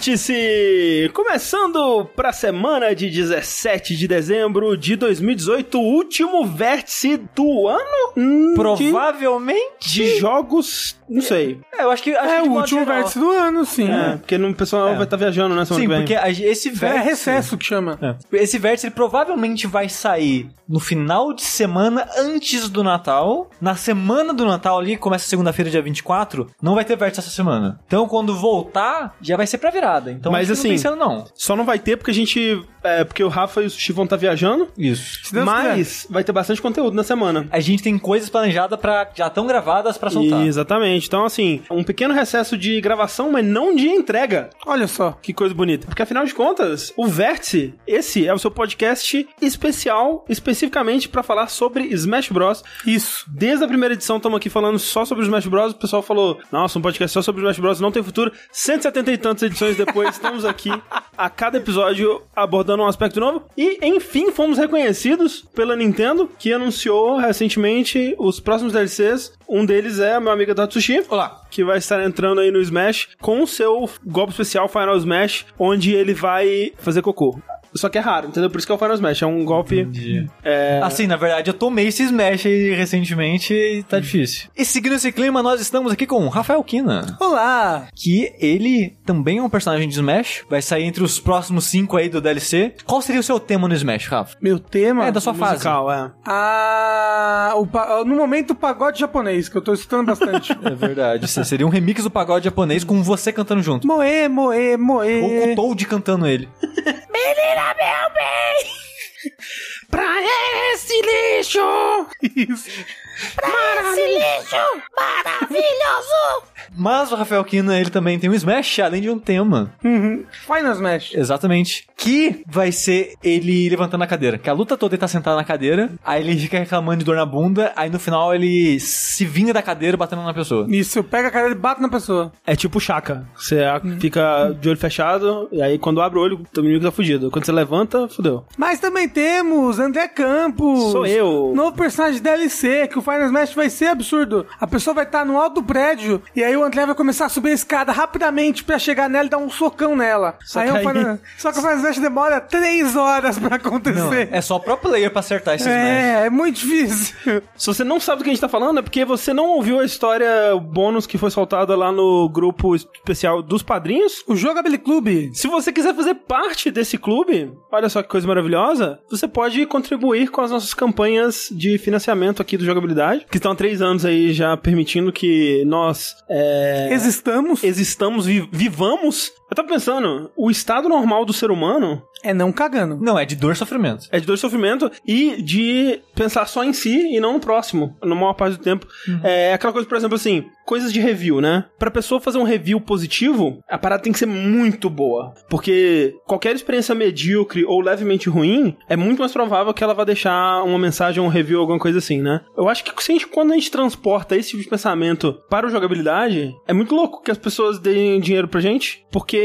Vértice! Começando pra semana de 17 de dezembro de 2018, o último vértice do ano Hum, de, Provavelmente. de jogos, não sei. É, eu acho que. Acho que É de o último geral. vértice do ano, sim. É, porque no, o pessoal vai estar viajando, né, semana Sim, que vem. porque a- esse É vértice. recesso que chama. Esse vértice ele provavelmente vai sair no final de semana antes do Natal. Na semana do Natal ali, começa segunda-feira, dia 24, não vai ter vértice essa semana. Então quando voltar, já vai ser pra virada. Então Mas, que assim, não cena, não. Só não vai ter porque a gente. É, porque o Rafa e o Sushi vão estar viajando. Isso. Se Deus mas vai ter bastante conteúdo na semana. A gente tem coisas planejadas para já estão gravadas pra soltar. Exatamente. Então, assim, um pequeno recesso de gravação, mas não de entrega. Olha só. Que coisa bonita. Porque afinal de contas, o Vértice, esse é o seu podcast especial, especificamente pra falar sobre Smash Bros. Isso. Desde a primeira edição estamos aqui falando só sobre Smash Bros. O pessoal falou: Nossa, um podcast só sobre Smash Bros. não tem futuro. 170 e tantas edições depois, estamos aqui a cada episódio abordando um aspecto novo. E, enfim, fomos reconhecidos pela Nintendo, que anunciou recentemente os próximos DLCs. Um deles é meu amigo Tatsushi. Olá. Que vai estar entrando aí no Smash com o seu golpe especial Final Smash, onde ele vai fazer cocô. Só que é raro, entendeu? Por isso que é o Final Smash. É um golpe. É... Assim, na verdade, eu tomei esse Smash aí recentemente e tá difícil. E seguindo esse clima, nós estamos aqui com o Rafael Kina. Olá. Que ele também é um personagem de Smash. Vai sair entre os próximos cinco aí do DLC. Qual seria o seu tema no Smash, Rafa? Meu tema. É, da sua fase. musical, é. Ah, o pa- no momento o pagode japonês, que eu tô escutando bastante. É verdade. Isso seria um remix do pagode japonês com você cantando junto. moe, moe, moe. Ou com o Toad cantando ele. Pra esse lixo! Isso. Mas o Rafael Kina, ele também tem um Smash, além de um tema. Uhum. Final Smash. Exatamente. Que vai ser ele levantando a cadeira. Que a luta toda ele tá sentado na cadeira, aí ele fica reclamando de dor na bunda, aí no final ele se vinga da cadeira batendo na pessoa. Isso, pega a cara e bate na pessoa. É tipo chaca. Você a- fica de olho fechado, e aí quando abre o olho, o inimigo tá fudido. Quando você levanta, fudeu. Mas também temos André Campos. Sou eu. Novo personagem DLC, que o Final Smash vai ser absurdo. A pessoa vai estar no alto do prédio, e aí o André vai começar a subir a escada rapidamente pra chegar nela e dar um socão nela. Só aí que o aí- Final... Só que o Final Smash demora 3 horas pra acontecer. É só pro player pra acertar esses Smash. É, é muito difícil. Se você não sabe do que a gente tá falando, é porque você não ouviu a história bônus que foi soltada lá no grupo especial dos padrinhos. O Jogability Clube. Se você quiser fazer parte desse clube, olha só que coisa maravilhosa, você pode contribuir com as nossas campanhas de financiamento aqui do Jogabilidade, que estão há três anos aí já permitindo que nós é, Existamos. existamos, vi- vivamos. Eu tava pensando, o estado normal do ser humano É não cagando. Não, é de dor e sofrimento. é de dor e sofrimento e de pensar só em si e não no próximo, na maior parte do tempo. É aquela coisa, por exemplo, assim, coisas de review, né? Pra pessoa fazer um review positivo, a parada tem que ser muito boa. Porque qualquer experiência medíocre ou levemente ruim, é muito mais provável que ela vá deixar uma mensagem, um review, alguma coisa assim, né? Eu acho que se a gente- quando a gente transporta esse tipo de pensamento para o jogabilidade, é muito louco que as pessoas deem dinheiro pra gente, porque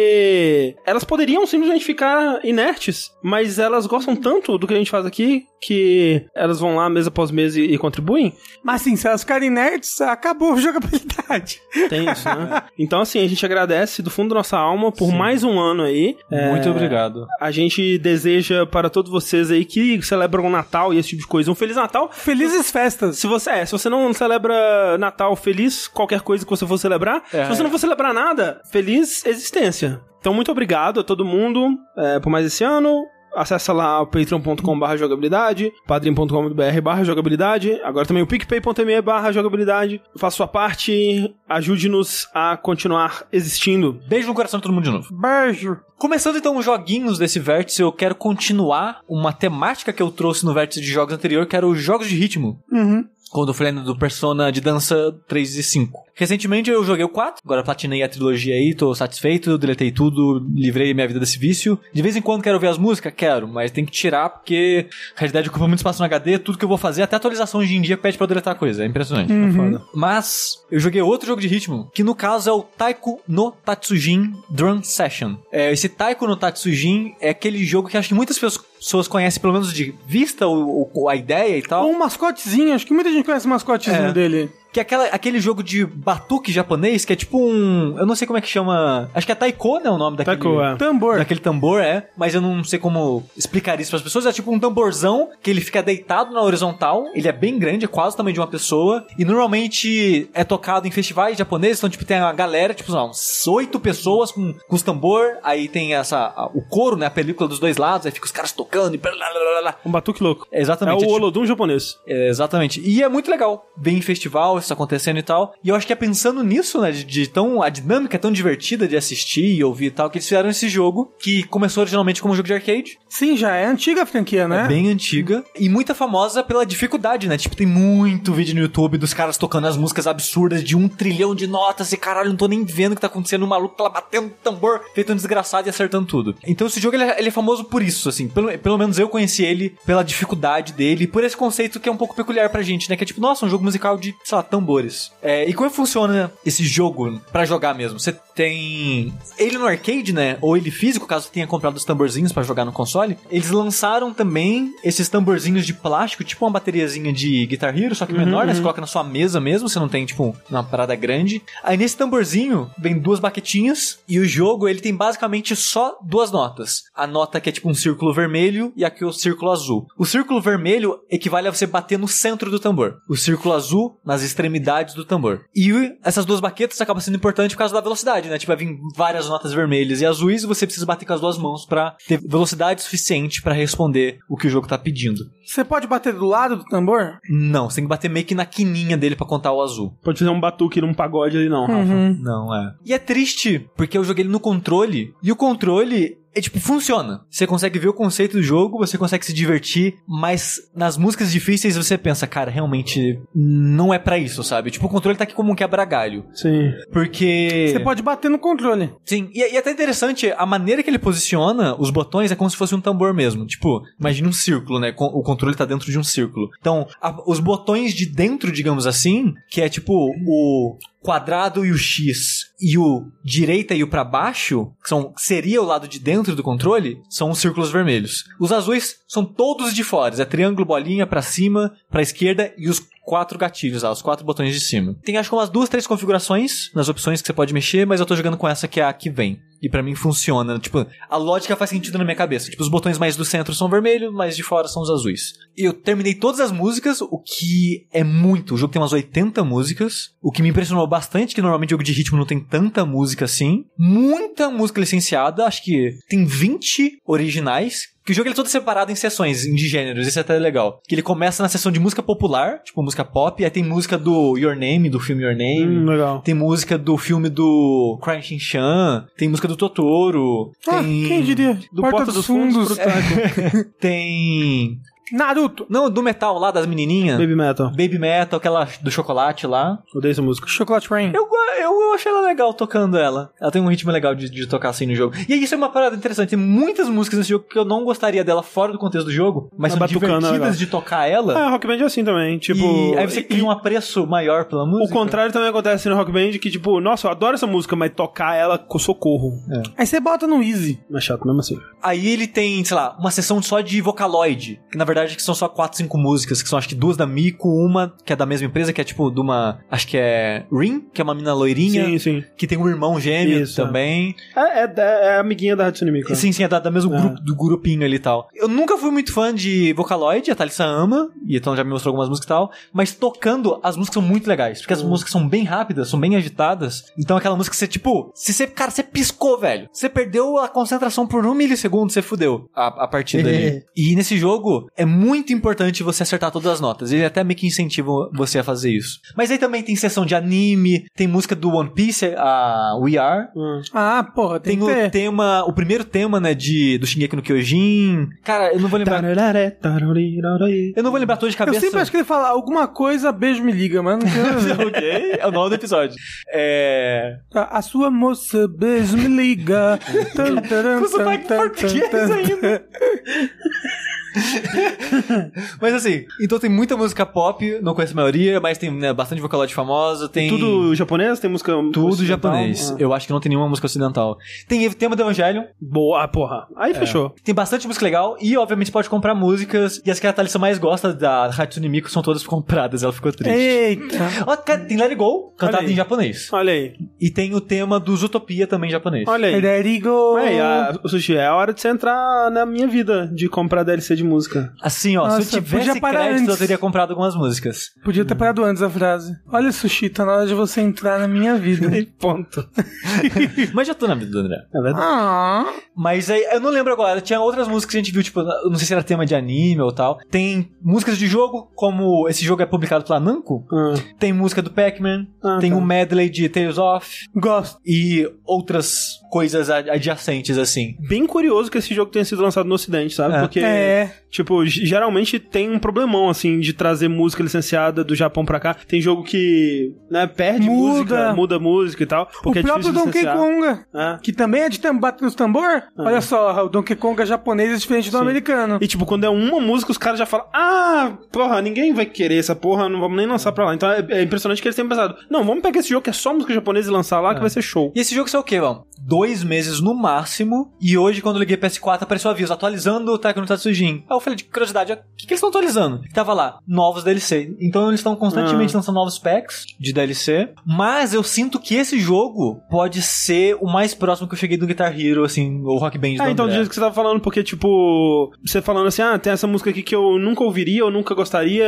elas poderiam simplesmente ficar inertes, mas elas gostam tanto do que a gente faz aqui que elas vão lá mês após mês e, e contribuem. Mas assim, se elas ficarem nerds, acabou a jogabilidade. Tem isso, né? Então, assim, a gente agradece do fundo da nossa alma por mais um ano aí. É, Muito obrigado. A gente deseja para todos vocês aí que celebram o Natal e esse tipo de coisa um Feliz Natal. Felizes festas. Se você, é, se você não celebra Natal feliz, qualquer coisa que você for celebrar, É. se você não for celebrar nada, feliz existência. Então, muito obrigado a todo mundo é, por mais esse ano. Acessa lá o patreon.com.br jogabilidade, padrim.com.br barra jogabilidade, agora também o picpay.me barra jogabilidade. Faça sua parte, ajude-nos a continuar existindo. Beijo no coração de todo mundo de novo. Beijo. Começando então os joguinhos desse vértice, eu quero continuar uma temática que eu trouxe no vértice de jogos anterior, que era os jogos de ritmo. Uhum. Quando eu falei do Persona de dança 3 e 5. Recentemente eu joguei o 4, agora platinei a trilogia aí, tô satisfeito, deletei tudo, livrei minha vida desse vício. De vez em quando quero ver as músicas? Quero, mas tem que tirar porque a realidade ocupa muito espaço no HD, tudo que eu vou fazer, até atualização hoje em dia pede pra deletar coisa, é impressionante. Uhum. É foda. Mas eu joguei outro jogo de ritmo, que no caso é o Taiko no Tatsujin Drum Session. É, esse Taiko no Tatsujin é aquele jogo que acho que muitas pessoas conhecem, pelo menos de vista, o, o- a ideia e tal. Ou um mascotezinho, acho que muita gente conhece o mascotezinho É. dele. Que é aquela, aquele jogo de batuque japonês, que é tipo um. Eu não sei como é que chama. Acho que é Taiko, né? O nome daquele. Taiko, é. Tambor. Daquele tambor, é. Mas eu não sei como explicar isso pras pessoas. É tipo um tamborzão que ele fica deitado na horizontal. Ele é bem grande, é quase o tamanho de uma pessoa. E normalmente é tocado em festivais japoneses. Então, tipo, tem a galera, tipo, lá, uns oito pessoas com, com os tambor. Aí tem essa. a- o coro, né? A película dos dois lados. Aí fica os caras tocando e. blá, blá, blá. Um batuque louco. É É exatamente. o tipo- Olodum japonês. é, exatamente. E é muito legal ver em festival acontecendo e tal. E eu acho que é pensando nisso, né? De, de tão. A dinâmica é tão divertida de assistir e ouvir e tal, que eles fizeram esse jogo, que começou originalmente como um jogo de arcade. Sim, já é antiga a franquia, né? É bem antiga. E muito famosa pela dificuldade, né? Tipo, tem muito vídeo no YouTube dos caras tocando as músicas absurdas de um trilhão de notas e caralho, não tô nem vendo o que tá acontecendo. O maluco tá lá batendo tambor, feito um desgraçado e acertando tudo. Então esse jogo ele é, ele é famoso por isso, assim. Pelo, pelo menos eu conheci ele pela dificuldade dele e por esse conceito que é um pouco peculiar pra gente, né? Que é tipo, nossa, um jogo musical de, sei lá, tambores. É, e como é funciona esse jogo pra jogar mesmo? Você tem ele no arcade, né? Ou ele físico, caso tenha comprado os tamborzinhos pra jogar no console. Eles lançaram também esses tamborzinhos de plástico, tipo uma bateriazinha de Guitar Hero, só que menor, né? Você coloca na sua mesa mesmo, você não tem, tipo, uma parada grande. Aí nesse tamborzinho vem duas baquetinhas e o jogo, ele tem basicamente só duas notas. A nota que é tipo um círculo vermelho e aqui o círculo azul. O círculo vermelho equivale a você bater no centro do tambor. O círculo azul nas extremidades do tambor. E essas duas baquetas acabam sendo importantes por causa da velocidade, né? Tipo, vai vir várias notas vermelhas e azuis e você precisa bater com as duas mãos pra ter velocidade suficiente pra responder o que o jogo tá pedindo. Você pode bater do lado do tambor? Não, você tem que bater meio que na quininha dele pra contar o azul. Pode fazer um batuque num pagode ali, não, Rafa. Uhum. Não, é. E é triste, porque eu joguei ele no controle, e o controle. É tipo, funciona. Você consegue ver o conceito do jogo, você consegue se divertir, mas nas músicas difíceis você pensa, cara, realmente não é pra isso, sabe? Tipo, o controle tá aqui como um quebra-galho. Sim. Porque. Você pode bater no controle. Sim, e, e é até interessante, a maneira que ele posiciona os botões é como se fosse um tambor mesmo. Tipo, imagine um círculo, né? O controle tá dentro de um círculo. Então, a- os botões de dentro, digamos assim, que é tipo o quadrado e o X e o direita e o pra baixo, que são, seria o lado de dentro do controle, são os círculos vermelhos. Os azuis são todos de fora, é triângulo, bolinha pra cima, pra esquerda e os quatro gatilhos lá, os quatro botões de cima. Tem acho que umas duas, três configurações nas opções que você pode mexer, mas eu tô jogando com essa que é a que vem. E pra mim funciona, tipo, a lógica faz sentido na minha cabeça. Tipo, os botões mais do centro são vermelhos, mais de fora são os azuis. Eu terminei todas as músicas, o que é muito. O jogo tem umas 80 músicas, o que me impressionou bastante, que normalmente jogo de ritmo não tem tanta música assim. Muita música licenciada, acho que tem 20 originais, que o jogo ele é todo separado em sessões, de gêneros, isso é até legal. Que ele começa na sessão de música popular, tipo música pop, aí tem música do Your Name, do filme Your Name. Hum, legal. Tem música do filme do Crying Shin-chan, tem música do Totoro, Ah, tem... quem diria? Do Porta, dos Fundos, pro Taco. Tem... Naruto. Não, do metal lá, das menininhas. Baby Metal. Baby Metal, aquela do chocolate lá. Odeio essa música. Chocolate Rain. Eu, eu, eu achei ela legal tocando ela. Ela tem um ritmo legal de, de tocar assim no jogo. E isso é uma parada interessante. Tem muitas músicas nesse jogo que eu não gostaria dela fora do contexto do jogo, mas Mas são batucando é legal. divertidas de tocar ela. Ah, Rock Band é assim também. Tipo. e aí você e- cria um apreço maior pela O música. contrário também acontece no Rock Band, que tipo, nossa, eu adoro essa música, mas tocar ela com socorro. Aí você bota no Easy. Não é chato mesmo assim. Aí ele tem, sei lá, uma sessão só de Vocaloid, que na verdade que são só quatro, cinco músicas, que são acho que duas da Mico, uma que é da mesma empresa, que é tipo de uma, acho que é Rin, que é uma mina loirinha, Sim, sim. que tem um irmão gêmeo Isso, é. também. É, é, é amiguinha da Hatsune Miku. Sim, sim, é da, da mesmo É. grupo, do grupinho ali e tal. Eu nunca fui muito fã de Vocaloid, a Thalissa ama, e então já me mostrou algumas músicas e tal, mas tocando, as músicas são muito legais, porque as Hum. músicas são bem rápidas, são bem agitadas, então aquela música que você, tipo, se você, cara, você piscou, velho, você perdeu a concentração por um milissegundo, você fudeu a, a partida ali. E nesse jogo, é muito importante você acertar todas as notas, ele até meio que incentiva você a fazer isso. Mas aí também tem sessão de anime, tem música do One Piece, a We Are, Hum. Ah, porra, tem, tem que o ter. tema, o primeiro tema, né, de, do Shingeki no Kyojin. Cara, eu não vou lembrar. Eu não vou lembrar todo de Eu cabeça. sempre acho que ele fala alguma coisa, beijo me liga, mas não tem ok, é o nome do episódio. É. A sua moça, beijo me liga. Com sotaque português ainda. Mas assim, então tem muita música pop, não conheço a maioria, mas tem né, bastante vocaloid famoso, tem... Tudo japonês? Tem música Tudo japonês. Ah. Eu acho que não tem nenhuma música ocidental. Tem tema do Evangelion, Boa, porra. Aí fechou. tem bastante música legal e, obviamente, você pode comprar músicas. E as que a Thalissa mais gosta da Hatsune Miku são todas compradas, ela ficou triste. Eita. Ó, tem Let It Go, cantado Olha aí. em japonês. Olha aí. E tem o tema do Zootopia também em japonês. Olha aí. Federico. Aí, a, o Sushi, é a hora de você entrar na minha vida de comprar DLC de música. Assim, ó, se Nossa, eu tivesse crédito, eu antes. teria comprado algumas músicas. Podia ter parado antes a frase. Olha, Sushi, tá na hora de você entrar na minha vida. E ponto. Mas já tô na vida do André. É verdade. ah. Mas aí, eu não lembro agora, tinha outras músicas que a gente viu, tipo, eu não sei se era tema de anime ou tal. Tem músicas de jogo, como esse jogo é publicado pela Namco. Ah, Tem música do Pac-Man, Ah, tem tá. um medley de Tales of Gosto. e outras coisas adjacentes, assim. Bem curioso que esse jogo tenha sido lançado no ocidente, sabe? É. Porque, É. tipo, geralmente tem um problemão, assim, de trazer música licenciada do Japão pra cá. Tem jogo que, né, perde Muda. música, muda música e tal. Porque o é próprio difícil Donkey. Konga, É. que também é de tam bate nos tambor. Olha só, o Donkey Konga japonês é diferente do Sim. americano. E, tipo, quando é uma música, os caras já falam: Ah, porra, ninguém vai querer essa porra, não vamos nem lançar pra lá. Então é, é impressionante que eles tenham pensado: Não, vamos pegar esse jogo que é só música japonesa e lançar lá, que vai ser show. E esse jogo saiu o quê, vamos? Dois meses no máximo. E hoje, quando eu liguei PS4, apareceu aviso atualizando o Taiko no Tatsujin. Aí eu falei, de curiosidade, o que, que eles estão atualizando? E tava lá, novos DLC. Então eles estão constantemente Ah. lançando novos packs de DLC. Mas eu sinto que esse jogo pode ser o mais próximo que eu cheguei do Guitar Hero, assim, ou Rock Band Ah, então do André. jeito que você tava falando, porque, tipo, você falando assim, ah, tem essa música aqui que eu nunca ouviria, eu nunca gostaria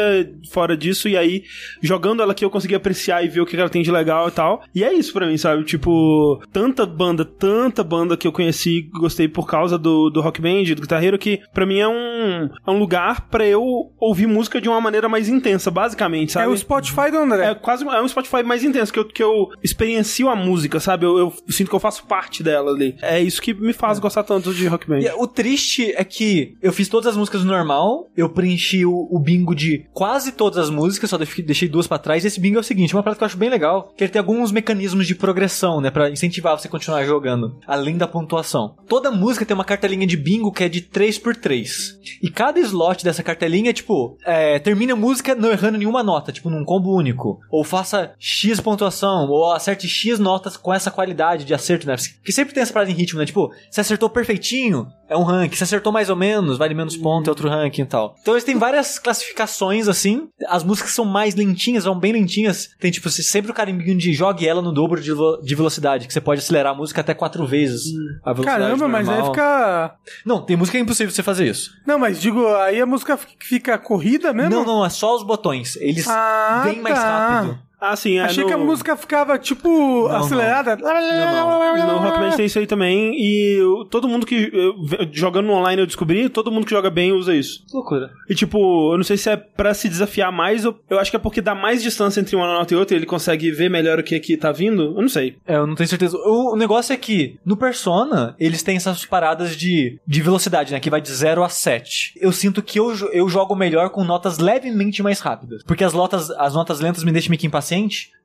fora disso, e aí, jogando ela aqui, eu consegui apreciar e ver o que ela tem de legal e tal. E é isso pra mim, sabe? Tipo, tanta banda, tanta banda que eu conheci, gostei por causa do, do Rock Band, do Guitar Hero, que pra mim é um, é um lugar pra eu ouvir música de uma maneira mais intensa, basicamente, sabe? É o Spotify do André. É quase é um Spotify mais intenso, que eu, que eu experiencio a música, sabe? Eu, eu sinto que eu faço parte dela ali. É isso que me faz gostar tanto de Rock Band. E o triste é que eu fiz todas as músicas no normal, eu preenchi o, o bingo de quase todas as músicas, só deixei, duas pra trás. E esse bingo é o seguinte, uma parada que eu acho bem legal, que ele tem alguns mecanismos de progressão, né, Pra incentivar você a continuar jogando, além da pontuação. Toda música tem uma cartelinha de bingo que é de 3 por 3 E cada slot dessa cartelinha tipo, é, termine a música não errando nenhuma nota, tipo num combo único, ou faça X pontuação, ou acerte X notas com essa qualidade de acerto, né? Porque sempre tem essa parada em ritmo, né? Tipo, se acertou perfeitinho, é um rank. Se acertou mais ou menos, vale menos ponto, é outro ranking e tal. Então eles têm várias classificações, assim. As músicas são mais lentinhas, vão bem lentinhas. Tem, tipo, sempre o carimbinho de jogue ela no dobro de, de velocidade, que você pode acelerar a música até quatro vezes a velocidade Caramba, mas aí normal. fica. Não, tem música que é impossível você fazer isso. Não, mas digo, aí a música fi- fica corrida mesmo? Não, não, é só os botões. Eles Ah, vêm mais tá. rápido. Ah, sim, é Achei no... que a música ficava, tipo, não. acelerada. No Rock Band tem isso aí também, e eu- todo mundo que. eu- jogando online eu descobri, todo mundo que joga bem usa isso. Que loucura. E tipo, eu não sei se é pra se desafiar mais, ou eu acho que é porque dá mais distância entre uma nota e outra, e ele consegue ver melhor o que aqui tá vindo. Eu não sei. É, eu não tenho certeza. O, o negócio é que, no Persona, eles têm essas paradas de, de velocidade, né? Que vai de 0 a 7. Eu sinto que eu, eu jogo melhor com notas levemente mais rápidas. Porque as notas, as notas lentas me deixam meio que impaciente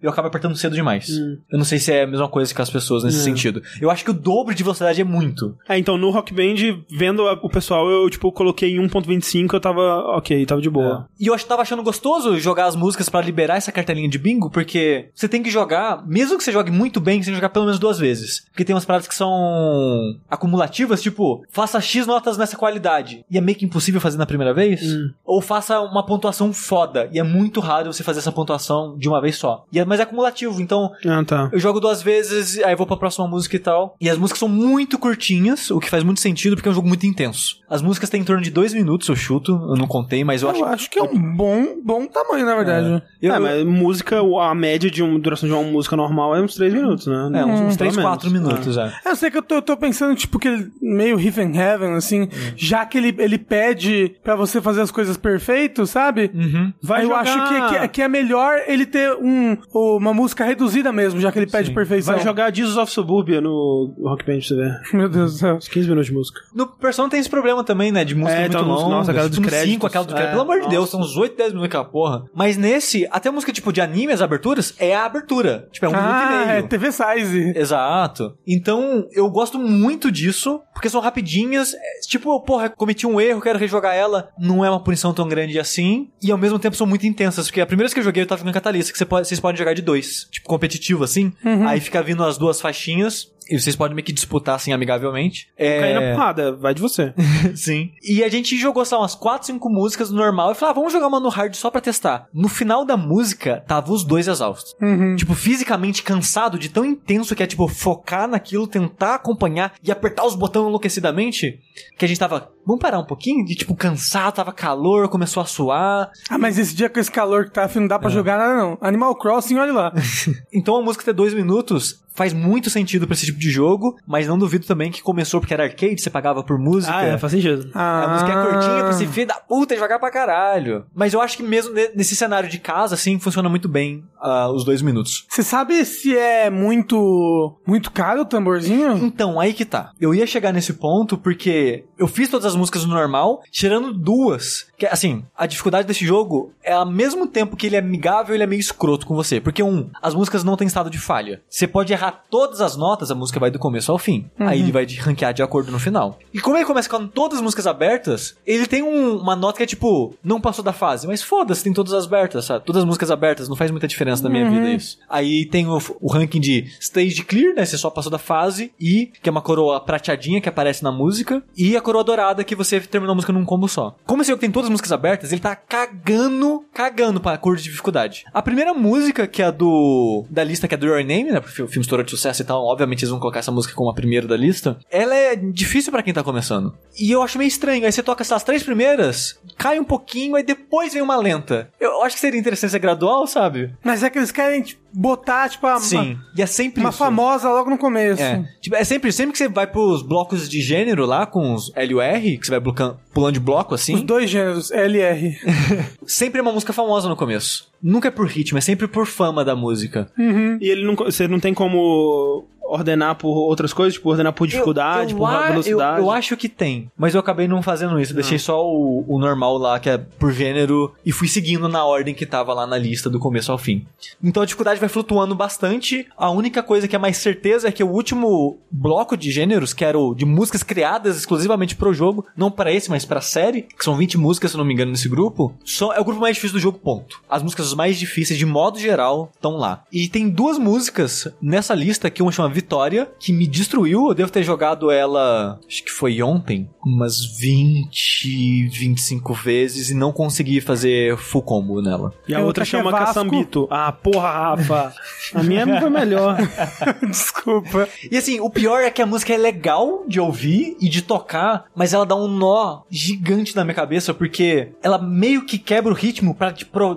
e eu acabo apertando cedo demais. Eu não sei se é a mesma coisa que as pessoas nesse sentido. Eu acho que o dobro de velocidade é muito. É, então no Rock Band, vendo o pessoal, eu tipo, coloquei em 1.25, eu tava ok, tava de boa. E eu tava achando gostoso jogar as músicas pra liberar essa cartelinha de bingo, porque você tem que jogar, mesmo que você jogue muito bem, você tem que jogar pelo menos duas vezes. Porque tem umas paradas que são acumulativas, tipo, faça X notas nessa qualidade, e é meio que impossível fazer na primeira vez. Ou faça uma pontuação foda, e é muito raro você fazer essa pontuação de uma vez só. E é, mas é acumulativo, então Ah, tá. eu jogo duas vezes, aí vou pra próxima música e tal. E as músicas são muito curtinhas, o que faz muito sentido, porque é um jogo muito intenso. As músicas têm em torno de dois minutos, eu chuto, eu não contei, mas eu acho Eu acho que é um bom, bom tamanho, na verdade. eu- é, mas música, a média de uma duração de uma música normal é uns 3 minutos, né? É, uns, uns Pelo 3, menos. 4 minutos, é. Eu sei que eu tô, eu tô pensando, tipo, que ele meio Heaven Heaven, assim, já que ele, ele pede pra você fazer as coisas perfeitas, sabe? Uhum. Vai eu jogar- acho que, que, que é melhor ele ter um, uma música reduzida mesmo, já que ele pede Sim. perfeição. Vai jogar Jesus of Suburbia no Rock Band pra você ver. Meu Deus do céu. Uns 15 minutos de música. No Persona tem esse problema também, né? De música É, muito então, longa. nossa, aquela dos tipo, créditos. cinco, aquela do crédito. É, Pelo amor de. Deus, são uns 8, 10 minutos aquela porra. Mas nesse, até a música tipo de anime, as aberturas, é a abertura. Tipo, é um minuto e Ah, meio. é TV Size. Exato. Então, eu gosto muito disso, porque são rapidinhas. É, Tipo, porra, cometi um erro, quero rejogar ela. Não é uma punição tão grande assim. E ao mesmo tempo são muito intensas, porque a primeira vez que eu joguei eu tava jogando Catalyst, que você pode- vocês podem jogar de dois. Tipo, competitivo assim. Aí fica vindo as duas faixinhas. E vocês podem meio que disputar assim amigavelmente. É... Cair na porrada, vai de você. Sim. E a gente jogou, sei lá, umas 4, 5 músicas no normal e falou, ah, vamos jogar uma no hard só pra testar. No final da música, tava os dois exaustos. Uhum. Tipo, fisicamente cansado de tão intenso que é, tipo, focar naquilo, tentar acompanhar e apertar os botões enlouquecidamente, que a gente tava, vamos parar um pouquinho? De, tipo, cansado, tava calor, começou a suar. Ah, mas esse dia com esse calor que tá, não dá pra É. jogar nada não. Animal Crossing, olha lá. Então a música ter dois minutos faz muito sentido pra esse tipo de jogo, mas não duvido também que começou porque era arcade, você pagava por música. Ah, é, faz sentido. Ah, A música é curtinha pra ser filho da puta e jogar pra caralho. Mas eu acho que mesmo ne- nesse cenário de casa, assim, funciona muito bem ah, os dois minutos. Você sabe se é muito muito caro o tamborzinho? Então, aí que tá. Eu ia chegar nesse ponto porque eu fiz todas as músicas no normal, tirando duas. Que, assim, a dificuldade desse jogo é ao mesmo tempo que ele é amigável, ele é meio escroto com você. Porque, um, as músicas não têm estado de falha. Você pode errar todas as notas, a música vai do começo ao fim. Aí ele vai ranquear de acordo no final. E como ele começa com todas as músicas abertas, ele tem um- uma nota que é tipo, não passou da fase. Mas foda-se, tem todas as abertas, sabe? Todas as músicas abertas, não faz muita diferença na minha vida isso. Aí tem o, o ranking de stage clear, né? Você só passou da fase. E, que é uma coroa prateadinha que aparece na música. E a coroa dourada que você terminou a música num combo só. Como esse jogo tem todas as músicas abertas, ele tá cagando, cagando pra cor de dificuldade. A primeira música, que é a do. da lista, que é do Your Name, né? Porque o filme de sucesso e tal. Obviamente eles vão colocar essa música como a primeira da lista. Ela é difícil pra quem tá começando. E eu acho meio estranho. Aí você toca essas três primeiras, cai um pouquinho, aí depois vem uma lenta. Eu acho que seria interessante ser gradual, sabe? Mas é que eles querem tipo, botar, tipo, a, Sim. E é sempre uma isso. famosa logo no começo. É. Tipo, é sempre, sempre que você vai pros blocos de gênero lá, com os L e o R, que você vai blocan- pulando de bloco assim, Os dois gêneros, LR. sempre é uma música famosa no começo. Nunca é por ritmo, é sempre por fama da música. E ele não, você não tem como ordenar por outras coisas, tipo, ordenar por dificuldade, eu, por a- velocidade. Eu, eu acho que tem, mas eu acabei não fazendo isso. Deixei só o, o normal lá, que é por gênero, e fui seguindo na ordem que tava lá na lista do começo ao fim. Então a dificuldade vai flutuando bastante. A única coisa que é mais certeza é que o último bloco de gêneros, que era o de músicas criadas exclusivamente pro jogo, não para esse, mas pra série, que são 20 músicas, se não me engano, nesse grupo, só é o grupo mais difícil do jogo, ponto. As músicas mais difíceis, de modo geral, estão lá. E tem duas músicas nessa lista, que uma chama Vitória, que me destruiu. Eu devo ter jogado ela, acho que foi ontem, umas 20, 25 vezes e não consegui fazer full combo nela. E a outra outra é chama Vasco. Caçambito. Ah, porra, Rafa. A minha foi melhor. Desculpa. E assim, o pior é que a música é legal de ouvir e de tocar, mas ela dá um nó gigante na minha cabeça, porque ela meio que quebra o ritmo pra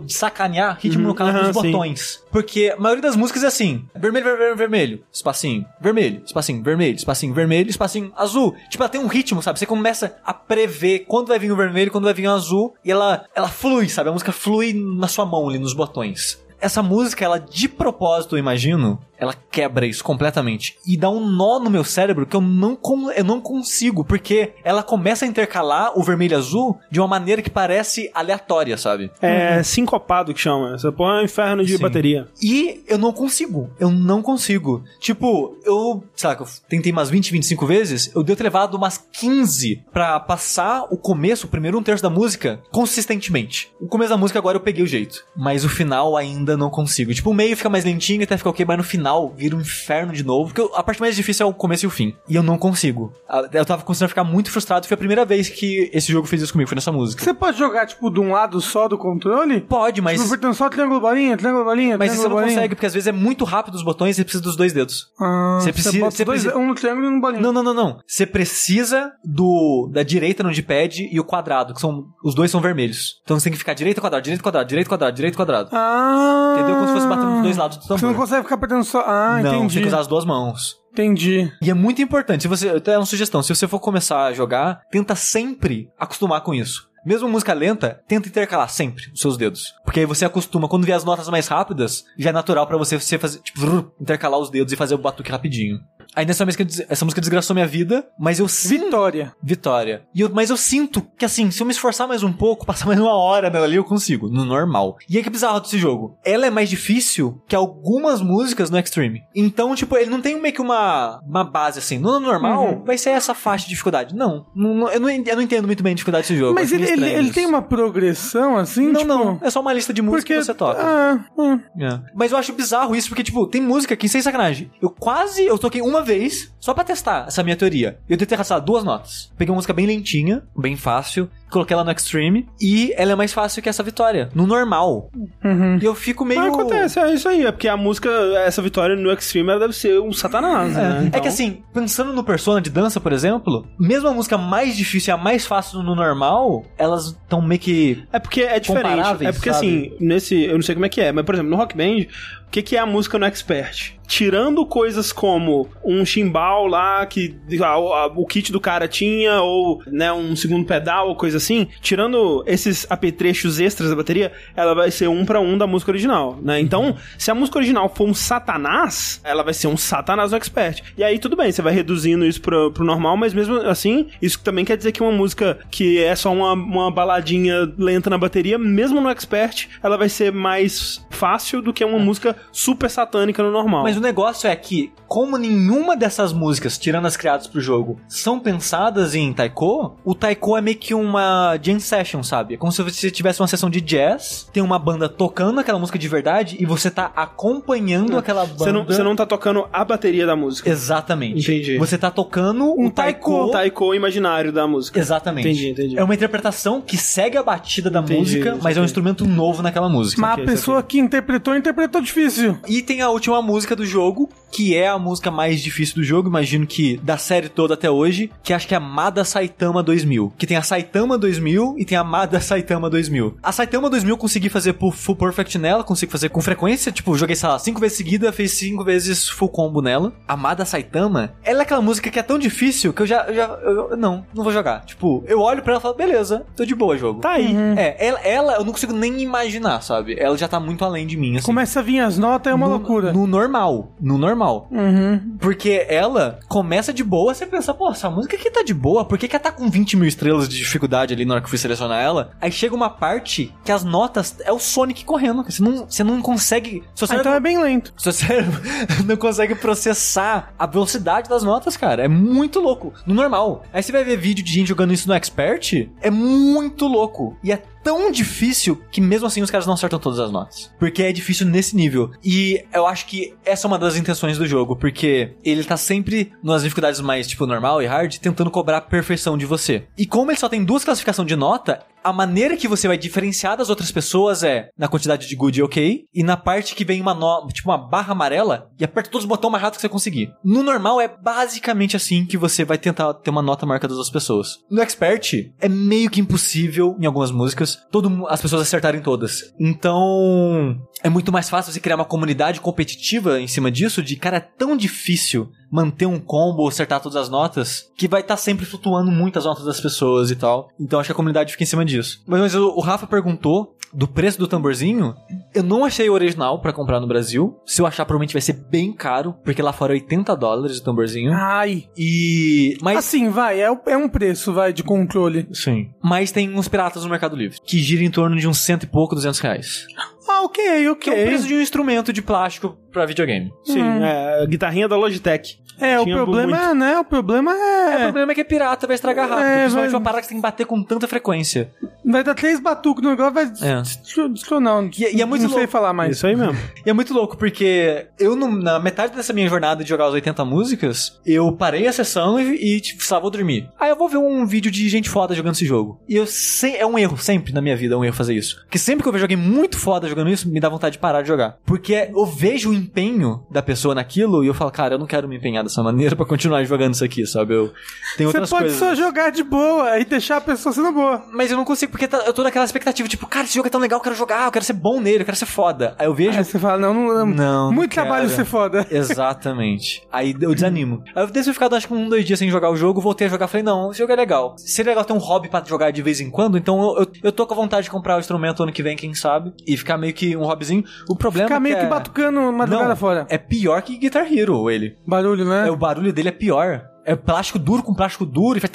sacanear ritmo no caso aham, dos sim. botões. Porque a maioria das músicas é assim: vermelho, vermelho, vermelho, espacinho, vermelho, espacinho, vermelho, espacinho, vermelho, espacinho, azul. Tipo, ela tem um ritmo, sabe? Você começa a prever quando vai vir o vermelho, quando vai vir o azul, e ela, ela flui, sabe? A música flui na sua mão ali, nos botões. Essa música, ela de propósito, eu imagino, ela quebra isso completamente. E dá um nó no meu cérebro que eu não, con- eu não consigo, porque ela começa a intercalar o vermelho e azul de uma maneira que parece aleatória, sabe? É sincopado que chama. Porra é um inferno de Sim. bateria. E eu não consigo. Eu não consigo. Tipo, eu, que eu tentei umas 20, 25 vezes, eu devo ter levado umas 15 pra passar o começo, o primeiro um terço da música, consistentemente. O começo da música agora eu peguei o jeito. Mas o final ainda não consigo. Tipo, o meio fica mais lentinho até ficar ok, mas no final vira um inferno de novo. Porque a parte mais difícil é o começo e o fim. E eu não consigo. Ah, Eu tava começando a ficar muito frustrado. Foi a primeira vez que esse jogo fez isso comigo, foi nessa música. Você pode jogar, tipo, de um lado só do controle? Pode, mas. Tipo, apertando só triângulo bolinha, triângulo bolinha, Mas isso você triângulo não consegue, porque às vezes é muito rápido os botões e você precisa dos dois dedos. Ah, Você precisa- você dois, precisa- um no triângulo e um no bolinha. Não, não, não, não. Você precisa do da direita no D-pad e o quadrado, que são os dois são vermelhos. Então você tem que ficar direita quadrado, direita quadrado, direita quadrado, direita quadrado. Ah. Entendeu? Como se fosse batendo dos dois lados do tambor. Você não consegue ficar apertando só. Ah, Não, você entendi. tem que usar as duas mãos. Entendi. E é muito importante, se você, até uma sugestão, se você for começar a jogar, tenta sempre acostumar com isso. mesmo música lenta, tenta intercalar sempre os seus dedos. Porque aí você acostuma, quando vê as notas mais rápidas, já é natural pra você, você fazer, tipo, intercalar os dedos e fazer o batuque rapidinho. Aí nessa música, essa música desgraçou minha vida, mas eu sinto. Vitória. Vitória. E eu- mas eu sinto que assim, se eu me esforçar mais um pouco, passar mais uma hora nela ali, eu consigo. No normal. E aí que é bizarro desse jogo. Ela é mais difícil que algumas músicas no Extreme. Então, tipo, ele não tem meio que uma, uma base assim. No normal, Uhum. vai ser essa faixa de dificuldade. Não. Não- eu, não, eu não entendo muito bem a dificuldade desse jogo. Mas ele, ele, ele tem uma progressão assim? Não, tipo, não. É só uma lista de músicas Porque. que você toca. Ah, ah. É. Mas eu acho bizarro isso, porque, tipo, tem música que, sem sacanagem, eu quase, eu toquei uma vez, só pra testar essa minha teoria. Eu tentei arrastar duas notas. Peguei uma música bem lentinha, bem fácil, coloquei ela no Extreme, e ela é mais fácil que essa vitória, no normal. Uhum. E eu fico meio... Mas acontece, é isso aí. É porque a música, essa vitória no Extreme, ela deve ser um satanás, É, né? é Então- que assim, pensando no Persona de dança, por exemplo, mesmo a música mais difícil e a mais fácil no normal, elas estão meio que. É porque é diferente. É porque sabe? assim, nesse. Eu não sei como é que é, mas por exemplo, no Rock Band, o que, que é a música no Expert? Tirando coisas como um chimbal lá que a- a- o kit do cara tinha, ou né, um segundo pedal, ou coisa assim, tirando esses apetrechos extras da bateria, ela vai ser um pra um da música original, né? Então, se a música original for um satanás, ela vai ser um satanás no Expert. E aí tudo bem, você vai reduzindo isso pro, pro normal, mas mesmo assim, isso também quer dizer que uma música que é só uma, uma baladinha lenta na bateria, mesmo no Expert, ela vai ser mais fácil do que uma música super satânica no normal. Mas o negócio é que, como nenhuma dessas músicas, tirando as criadas pro jogo, são pensadas em taiko, o taiko é meio que uma jam session, sabe? É como se você tivesse uma sessão de jazz, tem uma banda tocando aquela música de verdade e você tá acompanhando aquela banda. Você não, você não tá tocando a bateria da música. Exatamente. Entendi. Você tá tocando um taiko. O taiko imaginário da música. Exatamente. Entendi, entendi. É uma interpretação que segue a batida da Entendi, música, mas é um entendi. instrumento novo naquela música. Mas a Saquei, pessoa que interpretou, interpretou difícil. E tem a última música do jogo, que é a música mais difícil do jogo, imagino que da série toda até hoje, que acho que é a Mada Saitama 2000. Que tem a Saitama 2000 e tem a Mada Saitama 2000. A Saitama 2000 eu consegui fazer por full perfect nela, consigo fazer com frequência, tipo, joguei, sei lá, cinco vezes seguida, fiz cinco vezes full combo nela. A Mada Saitama, ela é aquela música que é tão difícil que eu já, eu já eu- eu- não, não vou jogar. Tipo, eu olho pra ela e falo, beleza, tô de boa jogo. Tá aí. É, ela, ela eu não consigo nem imaginar, sabe? Ela já tá muito além de mim, assim. Começa a vir as notas, é uma no, loucura. No normal. No normal. Uhum. Porque ela começa de boa, você pensa, pô, essa música aqui tá de boa, por que, que ela tá com 20 mil estrelas de dificuldade ali na hora que eu fui selecionar ela? Aí chega uma parte que as notas é o Sonic correndo. Você não, você não consegue. Seu Ah, cérebro, então é bem lento. seu cérebro não consegue processar a velocidade das notas, cara. É muito louco. No normal. Aí você vai ver vídeo de gente jogando isso no Expert, é muito louco. E é tão difícil que mesmo assim os caras não acertam todas as notas. Porque é difícil nesse nível. E eu acho que essa é uma das intenções do jogo, porque ele tá sempre nas dificuldades mais tipo normal e hard, tentando cobrar a perfeição de você. E como ele só tem duas classificações de nota, a maneira que você vai diferenciar das outras pessoas é na quantidade de good e ok, e na parte que vem uma no, tipo uma barra amarela e aperta todos os botões mais rápido que você conseguir. No normal é basicamente assim que você vai tentar ter uma nota marca das outras pessoas. No expert é meio que impossível em algumas músicas todo as pessoas acertarem todas. Então é muito mais fácil você criar uma comunidade competitiva em cima disso de cara é tão difícil manter um combo, acertar todas as notas, que vai estar sempre flutuando muito as notas das pessoas e tal. Então acho que a comunidade fica em cima disso. Mas, mas o, o Rafa perguntou do preço do tamborzinho. Eu não achei o original pra comprar no Brasil. Se eu achar, provavelmente vai ser bem caro, porque lá fora é 80 dólares o tamborzinho. Ai. E. Mas. Assim, vai, é, é um preço, vai, de controle. Sim. Mas tem uns piratas no Mercado Livre, que gira em torno de uns cento e pouco, 200 reais. Ah, ok, ok. Que é o preço de um instrumento de plástico pra videogame. Sim, é a guitarrinha da Logitech. É, o problema muito. é, né? O problema O é. problema é que é pirata, vai estragar rápido. É, principalmente vai- uma parada que você tem que bater com tanta frequência. Vai dar três batucos no negócio, vai É. destro- destronar. E- e é muito Não sei louco. falar mais. Isso aí mesmo. E é muito louco, porque eu, na metade dessa minha jornada de jogar as 80 músicas, eu parei a sessão e, e tipo, sei lá, vou dormir. Aí eu vou ver um vídeo de gente foda jogando esse jogo. E eu sei, é um erro, sempre na minha vida é um erro fazer isso. Porque sempre que eu vejo alguém muito foda jogando isso, me dá vontade de parar de jogar. Porque eu vejo o empenho da pessoa naquilo e eu falo, cara, eu não quero me empenhar dessa maneira pra continuar jogando isso aqui, sabe? Eu tenho Você outras pode coisas. só jogar de boa e deixar a pessoa sendo boa. Mas eu não consigo porque tá- eu tô naquela expectativa, tipo, cara, esse jogo é tão legal, eu quero jogar, eu quero ser bom nele, eu quero ser foda. Aí eu vejo. Aí você fala, não, não, não. Muito não trabalho quero. ser foda. Exatamente. Aí eu desanimo. Aí eu devo ficado acho que um, dois dias sem jogar o jogo, voltei a jogar, falei, não, esse jogo é legal. Seria legal ter um hobby pra jogar de vez em quando, então eu, eu, eu tô com a vontade de comprar o instrumento ano que vem, quem sabe, e ficar meio que um hobbyzinho. O problema Ficar é meio que que é... batucando madrugada Não, fora. É pior que Guitar Hero, ele. Barulho, né? É, o barulho dele é pior. É plástico duro com plástico duro e faz.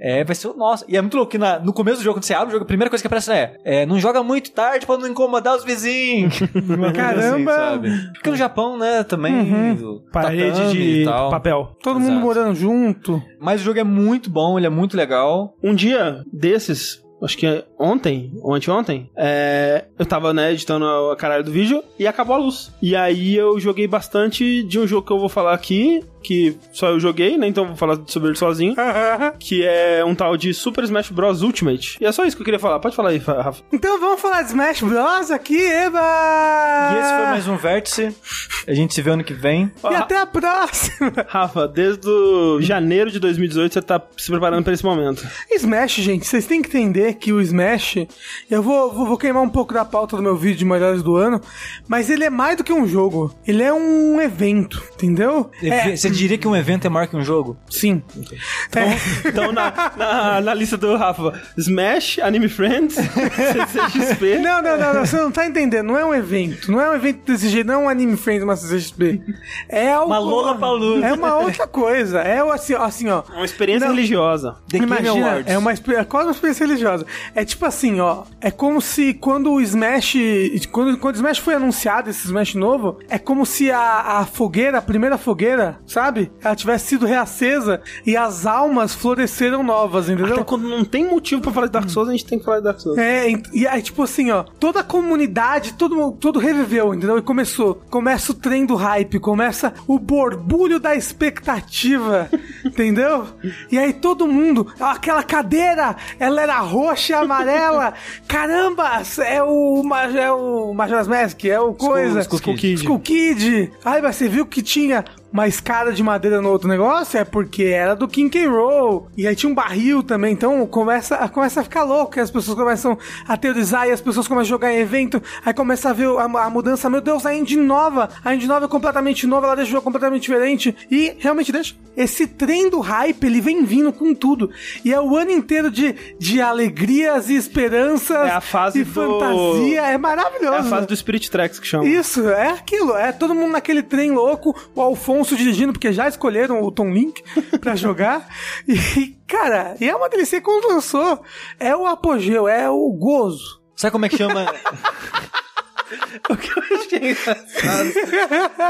É, vai ser. Nossa. E é muito louco que na- no começo do jogo, quando você abre o jogo, a primeira coisa que aparece é, é não joga muito tarde pra não incomodar os vizinhos. Coisa Caramba! sabe? Porque no Japão, né, também. Uhum. o Parede de tal. papel. Todo Exato. mundo morando junto. Mas o jogo é muito bom, ele é muito legal. Um dia desses, acho que é ontem, ou anteontem, é, eu tava, né, editando a caralho do vídeo e acabou a luz. E aí eu joguei bastante de um jogo que eu vou falar aqui, que só eu joguei, né, então eu vou falar sobre ele sozinho, que é um tal de Super Smash Bros. Ultimate. E é só isso que eu queria falar. Pode falar aí, Rafa. então vamos falar de Smash Bros aqui, Eba! E esse foi mais um vértice. A gente se vê ano que vem. E até a próxima! Rafa, desde o janeiro de 2018 você tá se preparando pra esse momento. Smash, gente, vocês têm que entender que o Smash, eu vou, vou, vou queimar um pouco da pauta do meu vídeo de melhores do ano, mas ele é mais do que um jogo. Ele é um evento, entendeu? É, Você diria que um evento é maior que um jogo? sim. É. Então, na, na, na lista do Rafa, Smash, Anime Friends, CCXP. Não, não, não, não, você não tá entendendo. Não é um evento. Não é um evento desse jeito, não é um Anime Friends, uma CCXP. É algo. Uma Lollapalooza. É uma outra coisa. É assim, assim, ó. Uma experiência Não. religiosa. The Game Imagina, é uma é quase uma experiência religiosa. É tipo assim, ó. É como se quando o Smash. Quando, quando o Smash foi anunciado, esse Smash novo, é como se a, a fogueira, a primeira fogueira, sabe? Ela tivesse sido reacesa e as almas floresceram novas, entendeu? Até quando não tem motivo pra falar de Dark Souls, a gente tem que falar de Dark Souls. É, e aí, tipo assim, ó, toda a comunidade, todo, todo reviveu, entendeu? E começou. Começa o trem do hype, começa o borbulho da expectativa, entendeu? E aí todo mundo, aquela cadeira, ela era roxa e amarela. Caramba, é o, é o Majora's Mask, é o coisa. Skull Kid. Skull Kid. Aí você viu que tinha uma escada de madeira no outro negócio? É porque era do King K. Rool. E aí tinha um barril também. Então começa, começa a ficar louco. E as pessoas começam a teorizar. E as pessoas começam a jogar em evento. Aí começa a ver a, a mudança. Meu Deus, a engine nova. A engine nova é completamente nova. Ela deixa o jogo completamente diferente. E realmente deixa. Esse trem do hype, ele vem vindo com tudo. E é o ano inteiro de, de alegrias e esperanças. É a fase e do- fantasia. É maravilhoso. É a fase do Spirit Tracks que chama. Isso, é aquilo. É todo mundo naquele trem louco, o Alfonso dirigindo, porque já escolheram o Tom Link pra jogar. E, cara, e é uma delícia quando lançou. É o apogeu, é o gozo. Sabe como é que chama? O que eu achei engraçado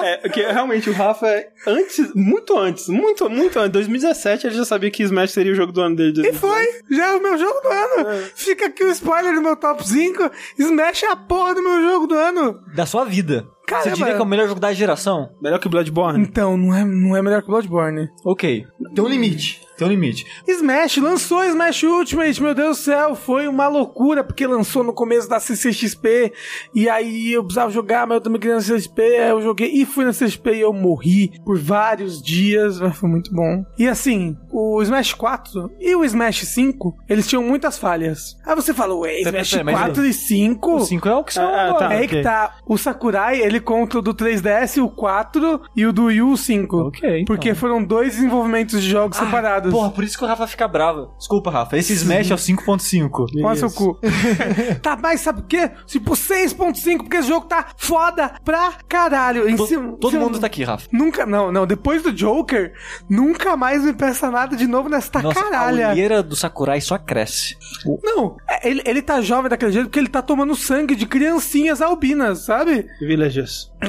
é que realmente o Rafa, antes, muito antes, muito, muito antes, 2017, ele já sabia que Smash seria o jogo do ano dele. E foi, já é o meu jogo do ano. Fica aqui o spoiler do meu top 5. Smash é a porra do meu jogo do ano. da sua vida. Caramba. Você diria que é o melhor jogo da geração? Melhor que Bloodborne. Então, não é, não é melhor que Bloodborne. Ok. Tem um limite. Tem um limite. Smash lançou Smash Ultimate, meu Deus do céu, foi uma loucura, porque lançou no começo da CCXP, e aí eu precisava jogar, mas eu também queria na CCXP, aí eu joguei e fui na CCXP e eu morri por vários dias, mas foi muito bom. E assim, o Smash 4 e o Smash 5, eles tinham muitas falhas. Aí você fala, ué, Pera, Smash pera, mas 4 e 5... O 5 é o que são Ah, agora. tá. É aí ok. que tá. O Sakurai, ele conta o do 3DS, o 4 e o do Wii U, o 5. Ok, então. Porque foram dois desenvolvimentos de jogos separados. Porra, por isso que o Rafa fica bravo. Desculpa, Rafa. Esse Smash é o 5.5. Com seu cu. tá, mas sabe por quê? Tipo, 6.5, porque esse jogo tá foda pra caralho. Em To- cima- Todo cima- mundo tá aqui, Rafa. Nunca, não, não. Depois do Joker, nunca mais me peça nada de novo nesta Nossa, a caralha. olheira do Sakurai só cresce. Não, é, ele, ele tá jovem daquele jeito porque ele tá tomando sangue de criancinhas albinas, sabe? Villagers.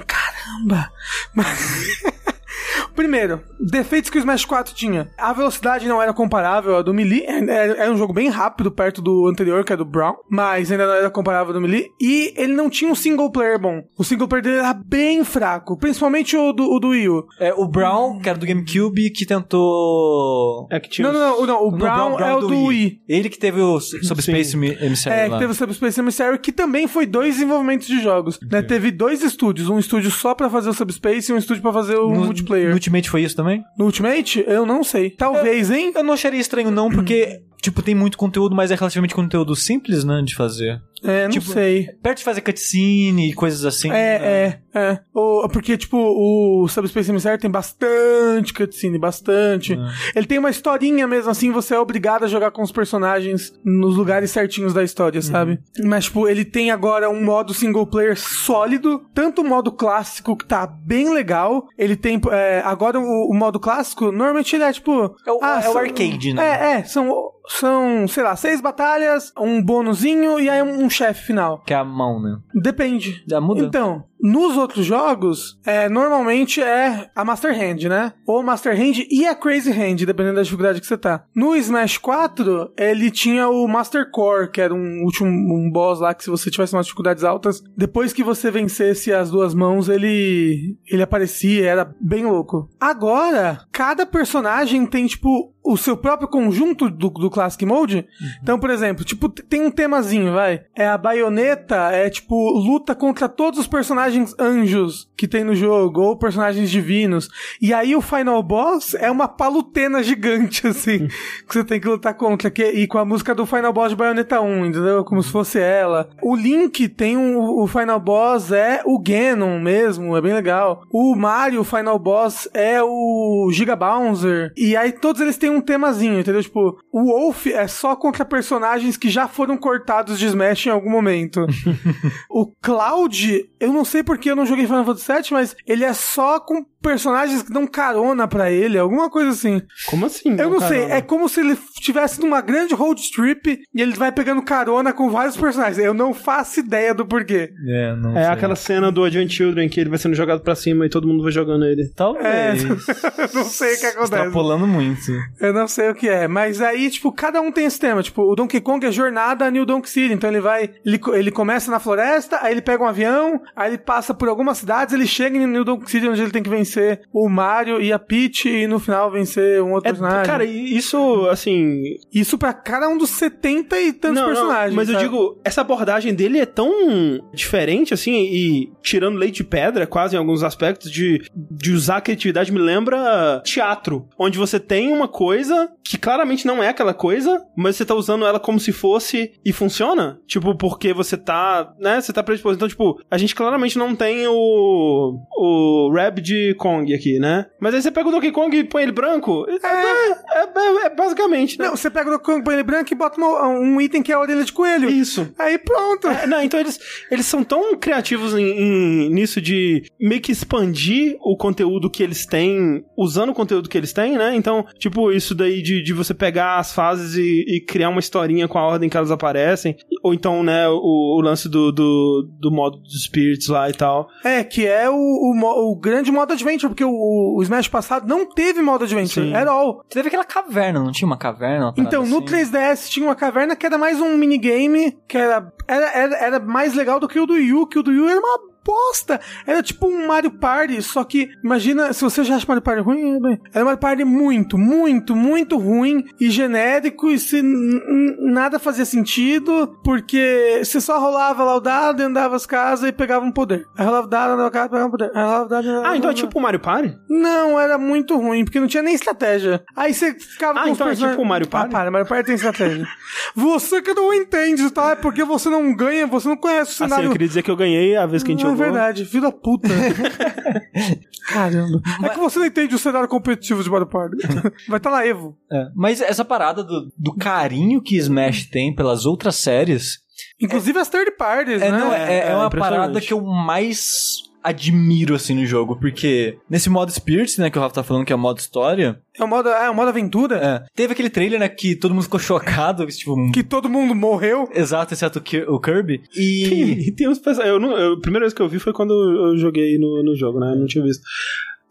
Caramba! Mas- Primeiro, defeitos que o Smash 4 tinha. A velocidade não era comparável à do Melee. Era, um jogo bem rápido perto do anterior, que é do Brown. Mas ainda não era comparável ao do Melee. E ele não tinha um single player bom. O single player dele era bem fraco. Principalmente o do, o do Wii U. É, o Brown, que era do GameCube, que tentou... É que tinha. Não, não, não, não. O Não, Brown, é o do Wii. Ele que teve o Subspace Emissary É, que lá. teve o Subspace Emissary, que também foi dois desenvolvimentos de jogos. Né? Teve dois estúdios. Um estúdio só pra fazer o Subspace e um estúdio pra fazer o No, multiplayer. No Ultimate foi isso também? No Ultimate? Eu não sei. Talvez, hein? Eu não acharia estranho não, porque... tipo, tem muito conteúdo, mas é relativamente conteúdo simples, né, de fazer. É, não Tipo, sei. Perto de fazer cutscene e coisas assim. né? É, é, é. O, porque, tipo, o Subspace Emissary tem bastante cutscene, bastante. É. Ele tem uma historinha mesmo, assim, você é obrigado a jogar com os personagens nos lugares certinhos da história, sabe? Mas, tipo, ele tem agora um modo single player sólido, tanto o modo clássico, que tá bem legal, ele tem, é, agora o, o modo clássico, normalmente ele é, tipo... É o- é o são- arcade, né? É, é, são, são, sei lá, seis batalhas, um bônusinho e aí um chefe final. Que é a mão, né? Depende. Já muda? Então, nos outros jogos, é, normalmente é a Master Hand, né? Ou Master Hand e a Crazy Hand, dependendo da dificuldade que você tá. No Smash 4, ele tinha o Master Core, que era um último um boss lá que se você tivesse umas dificuldades altas, depois que você vencesse as duas mãos, ele ele aparecia, era bem louco. Agora, cada personagem tem tipo o seu próprio conjunto do, do Classic Mode. Então, por exemplo, tipo, tem um temazinho, vai. É a baioneta, é tipo, luta contra todos os personagens anjos que tem no jogo, ou personagens divinos. E aí o Final Boss é uma palutena gigante, assim, que você tem que lutar contra. Que, e com a música do Final Boss de Bayonetta 1, entendeu? Como se fosse ela. O Link tem um. O Final Boss é o Ganon mesmo, é bem legal. O Mario, o Final Boss, é o Giga Bouncer. E aí todos eles têm um temazinho, entendeu? Tipo, o Wolf é só contra personagens que já foram cortados de Smash em algum momento. o Cloud, eu não sei porque eu não joguei Final Fantasy VII, mas ele é só com personagens que dão carona pra ele, alguma coisa assim. Como assim? Eu não sei, caramba? é como se ele estivesse numa grande road trip e ele vai pegando carona com vários personagens. Eu não faço ideia do porquê. É, não É sei. aquela cena do Advent Children que ele vai sendo jogado pra cima e todo mundo vai jogando ele. Talvez. Eu não sei o que acontece. Extrapolando muito. Eu não sei o que é, mas aí, tipo, cada um tem esse tema. Tipo, o Donkey Kong é jornada a New Donk City. Então ele vai. Ele, ele começa na floresta, aí ele pega um avião, aí ele passa por algumas cidades, ele chega em New Donk City, onde ele tem que vencer o Mario e a Peach, e no final vencer um outro É, personagem. cara, isso, assim. Isso pra cada um dos 70 e tantos não, não, personagens. mas eu sabe? digo, essa abordagem dele é tão diferente, assim, e tirando leite de pedra, quase em alguns aspectos, de, de usar a criatividade, me lembra teatro, onde você tem uma coisa que claramente não é aquela coisa, mas você tá usando ela como se fosse e funciona. Tipo, porque você tá, né, você tá predisposto. Então, tipo, a gente claramente não tem o, o Rap de Kong aqui, né? Mas aí você pega o Donkey Kong e põe ele branco, é, é, é- é basicamente, né? Não, você pega o Donkey Kong põe ele branco e bota uma- um item que é a orelha de coelho. Isso. Aí pronto. É, não, então eles, eles são tão criativos em, em- nisso de meio que expandir o conteúdo que eles têm, usando o conteúdo que eles têm, né? Então, tipo, isso daí de, de você pegar as fases e, e criar uma historinha com a ordem que elas aparecem. Ou então, né, o, o lance do, do, do modo dos spirits lá e tal. É, que é o, o, o grande modo adventure, porque o, o Smash passado não teve modo adventure, Sim. at all. Teve aquela caverna, não tinha uma caverna? uma Então, no assim? 3DS tinha uma caverna que era mais um minigame, que era, era, era, era mais legal do que o do Yu, que o do Yu era uma Era tipo um Mario Party, só que imagina, se você já acha Mario Party ruim, é bem, era um Mario Party muito, muito, muito ruim e genérico e se nada fazia sentido, porque você só rolava lá o dado, andava as casas e pegava um poder. Aí rolava o dado, andava a casa, pegava um poder. Aí rolava o dado, andava Ah, então é tipo o Mario Party? não, era muito ruim, porque não tinha nem estratégia. Aí você ficava Ah, com os então é personagens- tipo o Mario Party? Ah, para, Mario Party tem estratégia. você que não entende, tá? É porque você não ganha, você não conhece o Assim, cenário. eu queria dizer que eu ganhei a vez que a gente é jogou. Verdade, filho da puta. Caramba. É que você não entende o cenário competitivo de Mario Party. Vai estar na Evo. É, Mas essa parada do, do carinho que Smash tem pelas outras séries Inclusive as third parties, é, né? não, é, é é uma impressionante. parada que eu mais admiro assim no jogo, porque nesse modo Spirits, né, que o Rafa tá falando que é o modo história, É o modo, é o modo aventura. é, teve aquele trailer, né, que todo mundo ficou chocado, tipo, Que todo mundo morreu. exato, exceto o Ki- o Kirby, e... Tem, tem uns personagens. Eu não, eu- a primeira vez que eu vi foi quando eu joguei no, no jogo, né? Eu não tinha visto.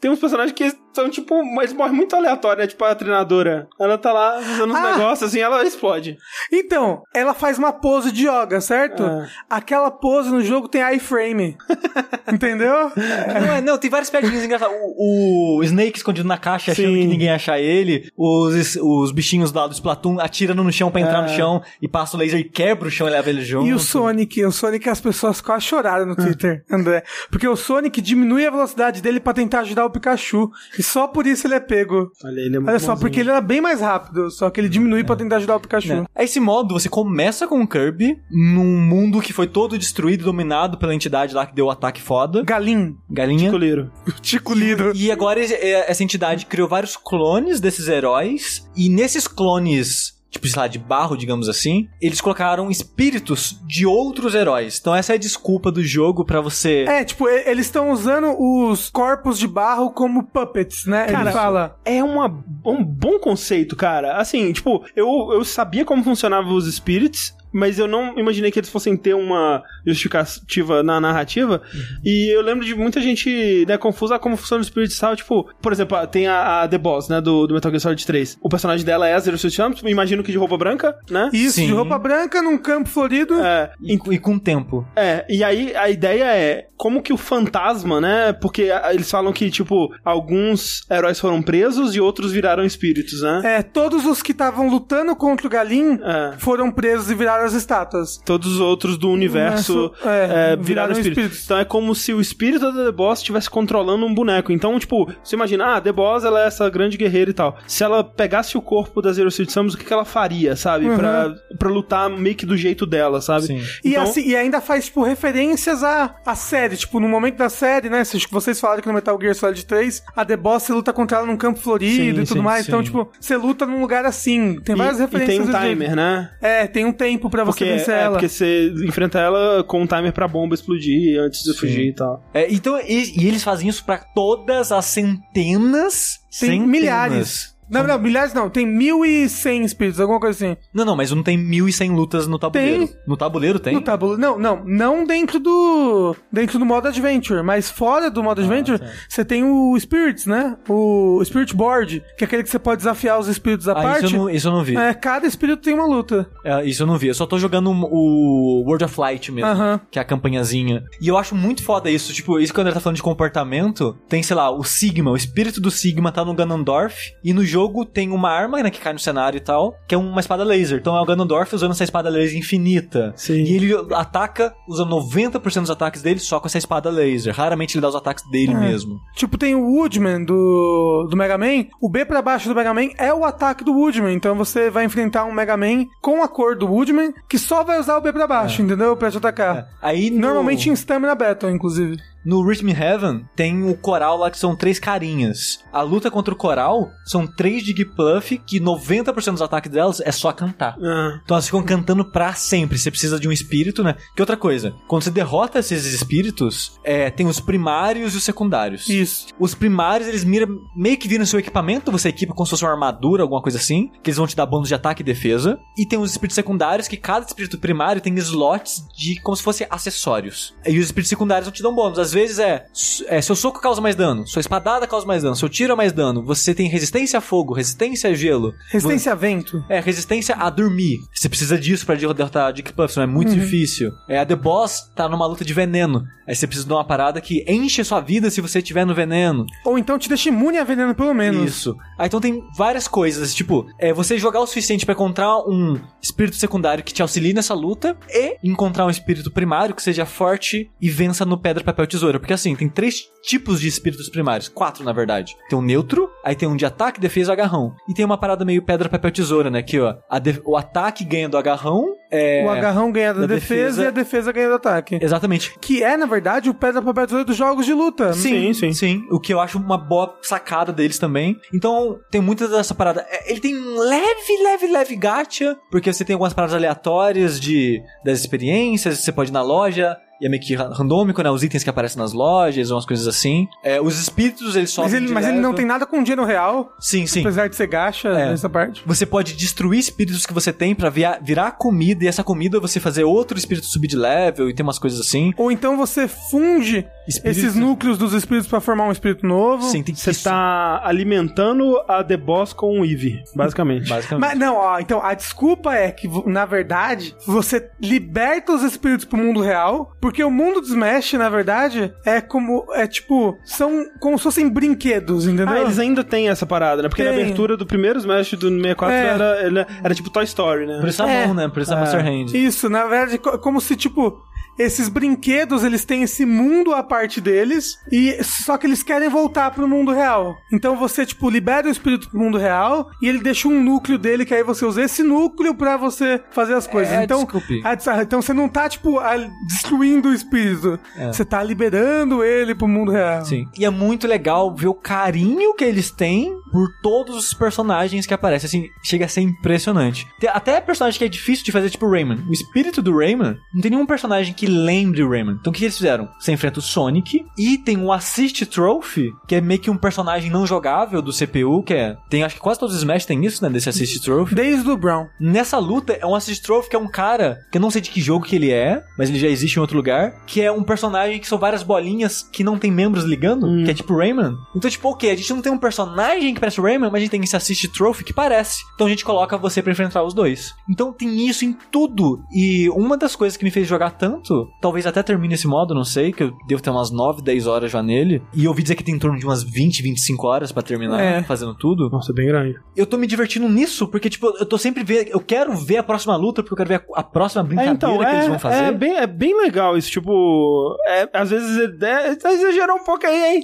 Tem uns personagens que são tipo. Mas morrem muito aleatório, né? Tipo a treinadora. Ela tá lá fazendo uns Ah. negócios assim, ela explode. Então, ela faz uma pose de yoga, certo? É. Aquela pose no jogo tem iframe. Entendeu? Não, é, não, tem várias piadinhas engraçadas. O, o Snake escondido na caixa, achando Sim. que ninguém ia achar ele. Os, os bichinhos lá do Splatoon atirando no chão pra entrar no chão e passa o laser e quebra o chão e leva ele junto. E o Sonic, o Sonic as pessoas quase choraram no Twitter, André. Porque o Sonic diminui a velocidade dele pra tentar ajudar o Pikachu. E só por isso ele é pego. Olha, ele é muito Olha só, bonzinho. porque ele era bem mais rápido, só que ele diminui pra tentar ajudar o Pikachu. Né? Esse modo, você começa com o Kirby num mundo que foi todo destruído e dominado pela entidade lá que deu o ataque foda. Galim, Galinha. Escolheram. Tico Lido. E agora é, essa entidade criou vários clones desses heróis. E nesses clones, tipo, sei lá, de barro, digamos assim, eles colocaram espíritos de outros heróis. Então essa é a desculpa do jogo pra você. É, tipo, eles estão usando os corpos de barro como puppets, né? Cara, ele fala. É uma, um bom conceito, cara. Assim, tipo, eu, eu sabia como funcionavam os spirits, mas eu não imaginei que eles fossem ter uma justificativa na narrativa. E eu lembro de muita gente, né, confusa como funciona o Spirit e tal. Tipo, por exemplo, tem a, a The Boss, né, do, do Metal Gear Solid 3. O personagem dela é a Zero Suit Champions, imagino que de roupa branca, né? Isso, Sim. de roupa branca num campo florido. É, E, e com o tempo. É, e aí a ideia é como que o fantasma, né? Porque a- eles falam que, tipo, alguns heróis foram presos e outros viraram espíritos, né? É, todos os que estavam lutando contra o Galim É. foram presos e viraram as estátuas. Todos os outros do universo Universo, é, é, viraram, viraram espíritos. espíritos. Então é como se o espírito da The Boss estivesse controlando um boneco. Então, tipo, você imagina, ah, a The Boss ela é essa grande guerreira e tal. Se ela pegasse o corpo da Zero Suit Samus, o que, que ela faria, sabe? Uhum. Pra, pra lutar meio que do jeito dela, sabe? Sim. E, Então- assim, e ainda faz, tipo, referências à, à série. Tipo, no momento da série, né? Acho que vocês falaram que no Metal Gear Solid 3, a The Boss você luta contra ela num campo florido Sim, e tudo sim, mais. Então, tipo, você luta num lugar assim. Tem várias e, e referências. tem um timer, né? É, tem um tempo pra você Porque, vencer é, ela. porque você enfrenta ela com um timer pra bomba explodir antes de Sim. fugir e tal. É, então, e, e eles fazem isso pra todas as centenas. Tem centenas. milhares. Não, não, milhares não. Tem 1.100 espíritos, alguma coisa assim. Não, não, mas não tem 1.100 lutas no tabuleiro. Tem. No tabuleiro tem? No tabuleiro. Não, não. Não dentro do. Dentro do modo Adventure. Mas fora do modo Adventure, tá. você tem o Spirits, né? O Spirit Board, que é aquele que você pode desafiar os espíritos à Ah, parte. isso eu, não, isso eu não vi. É, cada espírito tem uma luta. É, isso eu não vi. Eu só tô jogando o World of Light mesmo. Aham. Que é a campanhazinha. E eu acho muito foda isso. Tipo, isso quando ele tá falando de comportamento, tem, sei lá, o Sigma, o espírito do Sigma tá no Ganondorf. E no jogo tem uma arma, né, que cai no cenário e tal, que é uma espada laser. Então é o Ganondorf usando essa espada laser infinita. Sim. E ele ataca, usando 90% dos ataques dele só com essa espada laser. Raramente ele dá os ataques dele É. mesmo. Tipo, tem o Woodman do, do Mega Man. O B pra baixo do Mega Man é o ataque do Woodman. Então você vai enfrentar um Mega Man com a cor do Woodman, que só vai usar o B pra baixo, entendeu? Pra te atacar. É. Aí no... Normalmente em Stamina Battle, inclusive. No Rhythm Heaven tem o coral lá que são três carinhas. A luta contra o coral são três Jigglypuff que 90% dos ataques delas é só cantar. Ah, Então elas ficam cantando pra sempre. Você precisa de um espírito, né? Que outra coisa, quando você derrota esses espíritos, é, tem os primários e os secundários. Isso. Os primários, eles miram, meio que viram seu equipamento, você equipa como se fosse uma armadura, alguma coisa assim, que eles vão te dar bônus de ataque e defesa. E tem os espíritos secundários, que cada espírito primário tem slots de como se fosse acessórios. E os espíritos secundários não te dão bônus. Às vezes é, é seu soco causa mais dano, sua espadada causa mais dano, seu tiro é mais dano, você tem resistência a fogo, resistência a gelo. Resistência a vento. É, resistência a dormir. Você precisa disso pra derrotar a Dick Puff, senão é muito difícil. É, a The Boss tá numa luta de veneno. Aí você precisa de uma parada que enche a sua vida se você estiver no veneno. Ou então te deixa imune a veneno, pelo menos. Isso. Ah, então tem várias coisas, tipo, é você jogar o suficiente pra encontrar um espírito secundário que te auxilie nessa luta e encontrar um espírito primário que seja forte e vença no pedra, papel, tesoura. Porque assim, tem três tipos de espíritos primários, quatro na verdade. Tem um neutro, aí tem um de ataque, defesa e agarrão. E tem uma parada meio pedra, papel, tesoura, né? Que ó, o ataque ganha do agarrão. É... O agarrão ganha da, da defesa, defesa. e a defesa ganha do ataque. Exatamente. Que é, na verdade, o pedra papel tesoura dos jogos de luta. Sim, sim. Sim, o que eu acho uma boa sacada deles também. Então, tem muita dessa parada. É, Ele tem um leve, leve, leve gacha, porque você tem algumas paradas aleatórias de das experiências, você pode ir na loja. E é meio que ra- randômico, né? Os itens que aparecem nas lojas, umas coisas assim. É, os espíritos, eles sobem Mas ele, mas ele não tem nada com dinheiro real, Sim, sim. apesar de ser gacha É. nessa parte. Você pode destruir espíritos que você tem pra via- virar comida, e essa comida você fazer outro espírito subir de level, e tem umas coisas assim. Ou então você funde Espírito- esses núcleos dos espíritos pra formar um espírito novo. Sim, tem Você tá alimentando a The Boss com o Eevee, basicamente. Basicamente. Mas não, ó, então a desculpa é que, na verdade, você liberta os espíritos pro mundo real, porque o mundo do Smash, na verdade, é como. É tipo. São como se fossem brinquedos, entendeu? Ah, eles ainda têm essa parada, né? Porque na Tem. abertura do primeiro Smash do 64 É. era, ele era tipo Toy Story, né? Por isso a É. mão, né? Por isso a Master Hand. Isso, na verdade, co- como se, tipo. Esses brinquedos, eles têm esse mundo à parte deles, e só que eles querem voltar pro mundo real. Então você, tipo, libera o espírito pro mundo real, e ele deixa um núcleo dele, que aí você usa esse núcleo pra você fazer as coisas. É, então, desculpe. ah, então você não tá, tipo, ah, destruindo o espírito. É. Você tá liberando ele pro mundo real. Sim. E é muito legal ver o carinho que eles têm por todos os personagens que aparecem. Assim, chega a ser impressionante. Tem até personagem que é difícil de fazer, tipo o Rayman. O espírito do Rayman, não tem nenhum personagem que lembre o Rayman. Então o que eles fizeram? Você enfrenta o Sonic e tem um Assist Trophy, que é meio que um personagem não jogável do CPU, que é. Tem, acho que quase todos os Smash tem isso, né? Desse Assist Trophy. Desde o Brown. Nessa luta, é um Assist Trophy que é um cara, que eu não sei de que jogo que ele é, mas ele já existe em outro lugar, que é um personagem que são várias bolinhas que não tem membros ligando, que é tipo Rayman. Então, tipo, ok, a gente não tem um personagem que parece o Rayman, mas a gente tem esse Assist Trophy que parece. Então a gente coloca você pra enfrentar os dois. Então tem isso em tudo. E uma das coisas que me fez jogar tanto, talvez até termine esse modo, não sei, que eu devo ter umas 9, 10 horas já nele. E eu ouvi dizer que tem em torno de umas 20, 25 horas pra terminar É. fazendo tudo Nossa, é bem grande. eu tô me divertindo nisso, porque, tipo, eu tô sempre vendo. Eu quero ver a próxima luta, porque eu quero ver a, a próxima É, brincadeira então, que é, eles vão fazer. é, bem, é bem legal isso, tipo, é, às vezes é, é, exagerou um pouco aí, hein?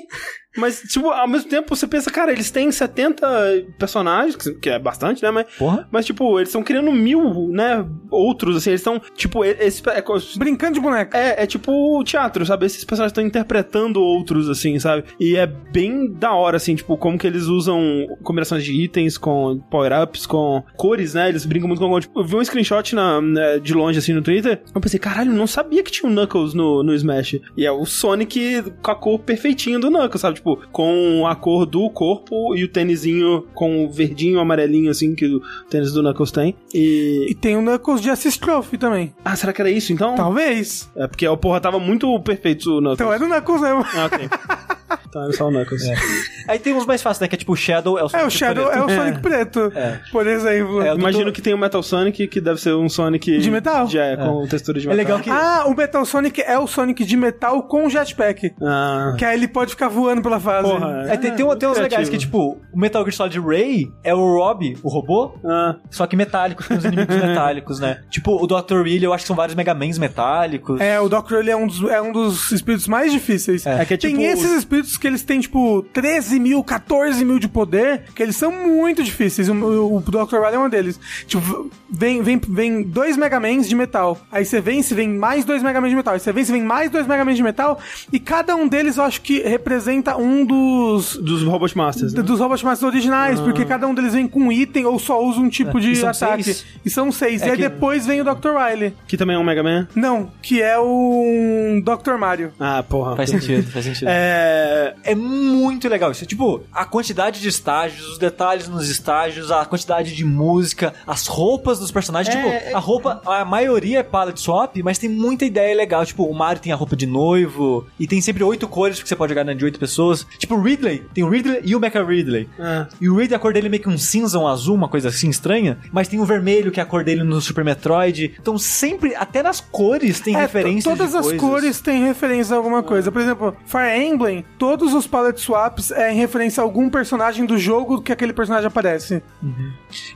Mas, tipo, ao mesmo tempo você pensa, cara, eles têm 70 personagens, que- é bastante, né? Mas, Porra. mas tipo, eles estão criando mil, né? Outros, assim, eles estão, tipo, esse, é, Brincando de boneca. é, é tipo teatro, sabe? Esses personagens estão interpretando outros, assim, sabe? E é bem da hora, assim, tipo, como que eles usam combinações de itens com power-ups, com cores, né? Eles brincam muito com... Tipo, eu vi um screenshot na, né, de longe, assim, no Twitter. Eu pensei, caralho, não sabia que tinha um Knuckles no, no Smash. E é o Sonic com a cor perfeitinha do Knuckles, sabe? Tipo, com a cor do corpo e o tênisinho com o verdinho, amarelinho, assim, que o tênis do Knuckles tem. E... E tem o Knuckles de Assist Trophy também. Ah, será que era isso, então? Talvez. É porque o porra tava muito perfeito o Knuckles. Então é do Knuckles mesmo. Ah, ok. então era só o Knuckles. Aí tem uns mais fáceis, né? Que é tipo o Shadow. É o, É, o Sonic Shadow preto. é o Sonic preto. É. Por exemplo. É, Imagino que tem o Metal Sonic, que deve ser um Sonic... De metal? De, é, com textura de É metal. legal que. Ah, o Metal Sonic é o Sonic de metal com jetpack. Ah, Que aí ele pode ficar voando fase. porra. É, tem, tem, um- tem uns legais que, tipo, o Metal Gear Solid Ray é o Rob, o robô, Ah, só que metálico, com os inimigos metálicos, né? Tipo, o Dr. Will, eu acho que são vários Megamans metálicos. É, o Dr. ele é um dos, é um dos espíritos mais difíceis. É que é Tem tipo- esses espíritos que eles têm, tipo, 13 mil, 14 mil de poder, que eles são muito difíceis. O, o, o Dr. Wily é um deles. Tipo, vem, vem, vem dois Megamans de metal. Aí você vence, vem mais dois Megamans de metal. Aí você vence, vem mais dois Megamans de metal. E cada um deles eu acho que representa um dos. dos Robot Masters. né? Dos Robot Masters originais, porque cada um deles vem com um item ou só usa um tipo É, de e são ataque. seis? E são seis. É e aí que- depois vem o Dr. Wily. Que também é um Mega Man. Não, que é o Dr. Mario. Ah, porra. Faz sentido, faz sentido. É... É muito legal isso. Tipo, a quantidade de estágios, os detalhes nos estágios, a quantidade de música, as roupas dos personagens. É, tipo, a roupa, a maioria é palette swap, mas tem muita ideia legal. Tipo, o Mario tem a roupa de noivo, e tem sempre oito cores, porque você pode jogar na de oito pessoas. Tipo, o Ridley, tem o Ridley e o Mecha Ridley. Ah. E o Ridley, a cor dele é meio que um cinza, um azul, uma coisa assim estranha. Mas tem o vermelho, que é a cor dele no Super Metroid. Então sempre, até nas cores, tem É, referências to- Todas de as coisas. cores têm referência a alguma coisa. Por exemplo, Fire Emblem, todos os palette swaps é em referência a algum personagem do jogo que aquele personagem aparece.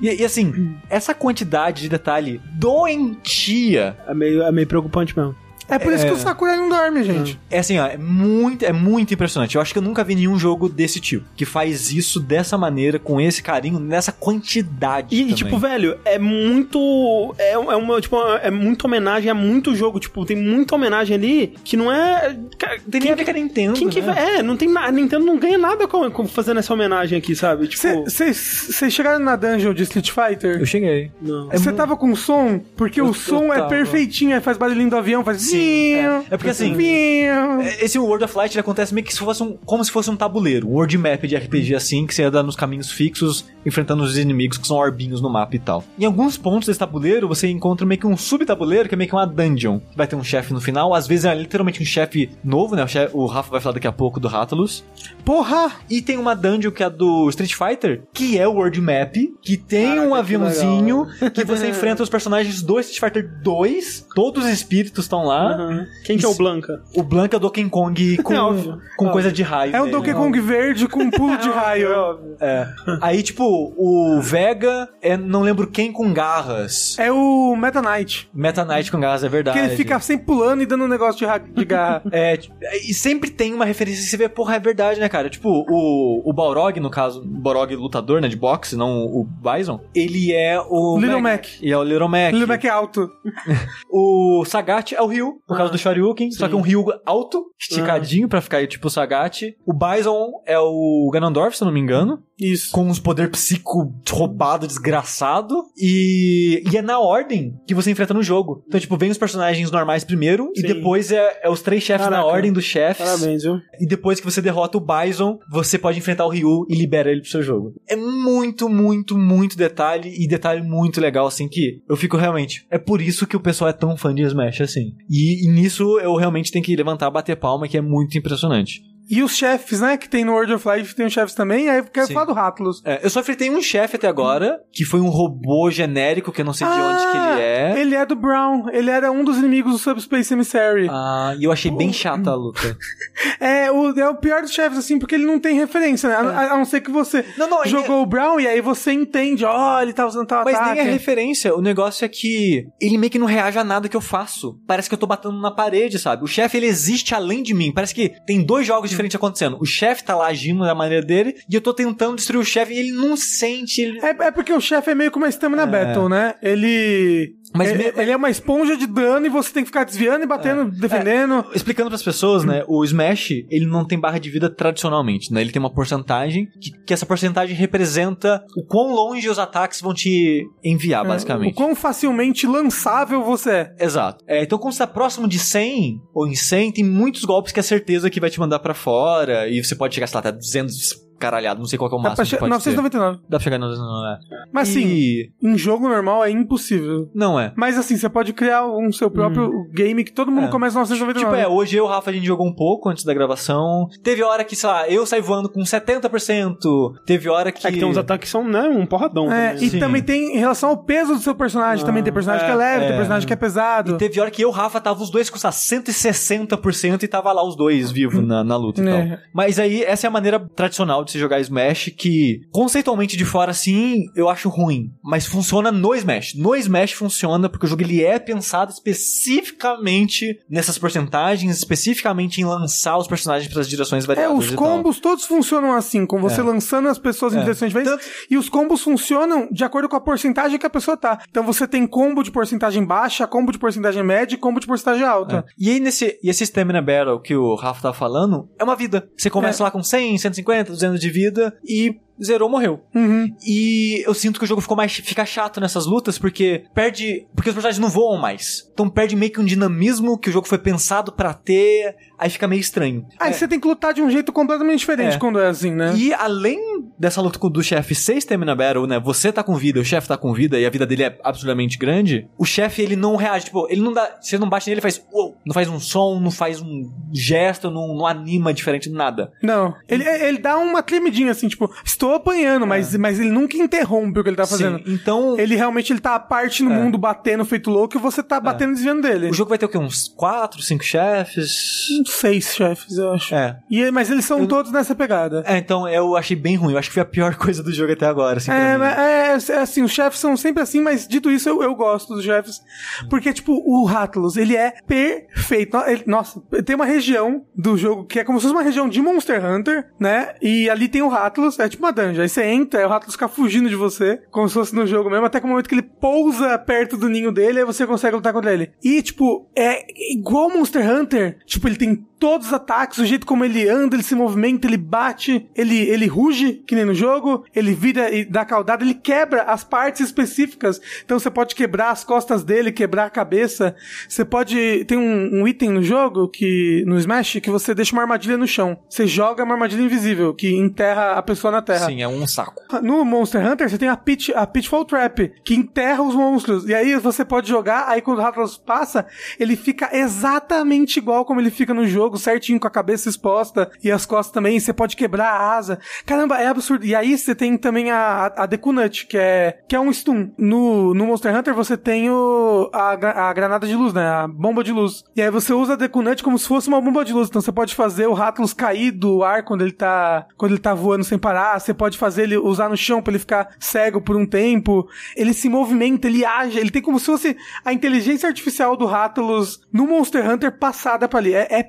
E, e assim, essa quantidade de detalhe doentia É meio, é meio preocupante mesmo. É por isso É. que o Sakurai não dorme, gente. é assim, ó, é muito, é muito impressionante. Eu acho que eu nunca vi nenhum jogo desse tipo que faz isso dessa maneira, com esse carinho, nessa quantidade. E, também. tipo, velho, é muito. É, é uma, tipo, é muito homenagem a muito jogo. Tipo, tem muita homenagem ali que não é. Cara, tem nem a ver com a Nintendo. Quem que né? vai. É, não tem nada. Nintendo não ganha nada com, com fazendo essa homenagem aqui, sabe? Tipo. Vocês chegaram na dungeon de Street Fighter? Eu cheguei. Não. É Você mu- tava com som? Porque Eu- o som é perfeitinho, faz barulhinho do avião, faz Sim, é. É porque assim, vinho. Esse World of Light acontece meio que se fosse um, como se fosse um tabuleiro, um world map de RPG assim, que você anda nos caminhos fixos, enfrentando os inimigos que são orbinhos no mapa e tal. Em alguns pontos desse tabuleiro, você encontra meio que um subtabuleiro, que é meio que uma dungeon. Vai ter um chefe no final, às vezes é literalmente um chefe novo, né? O, chefe- o Rafa vai falar daqui a pouco do Rathalos. Porra! E tem uma dungeon que é do Street Fighter, que é o World Map, que tem Caraca, um que aviãozinho que, você enfrenta os personagens do Street Fighter 2, todos os espíritos estão lá. Aham. Quem que é o Blanca? O Blanca é o Donkey Kong com, É óbvio. com Óbvio. coisa de raio. É o nele. Donkey Kong verde com um pulo de raio. É. Aí, tipo, o Vega é não lembro quem com garras. É o Meta Knight. Meta Knight com garras, é verdade. Que ele fica sempre pulando e dando um negócio de, ra- de garra. É, e sempre tem uma referência que você vê, porra, é verdade, né, cara? Tipo, o, o Balrog, no caso, o Balrog lutador, né, de boxe, não o Bison, ele é o... Little Mac. Ele é o Little Mac. Little Mac é alto. O Sagat é o Ryu, por causa Ah, do Shoryuken, só sim. que é um Ryu alto, esticadinho, pra ficar tipo o Sagat. O Bison é o Ganondorf, se eu não me engano, Isso. com uns poder psico roubado, desgraçado. E, e é na ordem que você enfrenta no jogo. Então, tipo, vem os personagens normais primeiro, e Sim. depois é, é os três chefes na Caraca. ordem dos chefes. Parabéns, viu? E depois que você derrota o Bison, você pode enfrentar o Ryu e libera ele pro seu jogo. É muito, muito, muito detalhe e detalhe muito legal, assim, que eu fico realmente. É por isso que o pessoal é tão fã de Smash, assim. E, e nisso eu realmente tenho que levantar, bater palma, que é muito impressionante. E os chefes, né? Que tem no World of Life, tem os chefes também. Aí eu quero Sim. falar do Rattlus. É, eu só enfrentei um chefe até agora, que foi um robô genérico, que eu não sei de onde que ele é. Ele é do Brown. Ele era um dos inimigos do Subspace Emissary. Ah, e eu achei bem chata a luta. É, o, é o pior dos chefes, assim, porque ele não tem referência, né? A, a- a não ser que você Não, não, jogou o Brown e aí você entende, ó, ele tá usando tal Mas ataque. nem é referência. O negócio é que ele meio que não reage a nada que eu faço. Parece que eu tô batendo na parede, sabe? O chefe, ele existe além de mim. Parece que tem dois jogos diferentes acontecendo. O chefe tá lá agindo da maneira dele e eu tô tentando destruir o chefe e ele não sente. Ele... É, é porque o chefe é meio como uma Stamina É. Battle, né? Ele. Mas ele, ele é uma esponja de dano e você tem que ficar desviando e batendo, defendendo. Explicando pras pessoas, né? O Smash, ele não tem barra de vida tradicionalmente, né? Ele tem uma porcentagem que, que essa porcentagem representa o quão longe os ataques vão te enviar, O basicamente. quão facilmente lançável você é. Exato. É, então, quando você tá próximo de 100 ou em 100, tem muitos golpes que é certeza que vai te mandar pra fora. E você pode chegar, sei lá, até 200 caralhado. Não sei qual que é o Dá máximo pra que che- pode 999. ter. Dá pra chegar no 999, é. Mas sim, E- em jogo normal é impossível. Não é. Mas assim, você pode criar um seu próprio game que todo mundo É. começa no Tipo, 999. é, hoje eu e o Rafa a gente jogou um pouco antes da gravação. Teve hora que, sei lá, eu saí voando com 70%. Teve hora que. É que tem uns ataques que são, né, um porradão. É, também. e Sim. também tem em relação ao peso do seu personagem. também tem personagem é, que é leve, é. tem personagem que é pesado. E teve hora que eu e o Rafa tava os dois com sei lá, 160% e tava lá os dois vivos na, na luta e É. tal. Mas aí, essa é a maneira tradicional de se jogar Smash, que conceitualmente de fora, assim, eu acho ruim. Mas funciona no Smash. No Smash funciona porque o jogo ele é pensado especificamente nessas porcentagens, especificamente em lançar os personagens para as direções É, variadas. os e tal. combos todos funcionam assim, com você É. lançando as pessoas em É. direções diferentes. E os combos funcionam de acordo com a porcentagem que a pessoa tá. Então você tem combo de porcentagem baixa, combo de porcentagem média e combo de porcentagem alta. É. E aí, nesse, e esse Stamina Battle que o Rafa tava falando, é uma vida. Você começa É. lá com 100, 150, 200 de vida e zerou, morreu. Uhum. E eu sinto que o jogo ficou mais fica chato nessas lutas porque perde, porque os personagens não voam mais. Então perde meio que um dinamismo que o jogo foi pensado pra ter, aí fica meio estranho. Aí É. você tem que lutar de um jeito completamente diferente É. quando é assim, né? E além dessa luta com- do chefe ser Stamina Battle, né? Você tá com vida, o chefe tá com vida e a vida dele é absurdamente grande. O chefe, ele não reage, tipo, ele não dá. Você não bate nele, ele faz. "Uou", não faz um som, não faz um gesto, não, não anima diferente, nada. Não. Ele, ele dá uma tremidinha assim, tipo, estou apanhando, mas, mas ele nunca interrompe o que ele tá fazendo. É. Sim, então. Ele realmente ele tá à parte no É. mundo batendo feito louco e você tá batendo e desviando dele. O jogo vai ter o quê? Uns 4, 5 chefes? Uns Seis chefes, eu acho. É. E, mas eles são todos nessa pegada. É, então eu achei bem ruim. Eu acho que foi a pior coisa do jogo até agora, assim. É, é, é assim, os chefes são sempre assim, mas dito isso, eu, eu gosto dos chefes. Porque, tipo, o Rattlus, ele é perfeito. Ele- nossa, tem uma região do jogo que é como se fosse uma região de Monster Hunter, né? E ali tem o Rattlus, é tipo uma dungeon. Aí você entra, aí o Rattlus fica fugindo de você, como se fosse no jogo mesmo, até que o momento que ele pousa perto do ninho dele, aí você consegue lutar contra ele. E, tipo, é igual Monster Hunter. Tipo, ele tem todos os ataques, o jeito como ele anda, ele se movimenta, ele bate, ele, ele ruge, que nem no jogo, ele vira e dá caudada, ele quebra as partes específicas. Então você pode quebrar as costas dele, quebrar a cabeça. Você pode. Tem um, um item no jogo, que no Smash, que você deixa uma armadilha no chão. Você joga uma armadilha invisível, que enterra a pessoa na terra. Sim, é um saco. No Monster Hunter, você tem a, Pitch, a Pitfall Trap, que enterra os monstros. E aí você pode jogar, aí quando o Rathalos passa, ele fica exatamente igual como ele fica no jogo, certinho, com a cabeça exposta e as costas também. Você pode quebrar a asa. Caramba, é absurdo. E aí você tem também a, a Deku Nut, que é, que é um stun. No, no Monster Hunter você tem o, a, a granada de luz, né? A bomba de luz. E aí você usa a Deku Nut como se fosse uma bomba de luz. Então você pode fazer o Rattlus cair do ar quando ele tá, quando ele tá voando sem parar. Você pode fazer ele usar no chão pra ele ficar cego por um tempo. Ele se movimenta, ele age. Ele tem como se fosse a inteligência artificial do Rattlus no Monster Hunter passada pra ali. É, é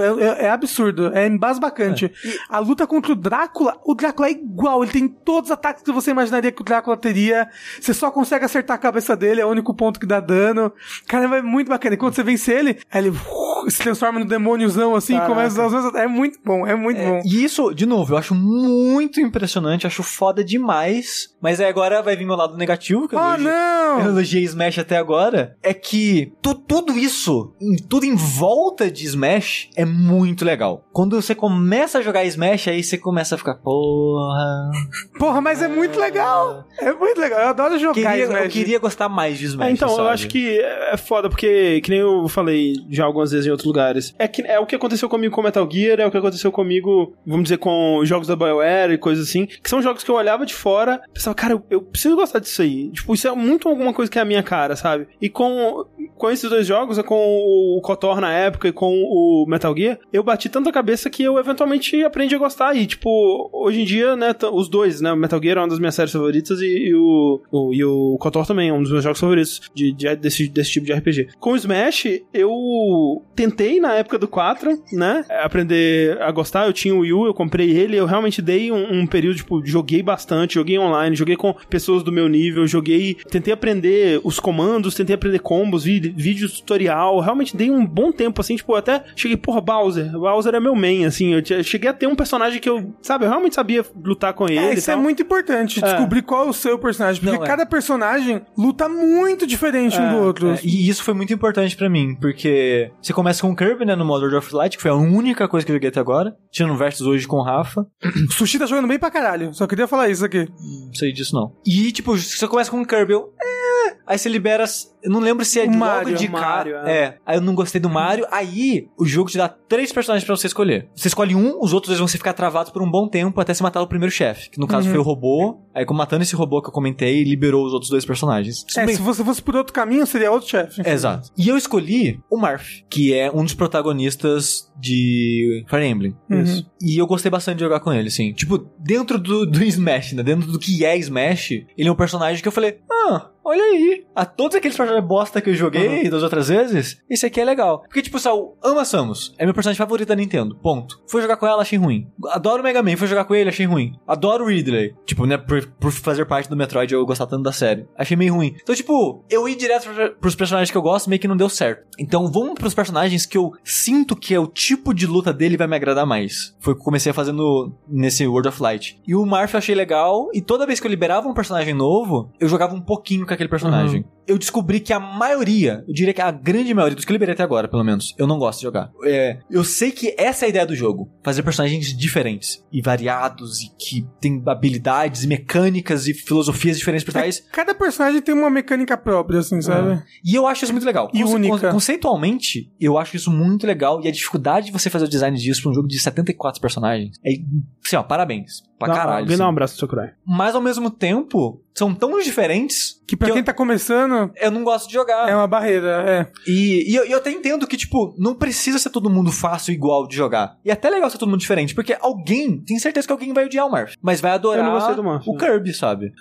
é, é- é absurdo, é embasbacante. E a luta contra o Drácula, o Drácula é igual, ele tem todos os ataques que você imaginaria que o Drácula teria. Você só consegue acertar a cabeça dele, é o único ponto que dá dano. Cara, é muito bacana. E quando você vence ele, ele uh, se transforma no demôniozão assim, Caraca. começa a usar os... É muito bom, é muito bom. E isso, de novo, eu acho muito impressionante, acho foda demais. Mas aí agora vai vir meu lado negativo, que eu Oh, elogiei- eu não! elogiei Smash até agora. É que tu- tudo isso, tudo em volta de Smash é muito legal. Quando você começa a jogar Smash, aí você começa a ficar, porra. Porra, mas é muito legal! É muito legal, eu adoro jogar Queria, Smash. eu queria gostar mais de Smash. É, então, eu sabe? acho que é foda, porque, que nem eu falei já algumas vezes em outros lugares, é, que, é o que aconteceu comigo com Metal Gear, é o que aconteceu comigo, vamos dizer, com jogos da BioWare e coisas assim, que são jogos que eu olhava de fora, pensava, cara, eu, eu preciso gostar disso aí. Tipo, isso é muito alguma coisa que é a minha cara, sabe? E com, com esses dois jogos, é com o KOTOR na época e com o Metal Gear, eu bati tanta cabeça que eu eventualmente aprendi a gostar. E, tipo, hoje em dia, né, os dois, né, o Metal Gear é uma das minhas séries favoritas e, e o, o, e o KOTOR também é um dos meus jogos favoritos de, de- desse, desse tipo de RPG. Com o Smash, eu tentei na época do 4, né, aprender a gostar. Eu tinha o Wii U, eu comprei ele, eu realmente dei um, um período, tipo, joguei bastante, joguei online, joguei com pessoas do meu nível, joguei, tentei aprender os comandos, tentei aprender combos, vi, vídeo tutorial, realmente dei um bom tempo, assim, tipo, até cheguei, porra, Bowser, Bowser é meu main, assim, eu cheguei a ter um personagem que eu, sabe, eu realmente sabia lutar com ele É, e isso é muito importante, É. descobrir qual é o seu personagem. Porque Não, é. cada personagem luta muito diferente um É, do outro. É, e isso foi muito importante pra mim, porque você começa com o Kirby, né, no modo World of Light, que foi a única coisa que eu joguei até agora. Tinha no Versus hoje com o Rafa. O Sushi tá jogando bem pra caralho. Só queria falar isso aqui. Não sei disso não. E, tipo, você começa com o Kirby, eu. É. Aí você libera. as- Eu não lembro se é logo Mario. de. Mario, é. é. Aí eu não gostei do Mario. Aí o jogo te dá três personagens pra você escolher. Você escolhe um, os outros dois vão se ficar travados por um bom tempo até se matar o primeiro chefe. Que no caso Uhum. foi o robô. Aí, como matando esse robô que eu comentei, liberou os outros dois personagens. É, Bem, se você fosse por outro caminho, seria outro chefe. Exato. E eu escolhi o Marth, que é um dos protagonistas de Fire Emblem. Uhum. Isso. E eu gostei bastante de jogar com ele, assim. Tipo, dentro do, do Smash, né? Dentro do que é Smash, ele é um personagem que eu falei, ah, olha aí. A todos aqueles personagens bosta que eu joguei das outras vezes, esse aqui é legal. Porque, tipo, Saul, ama Samus. É meu personagem favorito da Nintendo. Ponto. Fui jogar com ela, achei ruim. Adoro o Mega Man, fui jogar com ele, achei ruim. Adoro o Ridley. Tipo, né, por, por fazer parte do Metroid eu gostar tanto da série. Achei meio ruim. Então, tipo, eu ir direto pra, pros personagens que eu gosto meio que não deu certo. Então, vamos pros personagens que eu sinto que é o tipo de luta dele vai me agradar mais. Foi o que comecei a fazer no, nesse World of Light. E o Marth eu achei legal, e toda vez que eu liberava um personagem novo, eu jogava um pouquinho com aquele personagem. Eu descobri que a maioria, eu diria que a grande maioria dos que eu liberei até agora, pelo menos, eu não gosto de jogar. É, eu sei que essa é a ideia do jogo. Fazer personagens diferentes e variados e que tem habilidades e mecânicas e filosofias diferentes por trás. Cada personagem tem uma mecânica própria, assim, sabe? E eu acho isso muito legal. E única. Conceitualmente, eu acho isso muito legal. E a dificuldade de você fazer o design disso pra um jogo de 74 personagens é. Assim, ó, parabéns. Pra Dá- caralho. Alguém dá um assim. abraço Sakurai. Mas ao mesmo tempo, são tão diferentes Que pra que quem eu, tá começando, eu não gosto de jogar. é uma barreira, é. E, e eu, e eu até entendo que, tipo, não precisa ser todo mundo fácil igual de jogar. E é até legal ser todo mundo diferente, porque alguém, tem certeza que alguém vai odiar o Marth. Mas vai adorar Eu não gostei do Marth, o né? Kirby, sabe?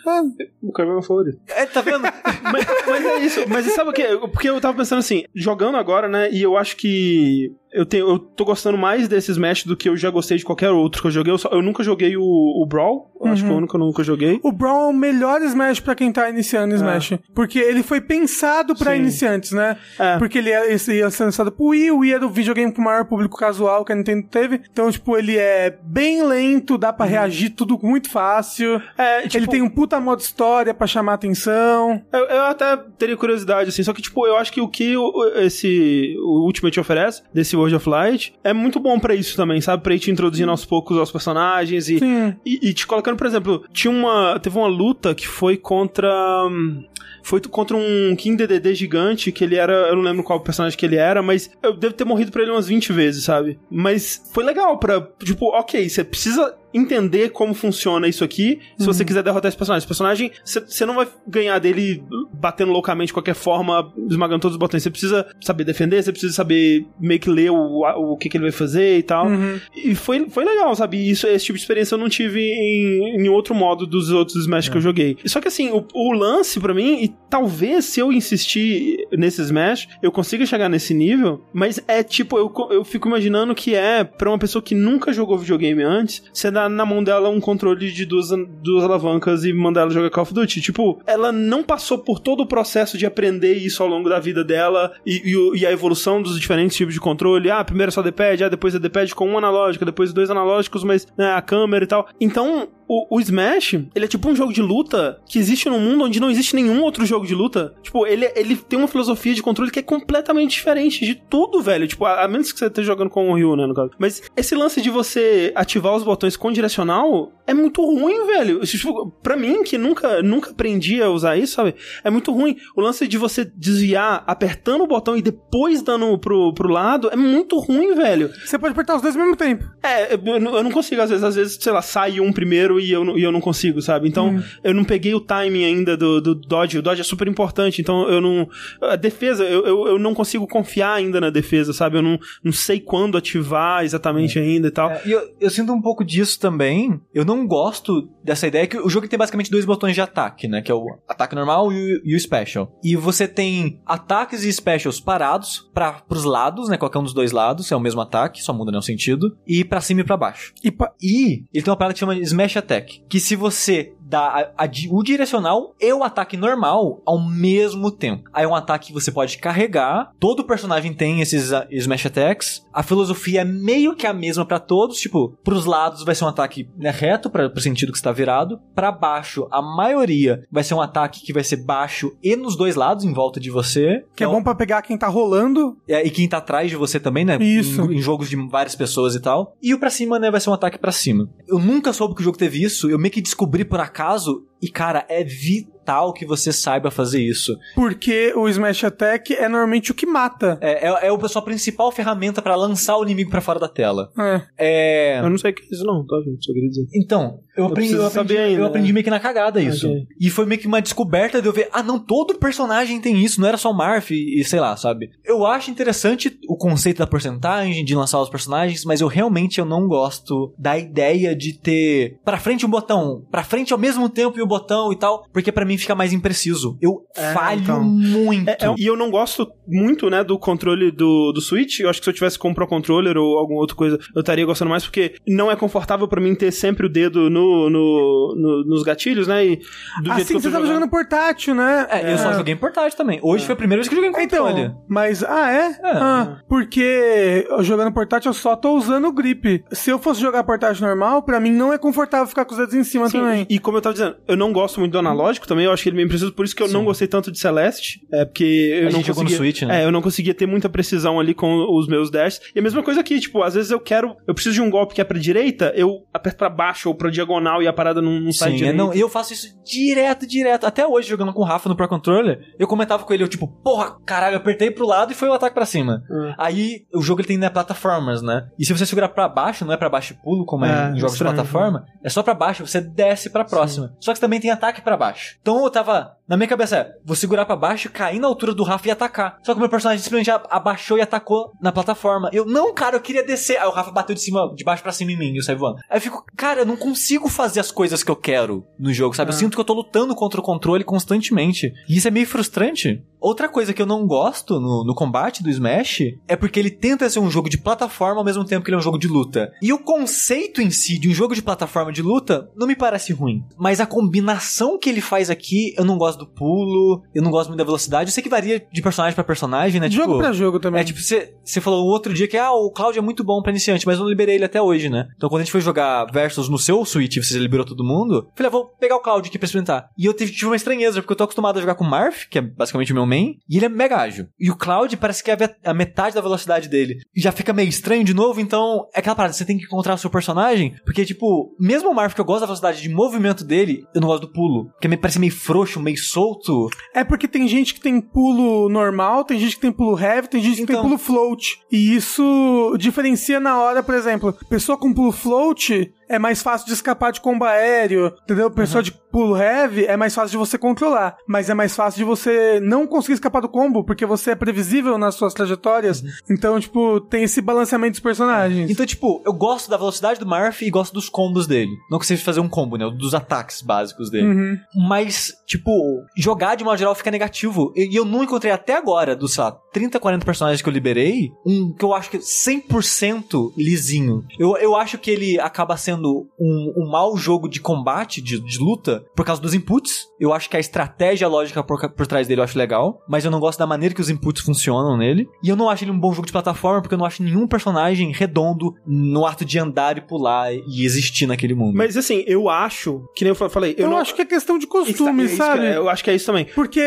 O Kirby é meu favorito. É, tá vendo? mas, mas é isso. Mas sabe o que? Porque eu tava pensando assim, jogando agora, né? E eu acho que eu, tenho, eu tô gostando mais desse Smash do que eu já gostei de qualquer outro que eu joguei. Eu, só- eu nunca joguei o, o Brawl. eu Acho que é o único que eu nunca joguei. O Brawl é o melhor Smash pra quem tá iniciando Smash. Porque ele foi pensado pra Sim. iniciantes, né? É. Porque ele é, esse ia ser lançado pro Wii, o Wii era o videogame pro maior público casual que a Nintendo teve. Então, tipo, ele é bem lento, dá pra reagir tudo muito fácil. É, tipo, ele tem um puta modo história pra chamar atenção. Eu, eu até teria curiosidade, assim, só que, tipo, eu acho que o que esse o Ultimate oferece, desse World of Light, é muito bom pra isso também, sabe? Pra ir te introduzindo aos poucos aos personagens e, e, e te colocando, por exemplo, tinha uma. Teve uma luta que foi contra. hum, Foi contra um King DDD gigante, que ele era. Eu não lembro qual personagem que ele era, mas eu devo ter morrido pra ele umas 20 vezes, sabe? Mas foi legal pra. Tipo, ok, você precisa entender como funciona isso aqui se Uhum. você quiser derrotar esse personagem. Esse personagem, você não vai ganhar dele batendo loucamente de qualquer forma, esmagando todos os botões. Você precisa saber defender, você precisa saber meio que ler o, o que, que ele vai fazer e tal. Uhum. E foi, foi legal, sabe? Isso, esse tipo de experiência eu não tive em, em outro modo dos outros Smash que eu joguei. Só que assim, o, o lance pra mim, e talvez se eu insistir nesse Smash, eu consiga chegar nesse nível, mas é tipo, eu, eu fico imaginando que é pra uma pessoa que nunca jogou videogame antes, você dá na mão dela um controle de duas, duas alavancas e mandar ela jogar Call of Duty. Tipo, ela não passou por todo o processo de aprender isso ao longo da vida dela e, e e a evolução dos diferentes tipos de controle. Ah, primeiro só D-pad, ah, depois é D-pad com um analógico, depois dois analógicos, mas né, a câmera e tal. Então, o, o Smash, ele é tipo um jogo de luta que existe num mundo onde não existe nenhum outro jogo de luta. Tipo, ele, ele tem uma filosofia de controle que é completamente diferente de tudo, velho. Tipo, a, a menos que você esteja jogando com o Ryu, né, no caso. Mas esse lance de você ativar os botões com direcional é muito ruim, velho. Tipo, pra mim, que nunca, nunca aprendi a usar isso, sabe? É muito ruim. O lance de você desviar apertando o botão e depois dando pro, pro lado é muito ruim, velho. Você pode apertar os dois ao mesmo tempo. É, eu, não- eu não consigo, às vezes, às vezes, sei lá, sai um primeiro e eu, não- e eu não consigo, sabe? Então, eu não peguei o timing ainda do, do dodge. O dodge é super importante, então eu não. A defesa, eu, eu, eu não consigo confiar ainda na defesa, sabe? Eu não, não sei quando ativar exatamente ainda e tal. É, e eu, eu sinto um pouco disso também. Eu não gosto dessa ideia que o jogo tem basicamente dois botões de ataque, né? Que é o ataque normal e o, e o special. E você tem ataques e specials parados para pros lados, né? Qualquer um dos dois lados, é o mesmo ataque, só muda né, o sentido. E pra cima e pra baixo. E pa- E ele tem uma parada que chama de Smash Attack. Que se você dá a- a o direcional e o ataque normal ao mesmo tempo. Aí é um ataque que você pode carregar. Todo personagem tem esses ah, Smash Attacks. A filosofia é meio que a mesma pra todos. Tipo, pros lados vai ser um ataque né, reto, pra, pro sentido que está virado. Pra baixo, a maioria vai ser um ataque que vai ser baixo e nos dois lados, em volta de você. que é Então, bom pra pegar quem tá rolando. é, e quem tá atrás de você também, né? Isso. Em, em jogos de várias pessoas e tal. E o pra cima, né, vai ser um ataque pra cima. Eu nunca soube que o jogo teve isso. Eu meio que descobri por acaso. E, cara, é vital que você saiba fazer isso. Porque o Smash Attack é normalmente o que mata. É, é, é a sua principal ferramenta pra lançar o inimigo pra fora da tela. É. É. Eu não sei o que é isso, não, tá, gente? Só queria dizer. Então, eu aprendi, preciso eu aprendi, ainda, eu aprendi né? meio que na cagada isso. Ok. E foi meio que uma descoberta de eu ver, ah não, todo personagem tem isso, não era só o Marth e, e sei lá, sabe? Eu acho interessante o conceito da porcentagem, de lançar os personagens, mas eu realmente eu não gosto da ideia de ter pra frente um botão, pra frente ao mesmo tempo e o botão e tal, porque pra mim fica mais impreciso. Eu É, falho então. muito. É, é, e eu não gosto muito, né, do controle do, do Switch. Eu acho que se eu tivesse com um Pro Controller ou alguma outra coisa, eu estaria gostando mais, porque não é confortável pra mim ter sempre o dedo no, no, no- nos gatilhos, né? E do jeito Assim que eu você tava jogando portátil, né? É, eu só joguei em portátil também. Hoje foi a primeira vez que eu joguei em controle. Então, mas, ah, é? Ah, porque jogando portátil eu só tô usando o grip. Se eu fosse jogar portátil normal, pra mim não é confortável ficar com os dedos em cima Sim, também. E, e como eu tava dizendo, eu não gosto muito do analógico também, eu acho que ele é meio preciso, por isso que eu não gostei tanto de Celeste, é porque eu A não conseguia, Switch, né? É, eu não conseguia ter muita precisão ali com os meus dashes. E a mesma coisa aqui, tipo, às vezes eu quero, eu preciso de um golpe que é pra direita, eu aperto pra baixo ou pra diagonal e a parada não, não sai Sim, é, direito. não, eu faço isso direto, direto. Até hoje, jogando com o Rafa no Pro Controller, eu comentava com ele, eu tipo, porra, caralho, apertei pro lado e foi o ataque pra cima. Hum. Aí, o jogo ele tem, né, plataformas, né? E se você segurar pra baixo, não é pra baixo e pulo, como é, É, em jogos estranho, de plataforma, é só pra baixo, você desce pra próxima. Só que também tem ataque pra baixo. Então eu tava, na minha cabeça, é, vou segurar pra baixo, cair na altura do Rafa e atacar. Só que o meu personagem simplesmente abaixou e atacou na plataforma. Eu, não, cara, eu queria descer. Aí o Rafa bateu de cima, de baixo pra cima em mim e eu saí voando. Aí eu fico, cara, eu não consigo fazer as coisas que eu quero no jogo, sabe? Eu Ah. sinto que eu tô lutando contra o controle constantemente. E isso é meio frustrante. Outra coisa que eu não gosto no, no combate do Smash é porque ele tenta ser um jogo de plataforma ao mesmo tempo que ele é um jogo de luta. E o conceito em si de um jogo de plataforma de luta não me parece ruim. Mas a combinação que ele faz aqui, eu não gosto do pulo, eu não gosto muito da velocidade. Eu sei que varia de personagem pra personagem, né? jogo tipo, pra jogo também. é, tipo, você falou o outro dia que ah, o Cloud é muito bom pra iniciante, mas eu não liberei ele até hoje, né? Então quando a gente foi jogar Versus no seu Switch, você liberou todo mundo, eu falei, ah, vou pegar o Cloud aqui pra experimentar. E eu tive, tive uma estranheza, porque eu tô acostumado a jogar com o Marth, que é basicamente o meu main, e ele é mega ágil. E o Cloud parece que é a metade da velocidade dele. E já fica meio estranho de novo, então é aquela parada, você tem que encontrar o seu personagem, porque, tipo, mesmo o Marth, que eu gosto da velocidade de movimento dele, eu não gosto do pulo. Porque me parece meio frouxo, meio solto. É porque tem gente que tem pulo normal, tem gente que tem pulo heavy, tem gente que tem Então. pulo float. E isso diferencia na hora, por exemplo, pessoa com pulo float é mais fácil de escapar de combo aéreo, entendeu? Pessoa de pulo heavy é mais fácil de você controlar, mas é mais fácil de você não conseguir escapar do combo, porque você é previsível nas suas trajetórias. Então, tipo, tem esse balanceamento dos personagens. Então, tipo, eu gosto da velocidade do Murphy e gosto dos combos dele. Não que seja fazer um combo, né? Dos ataques básicos dele. Uhum. Mas, tipo, jogar de modo geral fica negativo. E e eu não encontrei até agora, dos, sei lá, 30, 40 personagens que eu liberei, um que eu acho que é 100% lisinho. Eu, eu acho que ele acaba sendo um, um mau jogo de combate, de, de luta, por causa dos inputs. Eu acho que a estratégia lógica por, por trás dele eu acho legal, mas eu não gosto da maneira que os inputs funcionam nele. E eu não acho ele um bom jogo de plataforma, porque eu não acho nenhum personagem redondo no ato de andar e pular e existir naquele mundo. Mas assim, eu acho, que nem eu fa- falei, eu, Eu, não acho que é questão de Isso tá- costume, é isso sabe? eu acho que é isso também. Porque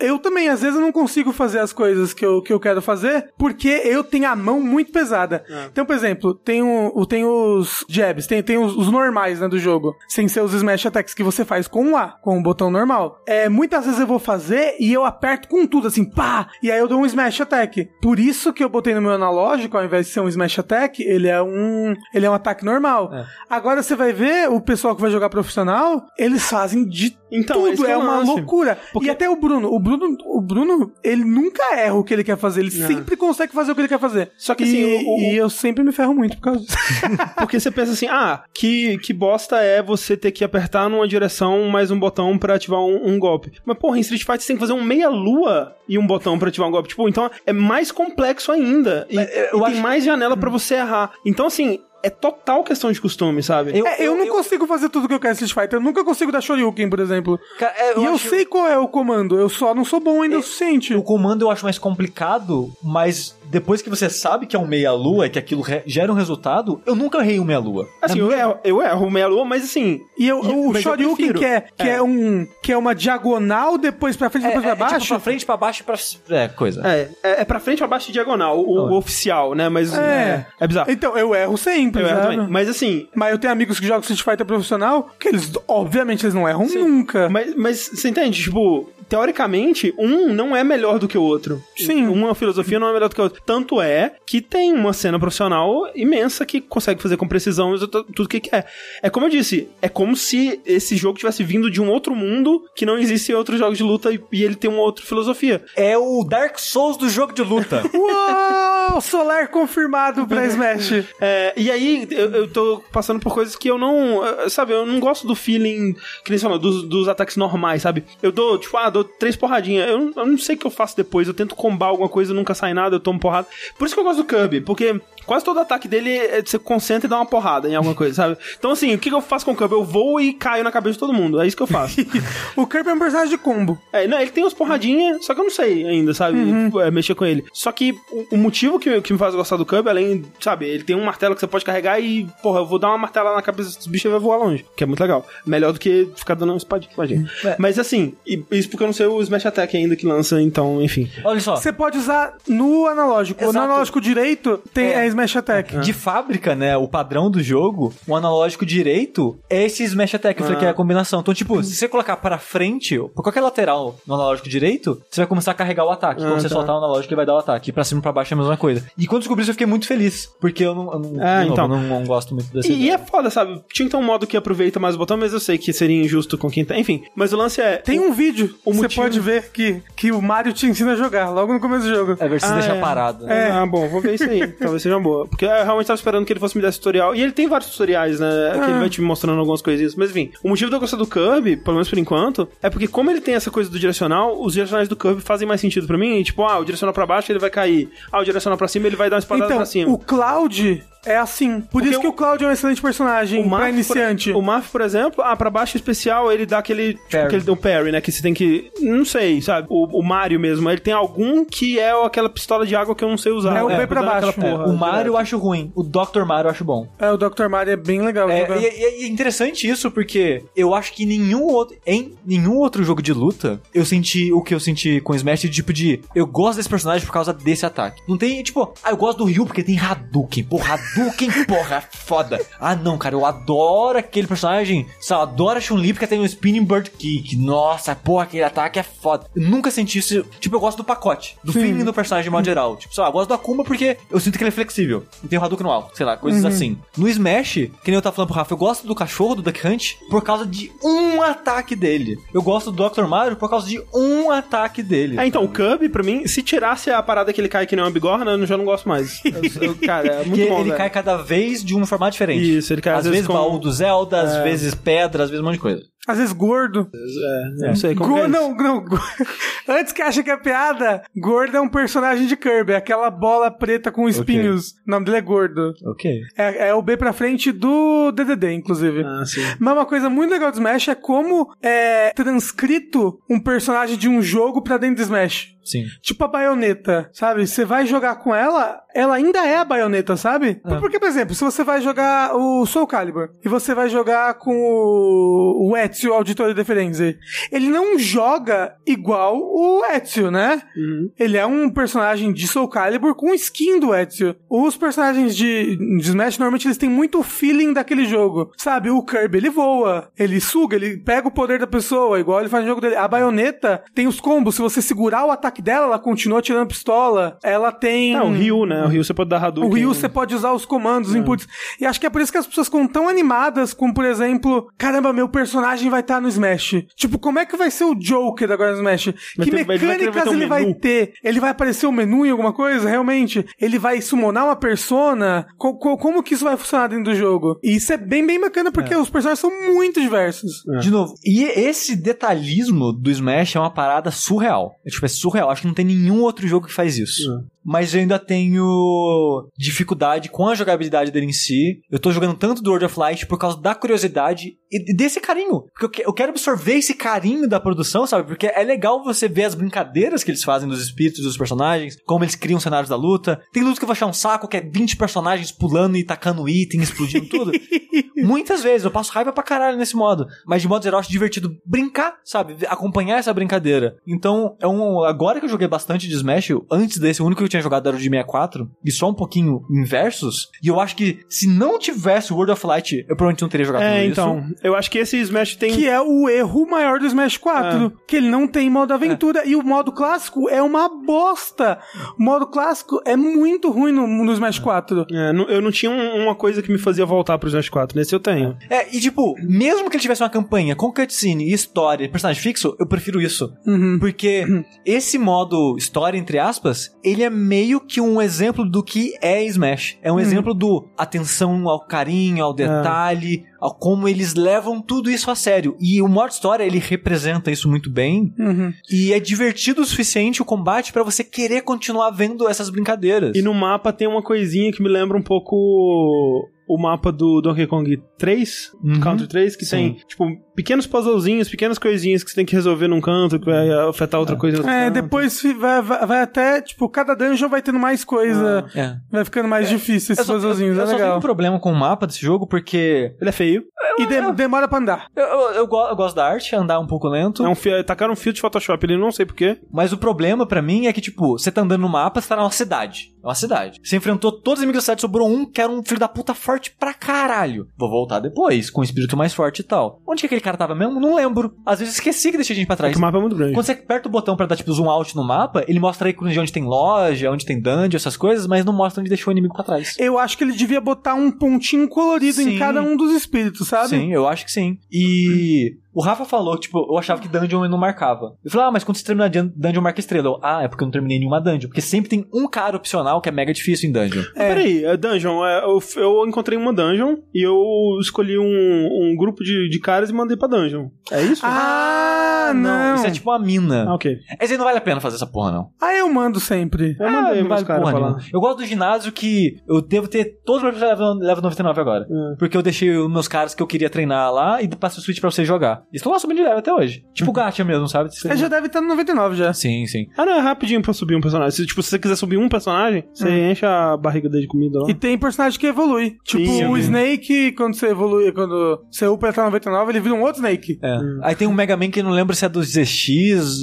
eu também, às vezes, eu não consigo fazer as coisas que eu, que eu quero fazer, porque eu tenho a mão muito pesada. É. Então, por exemplo, tem, o, tem os jabs, tem, tem os, os normais né, do jogo, sem ser os smash attacks que você faz com o A, com o botão normal. É, muitas vezes eu vou fazer e eu aperto com tudo, assim, pá! E aí eu dou um smash attack. Por isso que eu botei no meu analógico, ao invés de ser um smash attack, ele é um, ele é um ataque normal. É. Agora você vai ver o pessoal que vai jogar profissional, eles fazem de Então, esse tudo, é o uma lance. loucura. Porque- E até o Bruno, o Bruno, o Bruno, ele nunca erra o que ele quer fazer, ele Não. sempre consegue fazer o que ele quer fazer. Só que, e, assim, o- o- e eu sempre me ferro muito por causa disso. Porque você pensa assim, ah, que, que bosta é você ter que apertar numa direção mais um botão pra ativar um, um golpe. Mas, porra, em Street Fighter você tem que fazer um meia-lua e um botão pra ativar um golpe. Tipo, então é mais complexo ainda. E, eu e tem acho- mais janela pra você errar. Então, assim, é total questão de costume, sabe? Eu- É, eu, não consigo fazer tudo que eu quero em Street Fighter. Eu nunca consigo dar Shoryuken, por exemplo. Cara, é, e eu acho- sei qual é o comando, eu só não sou bom ainda o suficiente. O comando eu acho mais complicado, mas depois que você sabe que é um meia-lua e que aquilo gera um resultado, eu nunca errei um meia-lua. Assim, eu erro, eu erro meia-lua, mas assim... E eu, E- o eu Shoryuken, que, é, que é. um que é uma diagonal, depois pra frente, depois pra tipo, baixo. pra frente, pra baixo e pra... É, coisa. É, é, é pra frente, pra baixo e diagonal, o, o oficial, né? Mas é, é bizarro. Então, eu erro sempre, Eu erro sabe? também. Mas assim, Mas eu tenho amigos que jogam Street Fighter profissional, que eles, obviamente, eles não erram nunca. Mas, mas você entende? Tipo, teoricamente, um não é melhor do que o outro. Sim. Uma filosofia não é melhor do que a outra. Tanto é que tem uma cena profissional imensa que consegue fazer com precisão tudo que quer. É como eu disse, é como se esse jogo tivesse vindo de um outro mundo que não existe em outros jogos de luta e, ele tem uma outra filosofia. É o Dark Souls do jogo de luta. Uau! Solar confirmado pra Smash. É, e aí, eu, eu tô passando por coisas que eu não. eh, Sabe, eu não gosto do feeling, que nem você falou, dos, dos ataques normais, sabe? Eu dou, tipo, ah, dou três porradinhas. Eu, não- eu não sei o que eu faço depois. Eu tento combar alguma coisa, nunca sai nada, eu tomo porrada. Por isso que eu gosto do Kirby, porque quase todo ataque dele é você concentra e dá uma porrada em alguma coisa, sabe? Então, assim, o que que eu faço com o Kirby? Eu vou e caio na cabeça de todo mundo. É isso que eu faço. O Kirby é um personagem de combo. É, não, ele tem umas porradinhas, só que eu não sei ainda, sabe? É, mexer com ele. Só que o, o motivo que, que me faz gostar do Kirby, além, sabe, ele tem um martelo que você pode carregar e, porra, eu vou dar uma martela na cabeça dos bichos e vai voar longe. Que é muito legal. Melhor do que ficar dando uma espadinha. espadinha. Mas assim, e- isso porque eu não sei o Smash Attack ainda que lança, então, enfim. Olha só. Você pode usar no analógico. No Exato. analógico direito tem É. a Smash Attack. De fábrica, né? O padrão do jogo, o analógico direito é esse Smash Attack, eu falei que é a combinação. Então, tipo, se você colocar para frente, por qualquer lateral no analógico direito, você vai começar a carregar o ataque. Quando Ah, você tá. soltar o analógico, ele vai dar o ataque. E pra cima e pra baixo é a mesma coisa. E quando descobri isso, eu fiquei muito feliz. Porque eu não, eu não, É, novo, então. eu não, não gosto muito dessa E, e ideia. é foda, sabe? Tinha que ter um modo que aproveita mais o botão, mas eu sei que seria injusto com quem tá. Enfim, mas o lance é. Tem um vídeo o que você motivo- pode ver que, que o Mario te ensina a jogar logo no começo do jogo. É ver se Ah, deixa é. parado. né? É. Ah, bom, vou ver isso aí. Talvez seja uma boa. Porque eu realmente tava esperando que ele fosse me dar esse tutorial. E ele tem vários tutoriais, né? Que Ah. ele vai te mostrando algumas coisinhas. Mas enfim, o motivo de eu gostar do Kirby, pelo menos por enquanto, é porque como ele tem essa coisa do direcional, os direcionais do Kirby fazem mais sentido pra mim. Tipo, ah, o direcional pra baixo ele vai cair. Ah, o direcional pra cima ele vai dar uma espadada Então, pra cima. o Cloud é assim. Por Porque isso que o- o Cloud é um excelente personagem pra Marth, iniciante. Por, o Marth, por exemplo, ah, pra baixo especial, ele dá aquele. Tipo, Parry. aquele do parry, né? Que você tem que. Não sei, sabe? O, o Mario mesmo, ele tem algum que é aquela pistola de água que eu não sei usar. É o B pra baixo. É, porra o Mario eu acho ruim, o Dr. Mario eu acho bom. É, o Dr. Mario é bem legal. É, e, e- é interessante isso, porque eu acho que nenhum outro, em nenhum outro jogo de luta eu senti o que eu senti com Smash, de tipo de eu gosto desse personagem por causa desse ataque. Não tem, tipo, ah, eu gosto do Ryu porque tem Hadouken. Pô, Hadouken, porra, é foda. Ah, não, cara, eu adoro aquele personagem. Eu adoro a Chun-Li porque tem um Spinning Bird Kick. Nossa, porra, aquele ataque é foda. Eu nunca senti isso. Tipo, eu gosto do pacote, do feeling do personagem de modo geral. Tipo, sei lá, eu gosto do Akuma porque eu sinto que ele é flexível. E tem o Hadouken no alto, sei lá, coisas assim. No Smash, que nem eu tava falando pro Rafa, eu gosto do cachorro do Duck Hunt por causa de um ataque dele. Eu gosto do Dr. Mario por causa de um ataque dele. É, então, o Kirby, pra mim, se tirasse a parada que ele cai que nem uma bigorna, eu já não gosto mais. Eu- eu- cara, é muito bom, ele velho. Cai cada vez de um formato diferente. Isso, ele cai às, às vezes vezes com- baú do Zelda, às É. vezes pedra, às vezes um monte de coisa. Às vezes gordo. É, não sei como é Gordo, isso. não, não. go- Antes que acha que é piada, gordo é um personagem de Kirby. é Aquela bola preta com espinhos. O nome dele é gordo. Ok. É, é o B pra frente do DDD, inclusive. Ah, sim. Mas uma coisa muito legal do Smash é como é transcrito um personagem de um jogo pra dentro do Smash. Sim. Tipo a baioneta, sabe? Você vai jogar com ela, ela ainda é a baioneta, sabe? É. Porque, por exemplo, se você vai jogar o Soul Calibur e você vai jogar com o, o Ezio Auditore de Firenze, ele não joga igual o Ezio, né? Uhum. Ele é um personagem de Soul Calibur com skin do Ezio. Os personagens de, de Smash, normalmente, eles têm muito feeling daquele jogo. Sabe, o Kirby, ele voa, ele suga, ele pega o poder da pessoa, igual ele faz no jogo dele. A baioneta tem os combos. Se você segurar o ataque dela, ela continua tirando pistola. Ela tem... Ah, o Ryu, né? O Ryu você pode dar Hadouken. O Ryu você pode usar os comandos, os inputs. E acho que é por isso que as pessoas ficam tão animadas com, por exemplo, caramba, meu personagem vai estar no Smash. Tipo, como é que vai ser o Joker agora no Smash? Vai que ter- vai- vai ter- vai mecânicas ter um ele vai ter? Ele vai aparecer um menu em alguma coisa, realmente? Ele vai summonar uma persona? Co- co- como que isso vai funcionar dentro do jogo? E isso é bem, bem bacana, porque os personagens são muito diversos. É. De novo, e esse detalhismo do Smash é uma parada surreal. É, tipo, é surreal. Acho que não tem nenhum outro jogo que faz isso. Mas eu ainda tenho dificuldade com a jogabilidade dele em si. Eu tô jogando tanto do World of Light por causa da curiosidade e desse carinho. Porque eu, que- eu quero absorver esse carinho da produção, sabe? Porque é legal você ver as brincadeiras que eles fazem dos espíritos dos personagens, como eles criam cenários da luta. Tem luta que eu vou achar um saco, que é 20 personagens pulando e tacando item, explodindo tudo. Muitas vezes eu passo raiva pra caralho nesse modo. Mas de modo geral, eu acho divertido brincar, sabe? Acompanhar essa brincadeira. Então, é um. Agora que eu joguei bastante de Smash, antes desse, o único que eu tinha jogado era o de 64, e só um pouquinho em versus. E eu acho que se não tivesse o World of Light, eu provavelmente não teria jogado É, tudo então. isso. Eu acho que esse Smash tem. Que é o erro maior do Smash 4. Que ele não tem modo aventura. E o modo clássico é uma bosta. O modo clássico é muito ruim no, no Smash 4. É, eu não tinha um- uma coisa que me fazia voltar pro Smash 4. Nesse eu tenho. É, e tipo, mesmo que ele tivesse uma campanha com cutscene e história e personagem fixo, eu prefiro isso. Uhum. Porque esse modo história, entre aspas, ele é meio que um exemplo do que é Smash. É um exemplo do atenção ao carinho, ao detalhe, ao como eles levam tudo isso a sério. E o modo história, ele representa isso muito bem. Uhum. E é divertido o suficiente o combate pra você querer continuar vendo essas brincadeiras. E no mapa tem uma coisinha que me lembra um pouco o mapa do Donkey Kong 3, Uhum. Country 3, que Sim. tem, tipo, pequenos puzzlezinhos, pequenas coisinhas que você tem que resolver num canto, que vai afetar outra coisa no outro É, canto. depois vai, vai, vai até, tipo, cada dungeon vai tendo mais coisa. É. Vai ficando mais difícil Eu esses só, eu, puzzlezinhos, eu é só tenho um legal. problema com o mapa desse jogo porque Ele é feio. E de- demora pra andar. eu, eu, eu go- eu gosto da arte, andar um pouco lento. É um fi- tacaram um fio de Photoshop ali, não sei porquê. Mas o problema pra mim é que, tipo, você tá andando no mapa, você tá numa cidade. É uma cidade. Você enfrentou todos os inimigos da cidade, sobrou um que era um filho da puta forte pra caralho. Vou voltar depois, com um espírito mais forte e tal. Onde que aquele cara tava mesmo? Não lembro. Às vezes esqueci que deixei gente pra É trás. que o mapa é muito grande. Quando você aperta o botão pra dar, tipo, zoom out no mapa, ele mostra aí onde tem loja, onde tem dungeon, essas coisas, mas não mostra onde deixou o inimigo pra trás. Eu acho que ele devia botar um pontinho colorido Sim. em cada um dos espíritos, sabe? Sim, eu acho que sim. E o Rafa falou, tipo, eu achava que dungeon eu não marcava. Eu falei, ah, mas quando você termina dun- dungeon, marca estrela. Eu, ah, é porque eu não terminei nenhuma dungeon. Porque sempre tem um cara opcional que é mega difícil em dungeon. Mas Peraí, é dungeon. é, eu, eu encontrei uma dungeon e eu escolhi um, um grupo de, de caras e mandei pra dungeon. É isso? Ah, não. Isso é tipo uma mina. Ah, ok. Esse aí não vale a pena fazer essa porra, não. Ah, eu mando sempre. Eu Ah, mandei não meus vale caras pra lá. Eu gosto do ginásio que eu devo ter todos os meus level, level 99 agora. É. Porque eu deixei os meus caras que eu queria treinar lá e passei o switch pra você jogar. Estão lá subindo de level até hoje. Tipo o Gacha mesmo, sabe? Ele já deve estar no 99 já. Sim, sim. Ah, não, é rapidinho pra subir um personagem. Se, tipo, se você quiser subir um personagem, você enche a barriga dele de comida lá. E tem personagem que evolui. Tipo, Sim. o Snake, quando você evolui, quando você upa até 99, ele vira um outro Snake. É. Aí tem um Mega Man que não lembro se é do ZX,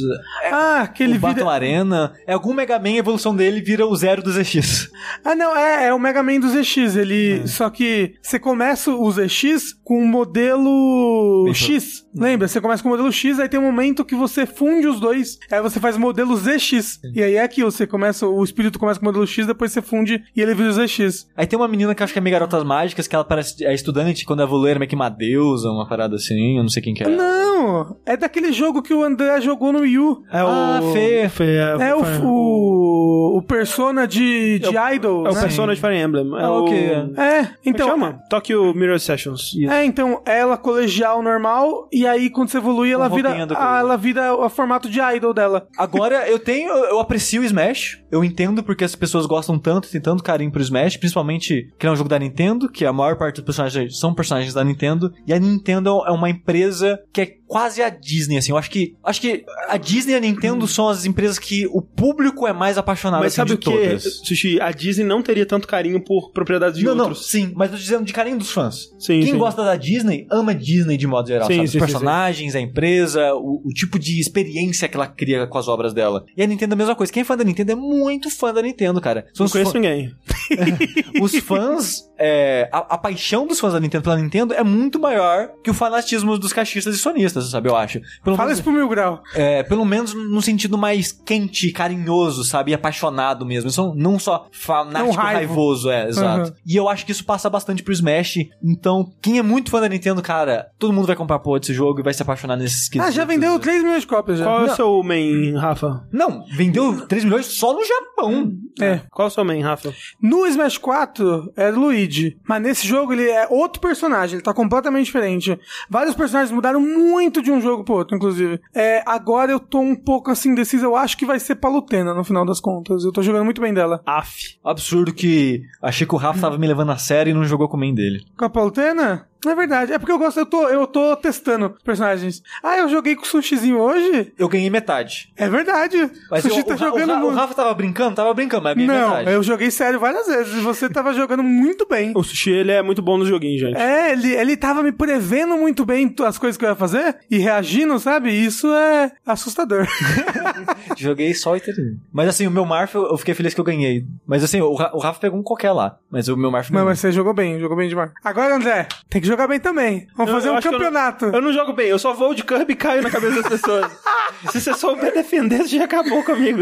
Ah, aquele Battle vira... Arena. É algum Mega Man, a evolução dele vira o zero do ZX. Ah, não, é, é o Mega Man do ZX. Ele. É. Só que você começa o ZX com o modelo Isso. X. Lembra? Você começa com o modelo X, aí tem um momento que você funde os dois. Aí você faz o modelo ZX. E aí é aquilo, você começa. O espírito começa com o modelo X, depois você funde e ele vira o ZX. Aí tem uma menina que eu acho que é meio garotas mágicas, que ela parece é estudante, quando evoluir era meio que uma deusa, uma parada assim, eu não sei quem que é. Não! É daquele jogo que o André jogou no Wii U. É Ah, o. Fê. Fê, É o, Fire- o, o Persona de, de Idol. É o né? Persona de Fire Emblem. É Ah, o. É, é que então. chama? Tokyo Mirror Sessions. Isso. É, então, ela colegial normal, e aí quando você evolui, ela vira, a, ela vira o formato de idol dela. Agora, eu tenho. Eu aprecio o Smash. Eu entendo porque as pessoas gostam tanto, tem tanto carinho pro Smash, principalmente que é um jogo da Nintendo, que a maior parte dos personagens são personagens da Nintendo. E a Nintendo é uma empresa que é quase a Disney, assim. Eu acho que. Acho que a Disney e a Nintendo são as empresas que o público é mais apaixonado Mas assim, sabe de o que, todas. Sushi? A Disney não teria tanto carinho por propriedades de não, não, outros. sim, mas eu tô dizendo de carinho dos fãs. Sim, Quem sim. gosta da Disney ama Disney de modo geral, Sim, sabe? sim, Os personagens, a empresa, o, o tipo de experiência que ela cria com as obras dela. E a Nintendo é a mesma coisa. Quem é fã da Nintendo é muito fã da Nintendo, cara. São Não conheço fã- ninguém. os fãs, é, a, a paixão dos fãs da Nintendo pela Nintendo é muito maior que o fanatismo dos cachistas e sonistas, sabe? Eu acho. Pelo Fala menos, isso pro Mil Grau. é, pelo menos no sentido mais quente, carinhoso, sabe? E apaixonado mesmo. São não só fanático Não raivo. raivoso, é, exato. Uhum. E eu acho que isso passa bastante pro Smash. Então, quem é muito fã da Nintendo, cara, todo mundo vai comprar porra desse jogo e vai se apaixonar nesses Ah, já vendeu 3 milhões de cópias já. Qual é o seu main, Rafa? Não, vendeu 3 milhões só no Japão. É. Qual é o seu main, Rafa? No Smash 4 é Luigi, mas nesse jogo ele é outro personagem, ele tá completamente diferente. Vários personagens mudaram muito de um jogo pro outro, inclusive. É, agora eu tô um pouco assim indeciso, eu acho que vai ser Palutena no final das contas. Eu tô jogando muito bem dela. Af. Absurdo que achei que o Rafa tava me levando a sério e não jogou com o main dele. Com a Palutena? Não é verdade, é porque eu gosto, eu tô, eu tô testando personagens. Ah, eu joguei com o Sushizinho hoje? Eu ganhei metade. É verdade. Mas Sushi eu- tá o, jogando o, Ra- o muito. Rafa tava brincando? Tava brincando, mas eu ganhei Não, metade. eu joguei sério várias vezes. e Você tava jogando muito bem. O Sushi, ele é muito bom no joguinho, gente. É, ele, ele tava me prevendo muito bem as coisas que eu ia fazer e reagindo, sabe? Isso é assustador. Joguei só e terminei. Mas assim, o meu Marf, eu fiquei feliz que eu ganhei. Mas assim, o, Ra- o Rafa pegou um qualquer lá. Mas o meu Marf ganhou. mas você jogou bem, jogou bem demais. Agora, André, tem que jogar bem também. Vamos Eu- fazer eu um que eu não- campeonato. Eu não jogo bem, eu só vou de Kirby e caio na cabeça das pessoas. Se você souber defender, você já acabou comigo.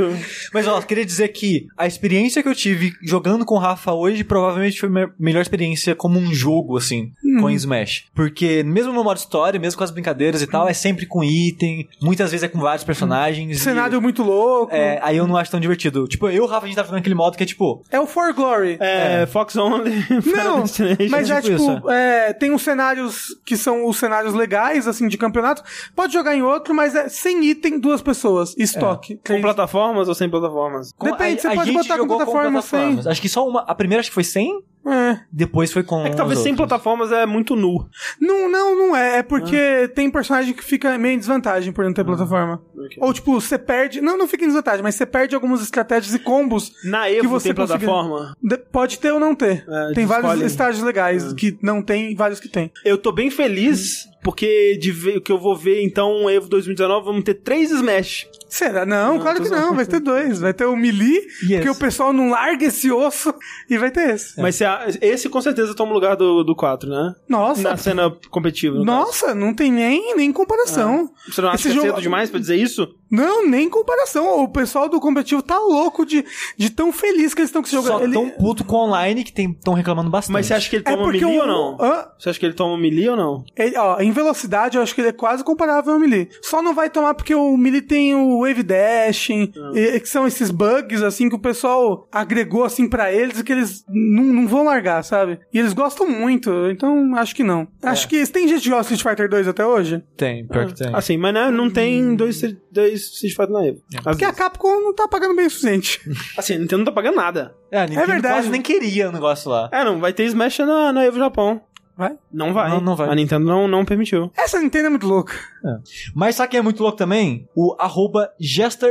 Mas ó, queria dizer que a experiência que eu tive jogando com o Rafa hoje provavelmente foi a me- melhor experiência como um jogo, assim, com Smash. Porque mesmo no modo história, mesmo com as brincadeiras e tal, é sempre com item, muitas vezes é com vários personagens. e- Cenário muito louco. É, aí eu não acho tão divertido. Tipo, eu e o Rafa, a gente tá jogando aquele modo que é tipo, É o For Glory. É, Fox Only, Não, Destination. mas é tipo tipo, isso, é, tem uns cenários que são os cenários legais, assim, de campeonato. Pode jogar em outro, mas é sem item, duas pessoas. Estoque. Com Três. plataformas ou sem plataformas? com- Depende, a- você a pode botar com jogou plataforma sem. plataformas. Acho que só uma. A primeira acho que foi 100, É. depois foi com. É que talvez sem plataformas é muito nu. Não, não, não é. É porque tem personagem que fica meio em desvantagem por não ter plataforma. ok. Ou, tipo, você perde. Não, não fica em desvantagem, mas você perde algumas estratégias e combos. Na Que Evo você tem consegue- plataforma? De- pode ter ou não ter. É, tem vários escolhe. estágios legais que não tem e vários que tem. Eu tô bem feliz, porque de ver, que eu vou ver, então, Evo 2019, vamos ter três Smash. Será? Não, claro que não. Vai ter dois. Vai ter o Melee, Yes. porque o pessoal não larga esse osso, e vai ter esse. Mas se a- esse com certeza toma o lugar do, do 4, né? Nossa. Na cena competitiva. no caso. Nossa, não tem nem, nem comparação. Você não acha Esse que é jogo- cedo demais pra dizer isso? Não, nem comparação. O pessoal do competitivo tá louco de, de tão feliz que eles estão com esse jogo. Só Ele- tão puto com online que estão reclamando bastante. Mas você acha que ele É toma porque melee o- ou não? Hã? Você acha que ele toma melee ou não? Ele- ó, em velocidade, eu acho que ele é quase comparável ao Melee. Só não vai tomar porque o Melee tem o Wave Dashing, e- que são esses bugs, assim, que o pessoal agregou, assim, pra eles e que eles não, não vão largar, sabe? E eles gostam muito, então acho que não. Acho que... Tem gente que gosta de Street Fighter 2 até hoje? Tem, pior que tem. Assim, mas né, não tem dois, dois Street Fighter na Evo. Às Porque a. Capcom não tá pagando bem o suficiente. Assim, a Nintendo não tá pagando nada. É, a Nintendo verdade. quase nem queria o negócio lá. É, não, vai ter Smash na, na Evo Japão. Vai? Não vai. Não, não vai. A Nintendo não, não permitiu. Essa Nintendo é muito louca. Mas sabe quem é muito louco também? O arroba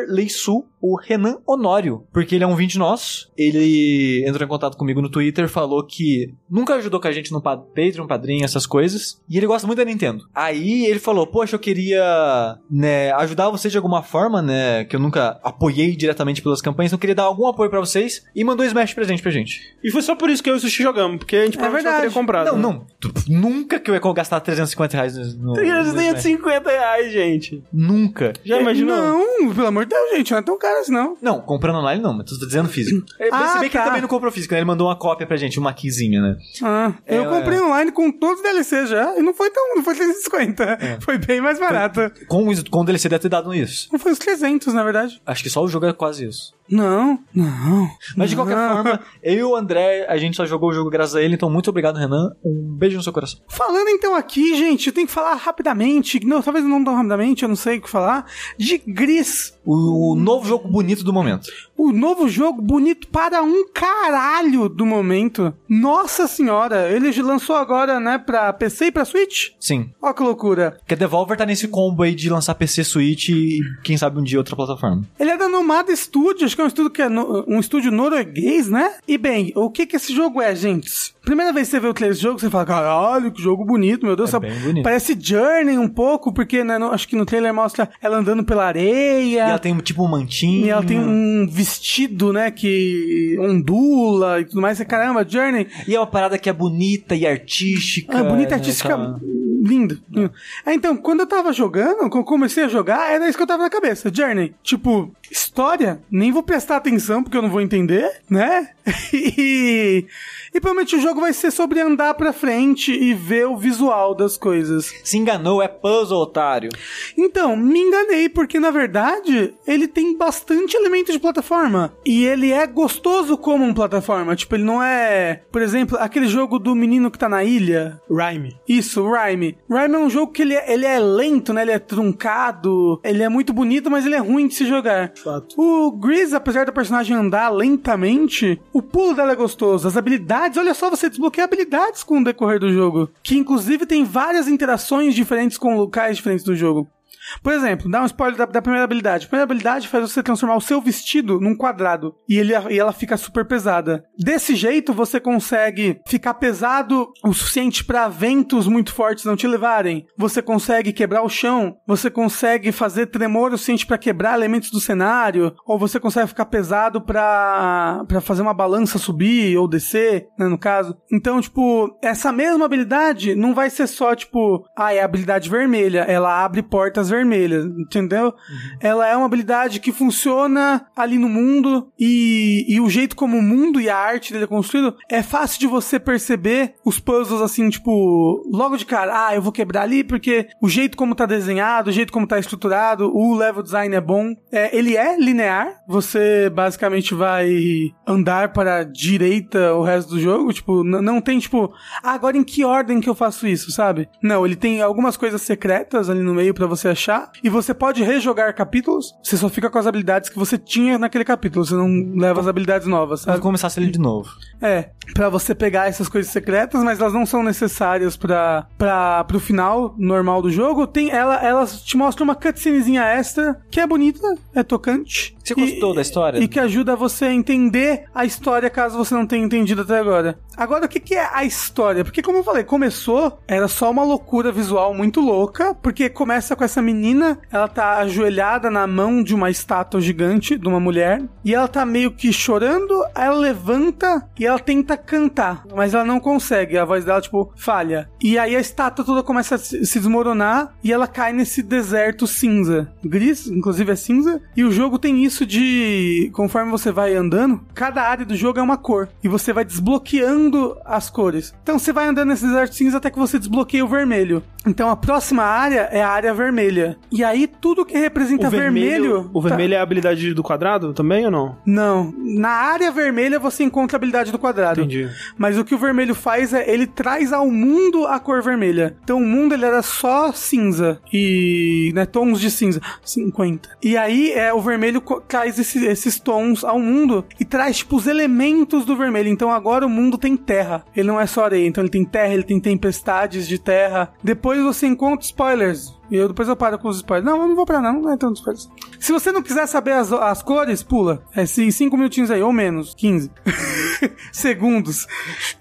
Leisu, o Renan Honório. Porque ele é um vinte nosso. Ele entrou em contato comigo no Twitter, falou que nunca ajudou com a gente no pa- Patreon, padrinho, essas coisas. E ele gosta muito da Nintendo. Aí ele falou, poxa, eu queria né, ajudar vocês de alguma forma, né? Que eu nunca apoiei diretamente pelas campanhas, então eu queria dar algum apoio pra vocês. E mandou Smash presente pra gente. E foi só por isso que eu e o Sushi jogamos, porque a gente provavelmente não verdade. teria comprado. Não, né? não. Tu- Nunca que eu ia gastar 350 reais no, no, no Smash. 350 reais, gente. Nunca. Já imaginou? Não, pelo amor de Deus, gente, não é tão caro assim, não. Não, comprando online não, mas tô dizendo físico. É, Ah, se bem que ele tá. também não comprou físico, né? Ele mandou uma cópia pra gente, uma keyzinha, né? Ah, É, eu comprei online com todos os DLC já, e não foi tão, não foi 350. É. Foi bem mais barato. Com, o- com o DLC deve ter dado isso. Não foi uns 300, na verdade. Acho que só o jogo é quase isso. Não, não. Mas de qualquer não. forma, eu e o André, a gente só jogou o jogo graças a ele, então muito obrigado, Renan. Um beijo no seu coração. Falando então aqui, gente, eu tenho que falar rapidamente, não, talvez não tão rapidamente, eu não sei o que falar, de Gris, O, o novo jogo bonito do momento. o novo jogo bonito para um caralho do momento. Nossa senhora, ele lançou agora, né, pra PC e pra Switch? Sim. Ó que loucura. Porque a Devolver tá nesse combo aí de lançar PC, Switch e quem sabe um dia outra plataforma. Ele é da Nomada Studio, acho que é um estúdio que é no- um estúdio norueguês, né? E bem, o que que esse jogo é, gente? Primeira vez que você vê o trailer desse jogo, você fala, caralho, que jogo bonito, meu Deus. É sabe? bem bonito. Parece Journey um pouco, porque né, no- acho que no trailer mostra ela andando pela areia. E ela tem tipo um mantinho. E ela tem um vestido, né, que ondula e tudo mais. Caramba, Journey. E é uma parada que é bonita e artística. Ah, bonita, né, artística, tá- lindo. É, então, quando eu tava jogando, quando eu comecei a jogar, era isso que eu tava na cabeça. Journey, tipo, história, nem vou prestar atenção porque eu não vou entender, né? E, e provavelmente o jogo vai ser sobre andar pra frente e ver o visual das coisas. Se enganou, é puzzle, otário. Então, me enganei, porque na verdade ele tem bastante elemento de plataforma. E ele é gostoso como um plataforma. Tipo, ele não é. Por exemplo, aquele jogo do menino que tá na ilha. Rhyme. Isso, Rhyme. Rhyme é um jogo que ele é, ele é lento, né? Ele é truncado. Ele é muito bonito, mas ele é ruim de se jogar. Fato. O Gris, apesar da personagem andar lentamente, o pulo dela é gostoso. As habilidades, olha só, você desbloqueia habilidades com o decorrer do jogo. Que inclusive tem várias interações diferentes com locais diferentes do jogo. Por exemplo, dá um spoiler da, da primeira habilidade. A primeira habilidade faz você transformar o seu vestido num quadrado e, ele, e ela fica super pesada. Desse jeito, você consegue ficar pesado o suficiente para ventos muito fortes não te levarem. Você consegue quebrar o chão. Você consegue fazer tremor o suficiente para quebrar elementos do cenário. Ou você consegue ficar pesado pra fazer uma balança subir ou descer, né, no caso. Então, tipo, essa mesma habilidade não vai ser só, tipo, ah, é a habilidade vermelha. Ela abre portas vermelhas, entendeu? Ela é uma habilidade que funciona ali no mundo e, e o jeito como o mundo e a arte dele é construído é fácil de você perceber os puzzles assim, tipo, logo de cara, ah, eu vou quebrar ali porque o jeito como tá desenhado, o jeito como tá estruturado, o level design é bom. É, ele é linear, você basicamente vai andar para a direita o resto do jogo, tipo, não tem tipo, ah, agora em que ordem que eu faço isso, sabe? Não, ele tem algumas coisas secretas ali no meio pra você achar e você pode rejogar capítulos, você só fica com as habilidades que você tinha naquele capítulo, você não leva as habilidades novas, Vou sabe? começar ele de novo. É, pra você pegar essas coisas secretas, mas elas não são necessárias pra, pra, pro final normal do jogo. Tem ela, elas te mostram uma cutscenezinha extra que é bonita, é tocante. Você gostou da história? E que ajuda você a entender a história caso você não tenha entendido até agora. Agora, o que, que é a história? Porque, como eu falei, começou, era só uma loucura visual muito louca, porque começa com essa menina, ela tá ajoelhada na mão de uma estátua gigante, de uma mulher, e ela tá meio que chorando, aí ela levanta e ela tenta cantar, mas ela não consegue, a voz dela, tipo, falha. E aí a estátua toda começa a se desmoronar e ela cai nesse deserto cinza. Gris, inclusive é cinza, e o jogo tem isso de, conforme você vai andando, cada área do jogo é uma cor, e você vai desbloqueando as cores. Então você vai andando nesse deserto cinza até que você desbloqueia o vermelho. Então a próxima área é a área vermelha. E aí tudo que representa O vermelho, o tá- vermelho é a habilidade do quadrado também ou não? Não. Na área vermelha você encontra a habilidade do quadrado. Entendi. Mas o que o vermelho faz é ele traz ao mundo a cor vermelha. Então o mundo ele era só cinza e né, tons de cinza, 50. E aí é o vermelho traz esse- esses tons ao mundo e traz tipo os elementos do vermelho. Então agora o mundo tem terra. Ele não é só areia, então ele tem terra, ele tem tempestades de terra. Depois você encontra spoilers. E eu, depois eu paro com os spoilers. Não, eu não vou parar não, não é tanto spoilers. Se você não quiser saber as, as cores, pula. É 5 minutinhos aí, ou menos, 15 segundos.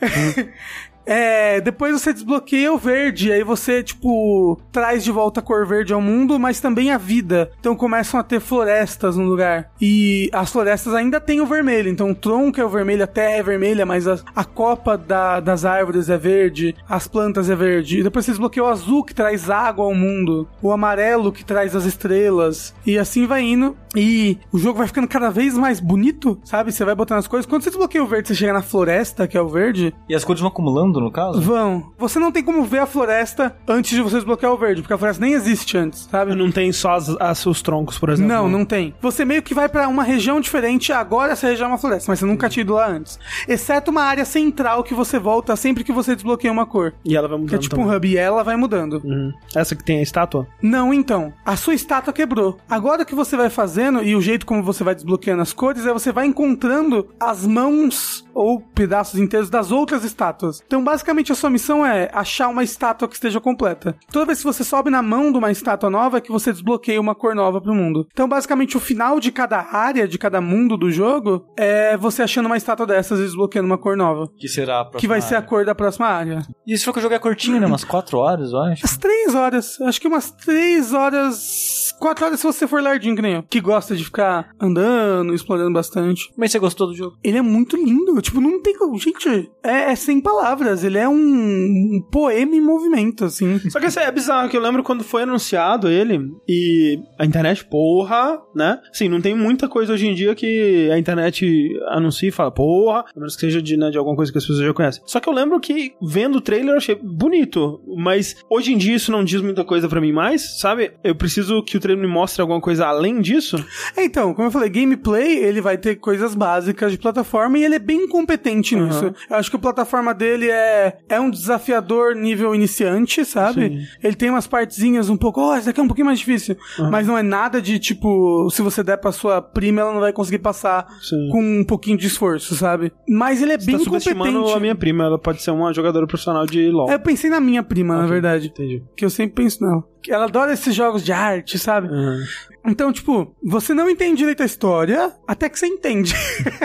É, depois você desbloqueia o verde, aí você, tipo, traz de volta a cor verde ao mundo, mas também a vida. Então começam a ter florestas no lugar. E as florestas ainda têm o vermelho. Então o tronco é o vermelho, a terra é vermelha, mas a, a copa da- das árvores é verde, as plantas é verde. E depois você desbloqueia o azul, que traz água ao mundo, o amarelo, que traz as estrelas. E assim vai indo. E o jogo vai ficando cada vez mais bonito, sabe? Você vai botando as coisas. Quando você desbloqueia o verde, você chega na floresta, que é o verde, E as cores vão acumulando, no caso? Vão. Você não tem como ver a floresta antes de você desbloquear o verde, porque a floresta nem existe antes, sabe? Não tem só as, as- os troncos, por exemplo. Não, não tem. Você meio que vai pra uma região diferente, agora essa região é uma floresta, mas você nunca tinha ido lá antes. Exceto uma área central que você volta sempre que você desbloqueia uma cor. E ela vai mudando Que é tipo também. um hub, e ela vai mudando. Uhum. Essa que tem a estátua? Não, então. A sua estátua quebrou. Agora o que você vai fazendo, e o jeito como você vai desbloqueando as cores, é você vai encontrando as mãos ou pedaços inteiros das outras estátuas. Então, basicamente, a sua missão é achar uma estátua que esteja completa. Toda vez que você sobe na mão de uma estátua nova, é que você desbloqueia uma cor nova pro mundo. Então, basicamente, o final de cada área, de cada mundo do jogo, é você achando uma estátua dessas e desbloqueando uma cor nova. Que será a próxima Que vai ser a área. cor da próxima área. E esse jogo que eu joguei é curtinho, né? Umas 4 horas, eu acho. Umas três horas. Acho que umas três horas. Quatro horas se você for lardinho, que nem eu. Que gosta de ficar andando, explorando bastante. Mas você gostou do jogo? Ele é muito lindo. Tipo, não tem como. Gente, é, é sem palavras. Ele é um, poema em movimento, assim. Só que assim, é bizarro, que eu lembro quando foi anunciado ele e a internet, porra, né? Sim, não tem muita coisa hoje em dia que a internet anuncia e fala, porra, a menos que seja de, né, de alguma coisa que as pessoas já conhecem. Só que eu lembro que vendo o trailer eu achei bonito, mas hoje em dia isso não diz muita coisa pra mim mais, sabe? Eu preciso que o trailer me mostre alguma coisa além disso. Então, como eu falei, gameplay, ele vai ter coisas básicas de plataforma e ele é bem competente Uhum. nisso. Eu acho que a plataforma dele é, é um desafiador nível iniciante, sabe? Sim. Ele tem umas partezinhas um pouco, oh, esse daqui é um pouquinho mais difícil. Uhum. Mas não é nada de tipo, se você der pra sua prima, ela não vai conseguir passar Sim. com um pouquinho de esforço, sabe? Mas ele é Você bem tá subestimando competente. a minha prima, ela pode ser uma jogadora profissional de LoL. É, Eu pensei na minha prima, na Ok, verdade. Entendi. Que eu sempre penso nela. Ela adora esses jogos de arte, sabe? Uhum. Então, tipo, você não entende direito a história, até que você entende.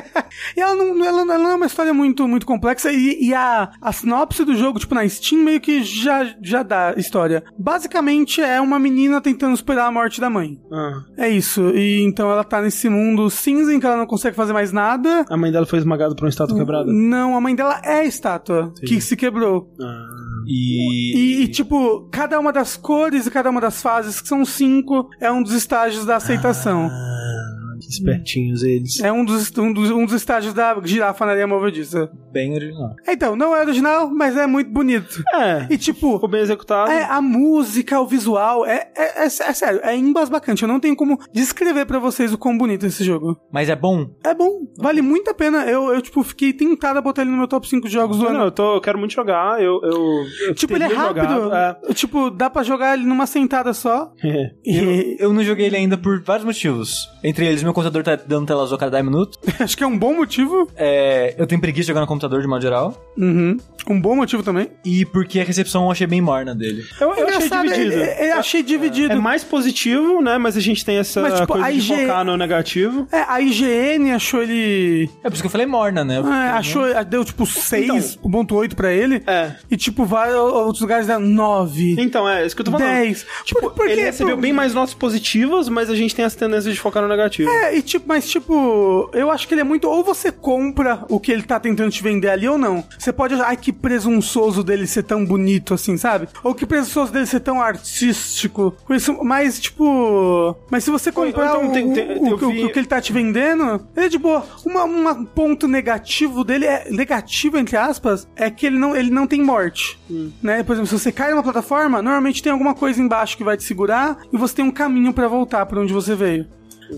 e ela não, ela, ela não é uma história muito, muito complexa, e, e a, a sinopse do jogo, tipo, na Steam, meio que já, já dá história. Basicamente, é uma menina tentando superar a morte da mãe. Ah. É isso. E então ela tá nesse mundo cinza em que ela não consegue fazer mais nada. A mãe dela foi esmagada por uma estátua quebrada. Não, a mãe dela é a estátua que se quebrou. Ah. E... E, e, tipo, cada uma das cores cada uma das fases, que são cinco, é um dos estágios da aceitação. Ah, que espertinhos eles. É um dos, um, dos, um dos estágios da girafa na areia movediça. Bem original. Então, não é original, mas é muito bonito. É, E tipo, ficou bem executado. é, a música, o visual, é, é, é, é sério, é embasbacante. Eu não tenho como descrever pra vocês o quão bonito é esse jogo. Mas é bom? É bom, vale muito a pena. Eu, eu tipo, fiquei tentado a botar ele no meu top 5 jogos do Não, ano. não, eu, tô, eu quero muito jogar. Eu, eu, eu Tipo, ele é rápido. jogado, é. Tipo, dá pra jogar ele numa sentada só. E Eu não joguei ele ainda por vários motivos. Entre eles, meu computador tá dando tela azul a cada 10 minutos. acho que é um bom motivo. É, eu tenho preguiça de jogar no computador de modo geral. Uhum. Um bom motivo também. E porque a recepção eu achei bem morna dele. Eu, eu achei Engraçado, dividido. é- é- Eu achei dividido. É mais positivo, né? Mas a gente tem essa Mas, tipo, coisa a de IG focar no negativo. É, a IGN achou ele. É por isso que eu falei morna, né? é, achou, deu tipo 6.8 pra ele. É. E tipo, vários outros lugares deram 9. Então, é, isso que eu tô falando. 10. Tipo, Por- por ele recebeu Por- bem mais notas positivas, mas a gente tem essa tendência de focar no negativo. É, e tipo, mas tipo, eu acho que ele é muito. Ou você compra o que ele tá tentando te vender ali ou não. Você pode achar, ai, que presunçoso dele ser tão bonito assim, sabe? Ou que presunçoso dele ser tão artístico. Isso, mas tipo. Mas se você comprar o, tem- tem- o- o- vi- o que ele tá te vendendo, ele é de boa. Uma ponto negativo dele é. Negativo, entre aspas, é que ele não, ele não tem morte. Né? Por exemplo, se você cai numa plataforma, normalmente tem alguma coisa embaixo que vai te segurar e você tem um caminho pra voltar pra onde você veio.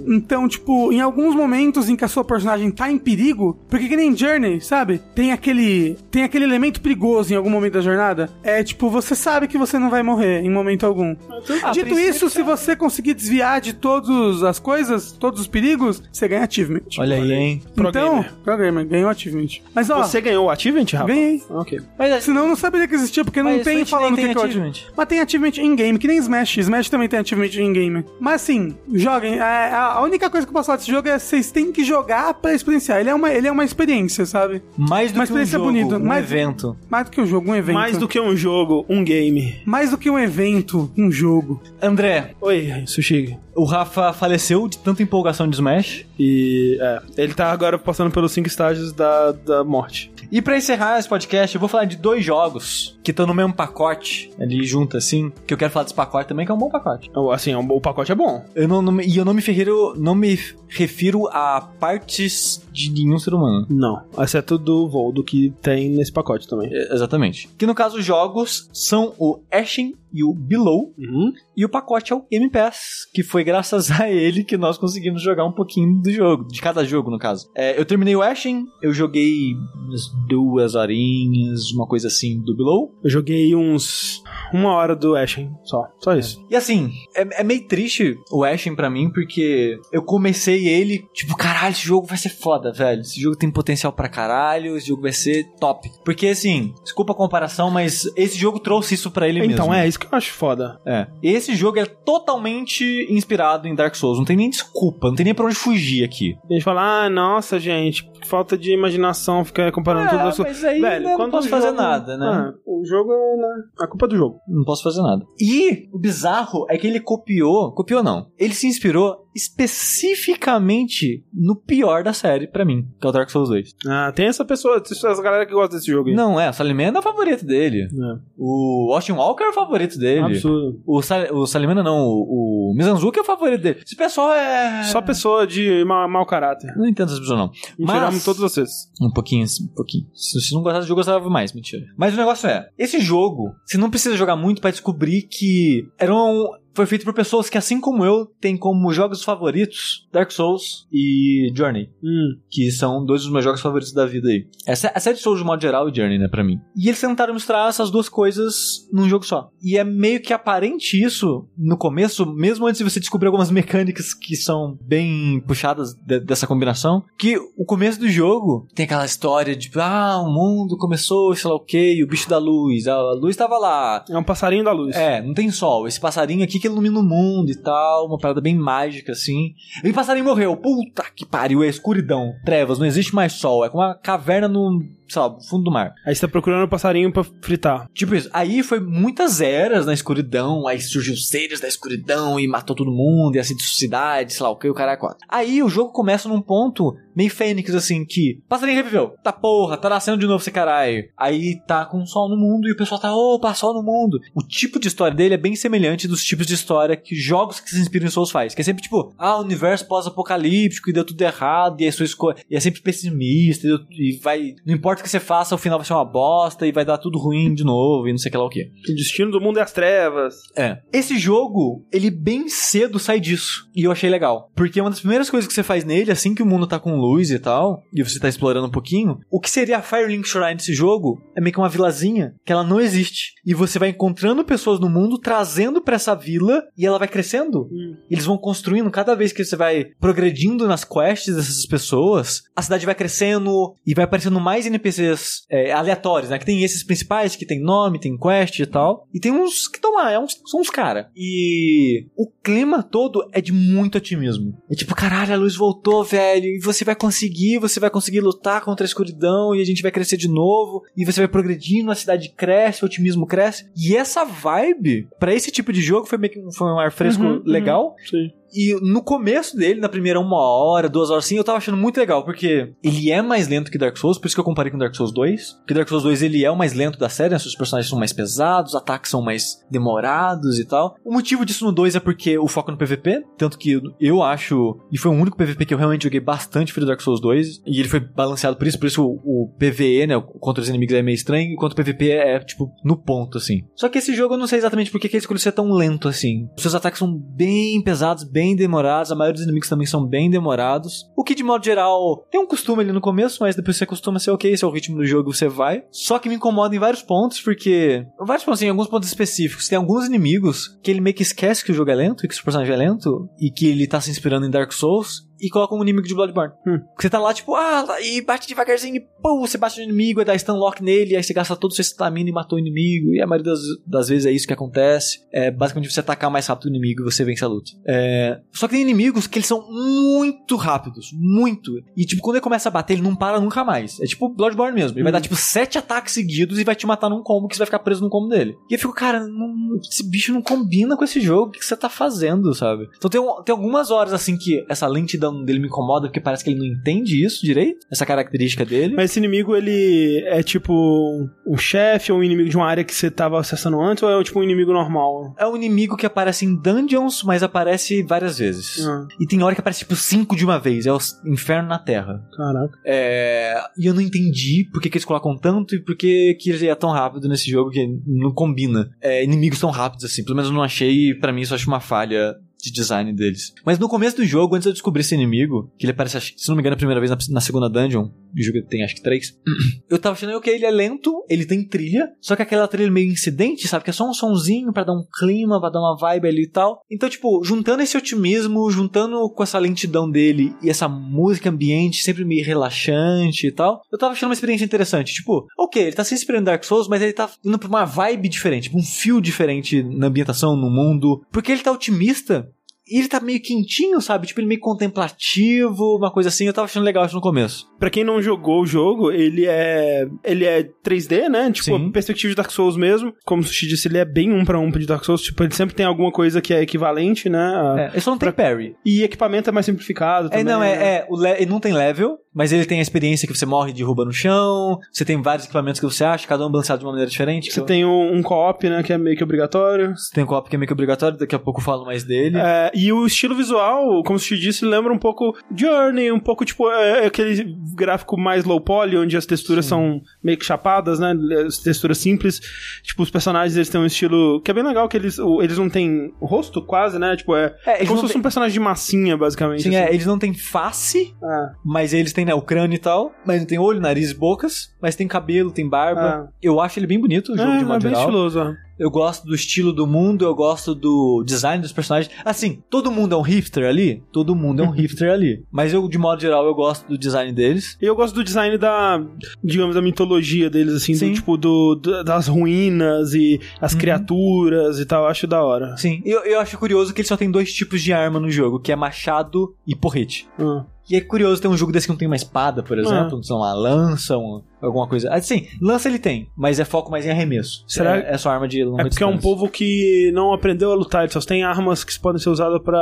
Então, tipo, em alguns momentos em que a sua personagem tá em perigo, porque que nem Journey, sabe? Tem aquele tem aquele elemento perigoso em algum momento da jornada. É tipo, você sabe que você não vai morrer em momento algum. Ah, Dito princípio, isso, se você conseguir desviar de todas as coisas, todos os perigos, você ganha achievement. Olha aí, hein? Pro então, gamer. pro gamer, ganhou achievement. Mas ó, Você ganhou o Achievement, Rafa? ganhei. Ok. Mas Senão eu não saberia que existia, porque não tem falando o nem que, tem que é o achievement. achievement. Mas tem achievement in-game, que nem Smash. Smash também tem achievement in-game. Mas assim, joguem. É, a única coisa que eu posso falar desse jogo é vocês têm que jogar pra experienciar. Ele é uma, ele é uma experiência, sabe? Mais do Uma que um experiência jogo, bonita, um mais- evento. Mais do que um jogo, um evento. Mais do que um jogo, um game. Mais do que um evento, um jogo. André, Oi, Sushi. o Rafa faleceu de tanta empolgação de Smash. E é, ele tá agora passando pelos cinco estágios da, da morte. E pra encerrar esse podcast, eu vou falar de dois jogos que estão no mesmo pacote, ali junto assim, que eu quero falar desse pacote também, que é um bom pacote. Assim, o pacote é bom. Eu não, não e eu não me refiro, não me refiro a partes de nenhum ser humano. Não, exceto do Voldo que tem nesse pacote também. É, Exatamente. Que no caso, os jogos são o Ashen e o Below. Uhum. E o pacote é o Game Pass, que foi graças a ele que nós conseguimos jogar um pouquinho do jogo, de cada jogo, no caso. É, eu terminei o Ashen, eu joguei umas duas horinhas, uma coisa assim, do Below. Eu joguei uns. Uma hora do Ashen, só. Só isso. E assim, é, é meio triste o Ashen pra mim, porque eu comecei ele, tipo, caralho, esse jogo vai ser foda, velho. Esse jogo tem potencial pra caralho, esse jogo vai ser top. Porque assim, desculpa a comparação, mas esse jogo trouxe isso pra ele Então, mesmo. é isso que eu acho foda. É. Esse jogo é totalmente inspirado em Dark Souls. Não tem nem desculpa, não tem nem pra onde fugir aqui. A gente fala, ah, nossa, gente, falta de imaginação ficar comparando tudo isso. É, mas aí né, não posso o fazer jogo- nada, né? Ah, o jogo é né, a culpa do jogo. Não posso fazer nada. E o bizarro é que ele copiou. Copiou não. Ele se inspirou especificamente no pior da série pra mim, que é o Dark Souls 2. Ah, tem essa pessoa, essa galera que gosta desse jogo aí. Não, é, o Salimena é o favorito dele. É, O Austin Walker é o favorito dele. absurdo. O, Sal o Salimena não, o, o Mizanzuki é o favorito dele. Esse pessoal é. Só pessoa de ma- mau caráter. Não entendo essas pessoas, não. Mentira, Mas- todos vocês. Um pouquinho, um pouquinho. Se você não gostasse do jogo, eu gostava mais, mentira. Mas o negócio é, esse jogo, você não precisa jogar muito pra descobrir que era um, foi feito por pessoas que, assim como eu, têm como jogos favoritos Dark Souls e Journey. Hum. Que são dois dos meus jogos favoritos da vida aí. Essa, a série de Souls de modo geral e Journey, né, pra mim. E eles tentaram misturar essas duas coisas num jogo só. E é meio que aparente isso no começo, mesmo antes de você descobrir algumas mecânicas que são bem puxadas de- dessa combinação, que o começo do jogo tem aquela história de, ah, o mundo começou, sei lá o que, o bicho da luz, a a luz tava lá, É um passarinho da luz. é, não tem sol. Esse passarinho aqui que ilumina o mundo e tal, uma parada bem mágica, assim. E o passarinho morreu. Puta que pariu, é escuridão, trevas, não existe mais sol. É como uma caverna no, sei lá, fundo do mar. Aí você tá procurando o passarinho pra fritar. Tipo isso. Aí foi muitas eras na escuridão, aí surgiu os seres da escuridão e matou todo mundo, e assim de cidade, sei lá, o que o cara é quatro. Aí o jogo começa num ponto meio fênix, assim, que passarinho reviveu. Tá porra, tá nascendo de novo esse caralho. Aí tá com sol no mundo e o pessoal tá, opa, sol no mundo. O tipo de história dele é bem semelhante dos tipos de história que jogos que se inspiram em Souls faz. Que é sempre tipo, ah, universo pós-apocalíptico e deu tudo errado, e é sua escolha. E é sempre pessimista, e, deu- e vai. Não importa o que você faça, o final vai ser uma bosta e vai dar tudo ruim de novo, e não sei o que lá o que. O destino do mundo é as trevas. É. Esse jogo, ele bem cedo sai disso. E eu achei legal. Porque uma das primeiras coisas que você faz nele, assim que o mundo tá com luz e tal, e você tá explorando um pouquinho, o que seria a Firelink Shrine desse jogo é meio que uma vilazinha que ela não existe. E você vai encontrando pessoas no mundo, trazendo pra essa vila, e ela vai crescendo. E Eles vão construindo, cada vez que você vai progredindo nas quests dessas pessoas, a cidade vai crescendo e vai aparecendo mais NPCs é, aleatórios, né? Que tem esses principais, que tem nome, tem quest e tal. E tem uns que estão lá, é uns- são uns cara. E o clima todo é de muito otimismo. É tipo, caralho, a luz voltou, velho, e você vai conseguir, você vai conseguir lutar contra a escuridão, e a gente vai crescer de novo, e você vai progredindo, a cidade cresce, o otimismo cresce. E essa vibe, pra esse tipo de jogo, foi meio que foi um ar fresco Uhum, legal. Sim. E no começo dele, na primeira uma hora, duas horas assim, eu tava achando muito legal, porque ele é mais lento que Dark Souls, por isso que eu comparei com Dark Souls 2. Porque Dark Souls 2 ele é o mais lento da série, né? os personagens são mais pesados, os ataques são mais demorados e tal. O motivo disso no 2 é porque o foco no PVP, tanto que eu acho, e foi o único PVP que eu realmente joguei bastante foi do Dark Souls 2, e ele foi balanceado por isso, por isso o, o PVE, né, contra os inimigos é meio estranho, enquanto o PVP é, tipo, no ponto, assim. Só que esse jogo eu não sei exatamente por que ele escolheu ser tão lento assim. Os seus ataques são bem pesados, bem demorados, a maioria dos inimigos também são bem demorados. O que, de modo geral, tem um costume ali no começo, mas depois você acostuma ser ok, esse é o ritmo do jogo, você vai. Só que me incomoda em vários pontos, porque. Vários pontos, assim, alguns pontos específicos. Tem alguns inimigos que ele meio que esquece que o jogo é lento, e que o personagem é lento, e que ele tá se inspirando em Dark Souls e coloca um inimigo de Bloodborne. Hum. Você tá lá, tipo, ah, e bate devagarzinho, e pô, você bate no inimigo, aí dá stunlock nele, aí você gasta todo o seu stamina e matou o inimigo, e a maioria das, das vezes é isso que acontece. É basicamente você atacar mais rápido o inimigo e você vence a luta. É... Só que tem inimigos que eles são muito rápidos, muito. E tipo, quando ele começa a bater, ele não para nunca mais. É tipo Bloodborne mesmo. Ele vai Hum. dar tipo sete ataques seguidos e vai te matar num combo que você vai ficar preso num combo dele. E eu fico, cara, não- esse bicho não combina com esse jogo, o que que você tá fazendo, sabe? Então tem, tem algumas horas assim que essa lentidão dele me incomoda, porque parece que ele não entende isso direito, essa característica dele. Mas esse inimigo, ele é tipo um chefe ou um inimigo de uma área que você tava acessando antes, ou é tipo um inimigo normal? É um inimigo que aparece em dungeons, mas aparece várias vezes. Ah, E tem hora que aparece tipo cinco de uma vez. É o inferno na Terra. caraca. É... E eu não entendi por que, que eles colocam tanto e por que, que ele é tão rápido nesse jogo que não combina. É, inimigos tão rápidos assim. Pelo menos eu não achei, pra mim, isso acho uma falha de design deles. Mas no começo do jogo, antes de eu descobrir esse inimigo, que ele aparece, que, se não me engano, a primeira vez na, na segunda dungeon, o jogo tem acho que três, eu tava achando ok, ele é lento, ele tem trilha, só que aquela trilha meio incidente, sabe? Que é só um sonzinho pra dar um clima, pra dar uma vibe ali e tal. Então, tipo, juntando esse otimismo, juntando com essa lentidão dele e essa música ambiente sempre meio relaxante e tal, eu tava achando uma experiência interessante. Tipo, ok, ele tá se inspirando em Dark Souls, mas ele tá indo pra uma vibe diferente, pra um fio diferente na ambientação, no mundo, porque ele tá otimista. E ele tá meio quentinho, sabe? Tipo, ele meio contemplativo, uma coisa assim. Eu tava achando legal isso no começo. Pra quem não jogou o jogo, ele é ele é 3D, né? Tipo, Sim. perspectiva de Dark Souls mesmo. Como o Sushi disse, ele é bem um pra um de Dark Souls. Tipo, ele sempre tem alguma coisa que é equivalente, né? a- É, ele só não tem parry. E equipamento é mais simplificado É, também. não, né? é, é o le- ele não tem level, mas ele tem a experiência que você morre e derruba no chão. Você tem vários equipamentos que você acha, cada um balanceado de uma maneira diferente. Você tem um, um co-op, né? Que é meio que obrigatório. Você tem um copo que é meio que obrigatório, daqui a pouco eu falo mais dele. É, e o estilo visual, como Sushi disse, lembra um pouco Journey, um pouco tipo é, é aquele gráfico mais low poly, onde as texturas são meio que chapadas, né? As texturas simples. Tipo, os personagens eles têm um estilo que é bem legal, que eles, eles não têm rosto quase, né? Tipo, é, É, eles como se fosse têm- um personagem de massinha, basicamente. Sim, é, assim. eles não têm face, É. mas eles têm né, o crânio e tal. Mas não tem olho, nariz e bocas. Mas tem cabelo, tem barba. Eu acho ele bem bonito, o jogo É, de é modo bem geral. estiloso, ó. Eu gosto do estilo do mundo, eu gosto do design dos personagens. Assim, todo mundo é um hipster ali? Todo mundo é um hipster ali. Mas eu, de modo geral, eu gosto do design deles. E eu gosto do design da, digamos, da mitologia deles, assim, Sim. do tipo do, do- das ruínas e as Uhum. criaturas e tal, eu acho da hora. Sim, eu, eu acho curioso que ele só tem dois tipos de arma no jogo, que é machado e porrete. Ah. E é curioso ter um jogo desse que não tem uma espada, por exemplo, sei lá, uma lança, um- alguma coisa. Assim, lança ele tem, mas é foco mais em arremesso. Será- É, é só arma de longa É porque é um distância. povo que não aprendeu a lutar, eles só tem armas que podem ser usadas pra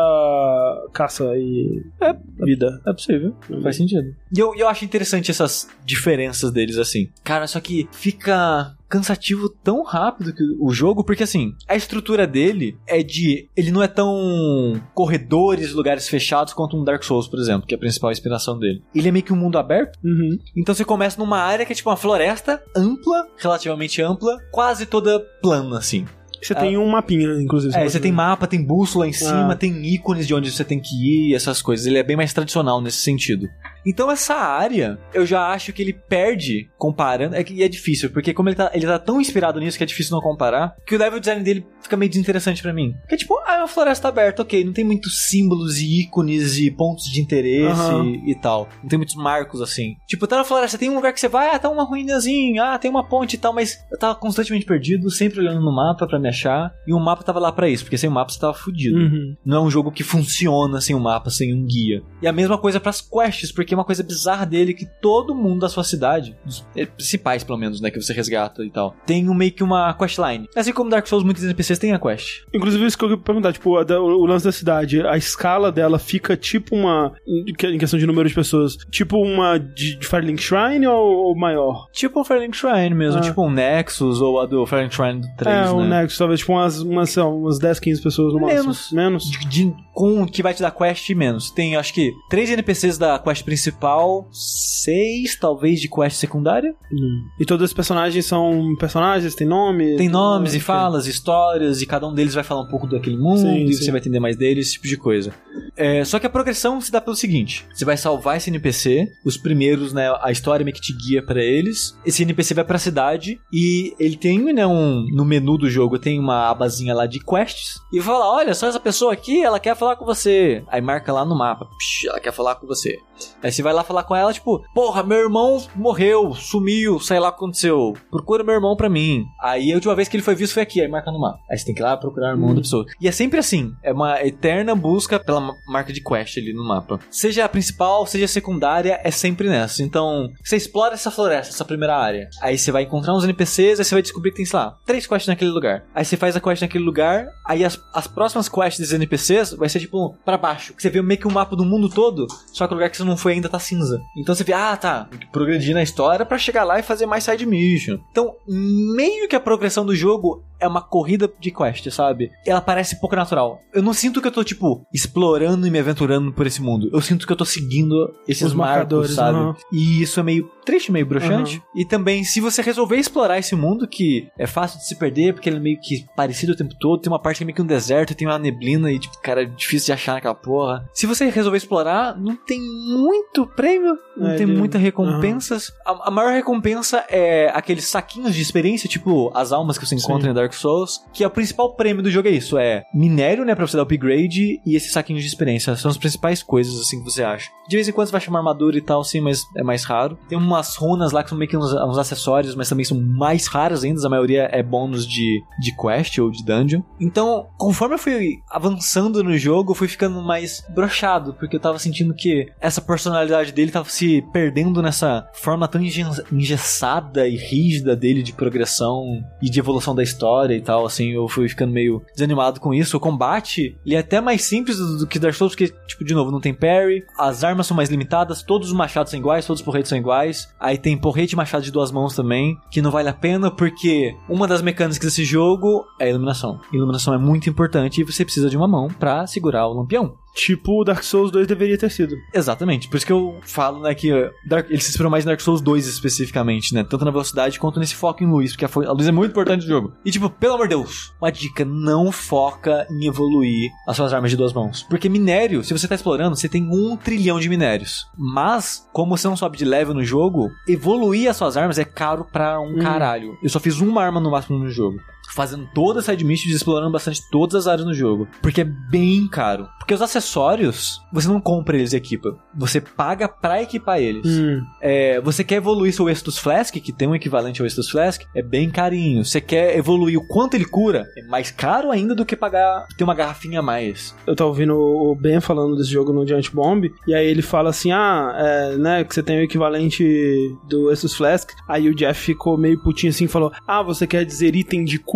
caça e vida. É possível, faz sentido. E eu, eu acho interessante essas diferenças deles, assim. Cara, só que fica cansativo tão rápido que o jogo, porque assim, a estrutura dele é de. Ele não é tão corredores, lugares fechados quanto um Dark Souls, por exemplo, que é a principal inspiração dele. Ele é meio que um mundo aberto. Uhum. Então você começa numa área que é tipo uma floresta ampla, relativamente ampla, quase toda plana, assim. Você tem um mapinha, inclusive. É, pode você tem ver. mapa, tem bússola em cima, Ah. tem ícones de onde você tem que ir, essas coisas. Ele é bem mais tradicional nesse sentido. Então essa área, eu já acho que ele perde comparando. É que é difícil, porque como ele tá, ele tá tão inspirado nisso que é difícil não comparar, que o level design dele fica meio desinteressante pra mim. Porque tipo, ah, é uma floresta aberta, ok, não tem muitos símbolos e ícones e pontos de interesse Aham. e, e tal. Não tem muitos marcos assim. Tipo, tá na floresta, tem um lugar que você vai, ah, tá uma ruínazinha, ah, tem uma ponte e tal, mas eu tava constantemente perdido, sempre olhando no mapa pra me achar, e o mapa tava lá pra isso, porque sem o mapa você tava fudido. Uhum. Não é um jogo que funciona sem um mapa, sem um guia. E a mesma coisa pras quests, porque uma coisa bizarra dele que todo mundo da sua cidade, os principais pelo menos, né, que você resgata e tal, tem um, meio que uma questline. Assim como Dark Souls, muitos NPCs têm a quest. Inclusive, isso que eu queria perguntar, tipo, a o, o lance da cidade, a escala dela fica tipo uma. Em questão de número de pessoas, tipo uma de, de Firelink Shrine ou, ou maior? Tipo um Firelink Shrine mesmo, Ah. tipo um Nexus ou a do Firelink Shrine do 3, é, né? o Nexus, talvez tipo umas, umas, sei lá, umas 10, 15 pessoas no máximo. Menos. Menos. de, de- com que vai te dar quest menos. Tem, acho que, três NPCs da quest principal, seis, talvez, de quest secundária. E todos os personagens são personagens, tem nome? Tem nomes e falas, histórias, e cada um deles vai falar um pouco daquele mundo, Sim, e sim. você vai entender mais deles, esse tipo de coisa. É, só que a progressão se dá pelo seguinte: você vai salvar esse NPC, os primeiros, né? A história meio que te guia pra eles. Esse NPC vai pra cidade e ele tem, né, um. No menu do jogo tem uma abazinha lá de quests. E fala: olha, só essa pessoa aqui, ela quer falar com você. Aí marca lá no mapa: Psh, ela quer falar com você. Aí você vai lá falar com ela, tipo, porra, meu irmão morreu, sumiu, sei lá o que aconteceu. Procura meu irmão pra mim. Aí a última vez que ele foi visto foi aqui, aí marca no mapa. Aí você tem que ir lá procurar o irmão da pessoa. E é sempre assim, é uma eterna busca pela ma- marca de quest ali no mapa. Seja a principal, seja a secundária, é sempre nessa. Então, você explora essa floresta, essa primeira área. Aí você vai encontrar uns NPCs, aí você vai descobrir que tem, sei lá, três quests naquele lugar. Aí você faz a quest naquele lugar, aí as, as próximas quests desses NPCs vai ser tipo pra baixo. Que você vê meio que um mapa do mundo todo, só que o lugar que você não foi ainda tá cinza. Então você vê, ah, tá, progredir na história pra chegar lá e fazer mais side mission. Então, meio que a progressão do jogo é uma corrida de quest, sabe? Ela parece pouco natural. Eu não sinto que eu tô, tipo, explorando e me aventurando por esse mundo. Eu sinto que eu tô seguindo esses Os marcadores, sabe? aham. E isso é meio triste, meio broxante. E também, se você resolver explorar esse mundo, que é fácil de se perder, porque ele é meio que parecido o tempo todo, tem uma parte que é meio que um deserto, tem uma neblina e, tipo, cara, é difícil de achar naquela porra. Se você resolver explorar, não tem muito prêmio, não É, tem ele- muita recompensas. A, a maior recompensa é aqueles saquinhos de experiência, tipo as almas que você encontra Sim. em Dark Souls, que é o principal prêmio do jogo é isso, é minério, né, pra você dar upgrade e esses saquinhos de experiência. São as principais coisas, assim, que você acha. De vez em quando você vai chamar armadura e tal, sim, mas é mais raro. Tem umas runas lá que são meio que uns, uns acessórios, mas também são mais raras ainda. A maioria é bônus de, de quest ou de dungeon. Então, conforme eu fui avançando no jogo, eu fui ficando mais brochado, porque eu tava sentindo que essa personalidade dele tava se perdendo nessa forma tão engessada e rígida dele de progressão e de evolução da história e tal, assim, eu fui ficando meio desanimado com isso. O combate, ele é até mais simples do, que Dark Souls, porque, tipo, de novo, não tem parry, as armas são mais limitadas, todos os machados são iguais, todos os porretes são iguais, aí tem porrete e machado de duas mãos também, que não vale a pena porque uma das mecânicas desse jogo é a iluminação. Iluminação é muito importante e você precisa de uma mão pra segurar o lampião. Tipo o Dark Souls 2 deveria ter sido. Exatamente, por isso que eu falo, né, que Dark, ele se inspirou mais em Dark Souls 2 especificamente, né, tanto na velocidade quanto nesse foco em luz, porque a, a luz é muito importante no jogo. E tipo, pelo amor de Deus, uma dica, não foca em evoluir as suas armas de duas mãos. Porque minério, se você tá explorando, você tem um trilhão de minérios. Mas, como você não sobe de level no jogo, evoluir as suas armas é caro pra um Hum. caralho. Eu só fiz uma arma no máximo no jogo fazendo toda a side mission e explorando bastante todas as áreas no jogo. Porque é bem caro. Porque os acessórios, você não compra eles e equipa. Você paga pra equipar eles. Hum. É, você quer evoluir seu Estus Flask, que tem um equivalente ao Estus Flask, é bem carinho. Você quer evoluir o quanto ele cura, é mais caro ainda do que pagar ter uma garrafinha a mais. Eu tava ouvindo o Ben falando desse jogo no Giant Bomb, e aí ele fala assim: ah, é, né, que você tem o equivalente do Estus Flask. Aí o Jeff ficou meio putinho assim e falou: ah, você quer dizer item de cura?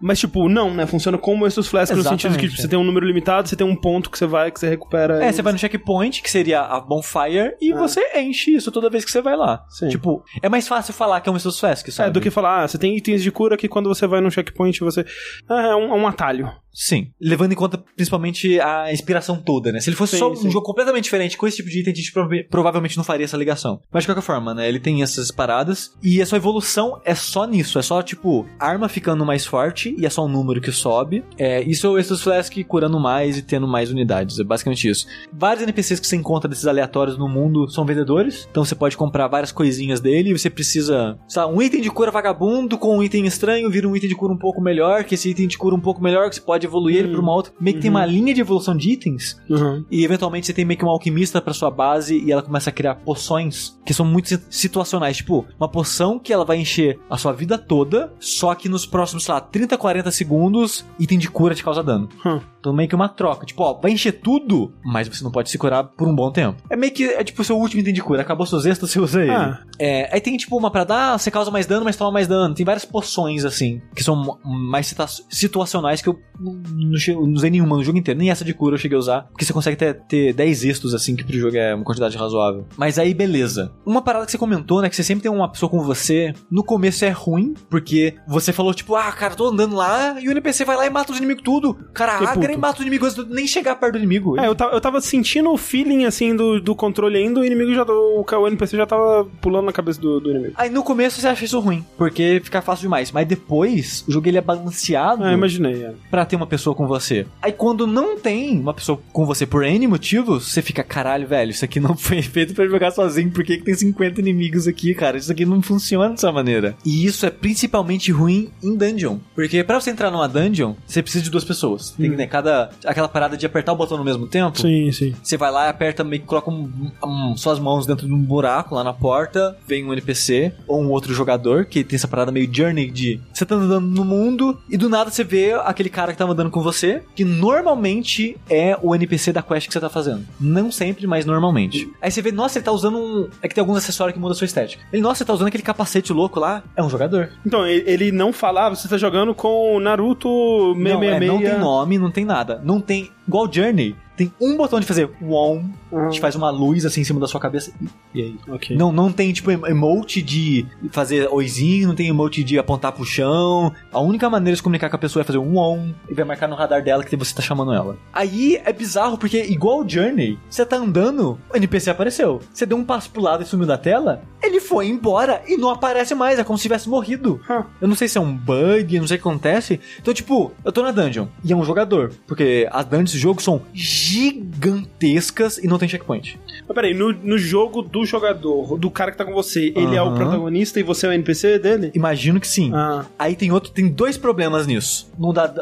Mas tipo, não, né? Funciona como o Estus Flask no sentido de que tipo, é. você tem um número limitado, você tem um ponto que você vai, que você recupera. É, você vai no checkpoint, que seria a bonfire, e Ah. você enche isso toda vez que você vai lá. Sim. Tipo, é mais fácil falar que é um Estus Flask, sabe? É, do que falar, ah, você tem itens de cura que quando você vai num checkpoint você. Ah, é um, é um atalho. Sim. Levando em conta principalmente a inspiração toda, né? Se ele fosse Sim, só sim. um jogo completamente diferente com esse tipo de item, a gente prova- provavelmente não faria essa ligação. Mas de qualquer forma, né? Ele tem essas paradas e a sua evolução é só nisso. É só, tipo, arma ficando mais forte e é só um número que sobe. É, isso é o Estus Flask curando mais e tendo mais unidades. É basicamente isso. Vários NPCs que você encontra desses aleatórios no mundo são vendedores. Então você pode comprar várias coisinhas dele e você precisa, sei lá, um item de cura vagabundo com um item estranho vira um item de cura um pouco melhor, que esse item de cura um pouco melhor que você pode pode evoluir ele Hum. pra uma outra. Meio que tem Uhum. uma linha de evolução de itens. Uhum. E eventualmente você tem meio que uma alquimista pra sua base e ela começa a criar poções que são muito si- situacionais. Tipo, uma poção que ela vai encher a sua vida toda, só que nos próximos, sei lá, 30, 40 segundos, item de cura te causa dano. Hum. Então meio que uma troca. Tipo, ó, vai encher tudo, mas você não pode se curar por um bom tempo. É meio que, é tipo o seu último item de cura. Acabou seus extras, você usa ele. Ah. É, aí tem tipo uma parada, ah, você causa mais dano, mas toma mais dano. Tem várias poções, assim, que são mais situa- situacionais que eu não, usei nenhuma no jogo inteiro. Nem essa de cura eu cheguei a usar. Porque você consegue ter, ter 10 extos, assim, que pro jogo é uma quantidade razoável. Mas aí, beleza. Uma parada que você comentou, né, que você sempre tem uma pessoa com você. No começo é ruim, porque você falou, tipo, ah, cara, tô andando lá e o NPC vai lá e mata os inimigos tudo. Cara, agra e mata os inimigos antes de nem chegar perto do inimigo. É, eu tava, eu tava sentindo o feeling, assim, do, do controle ainda, o inimigo já... O, o NPC já tava pulando na cabeça do, do inimigo. Aí no começo você acha isso ruim, porque fica fácil demais. Mas depois, o jogo ele é balanceado Ah, imaginei, é. pra ter uma pessoa com você. Aí quando não tem uma pessoa com você por N motivos, você fica, caralho, velho, isso aqui não foi feito pra jogar sozinho, por que, que tem 50 inimigos aqui, cara? Isso aqui não funciona dessa maneira. E isso é principalmente ruim em dungeon. Porque pra você entrar numa dungeon, você precisa de duas pessoas. Tem né, cada. aquela parada de apertar o botão no mesmo tempo. Sim, sim. Você vai lá e aperta, meio que coloca um- um- suas mãos dentro de um buraco lá na porta, vem um NPC ou um outro jogador que tem essa parada meio journey de você tá andando no mundo e do nada você vê aquele cara que tava andando com você, que normalmente é o NPC da quest que você tá fazendo. Não sempre, mas normalmente. Aí você vê, nossa, ele tá usando um. É que tem alguns acessórios que mudam a sua estética. Ele, nossa, você tá usando aquele capacete louco lá. É um jogador. Então, ele, ele não falava, você tá jogando com o Naruto 666. Não, é, não tem nome, não tem nada. Não tem. Igual Journey, tem um botão de fazer WOM, Uhum. que faz uma luz assim em cima da sua cabeça. E, e aí? Ok. Não, não tem, tipo, em- emote de fazer oizinho, não tem emote de apontar pro chão. A única maneira de se comunicar com a pessoa é fazer um on e vai marcar no radar dela que você tá chamando ela. Aí é bizarro, porque igual o Journey, você tá andando, o NPC apareceu. Você deu um passo pro lado e sumiu da tela, ele foi embora e não aparece mais. É como se tivesse morrido. Hum. Eu não sei se é um bug, não sei o que acontece. Então, tipo, eu tô na dungeon e é um jogador. Porque as dungeons do jogo são gigantescas e não tem checkpoint. Mas peraí, no, no jogo do jogador, do cara que tá com você, ele é o protagonista e você é o NPC dele? Imagino que sim. Ah, Aí tem outro, tem dois problemas nisso.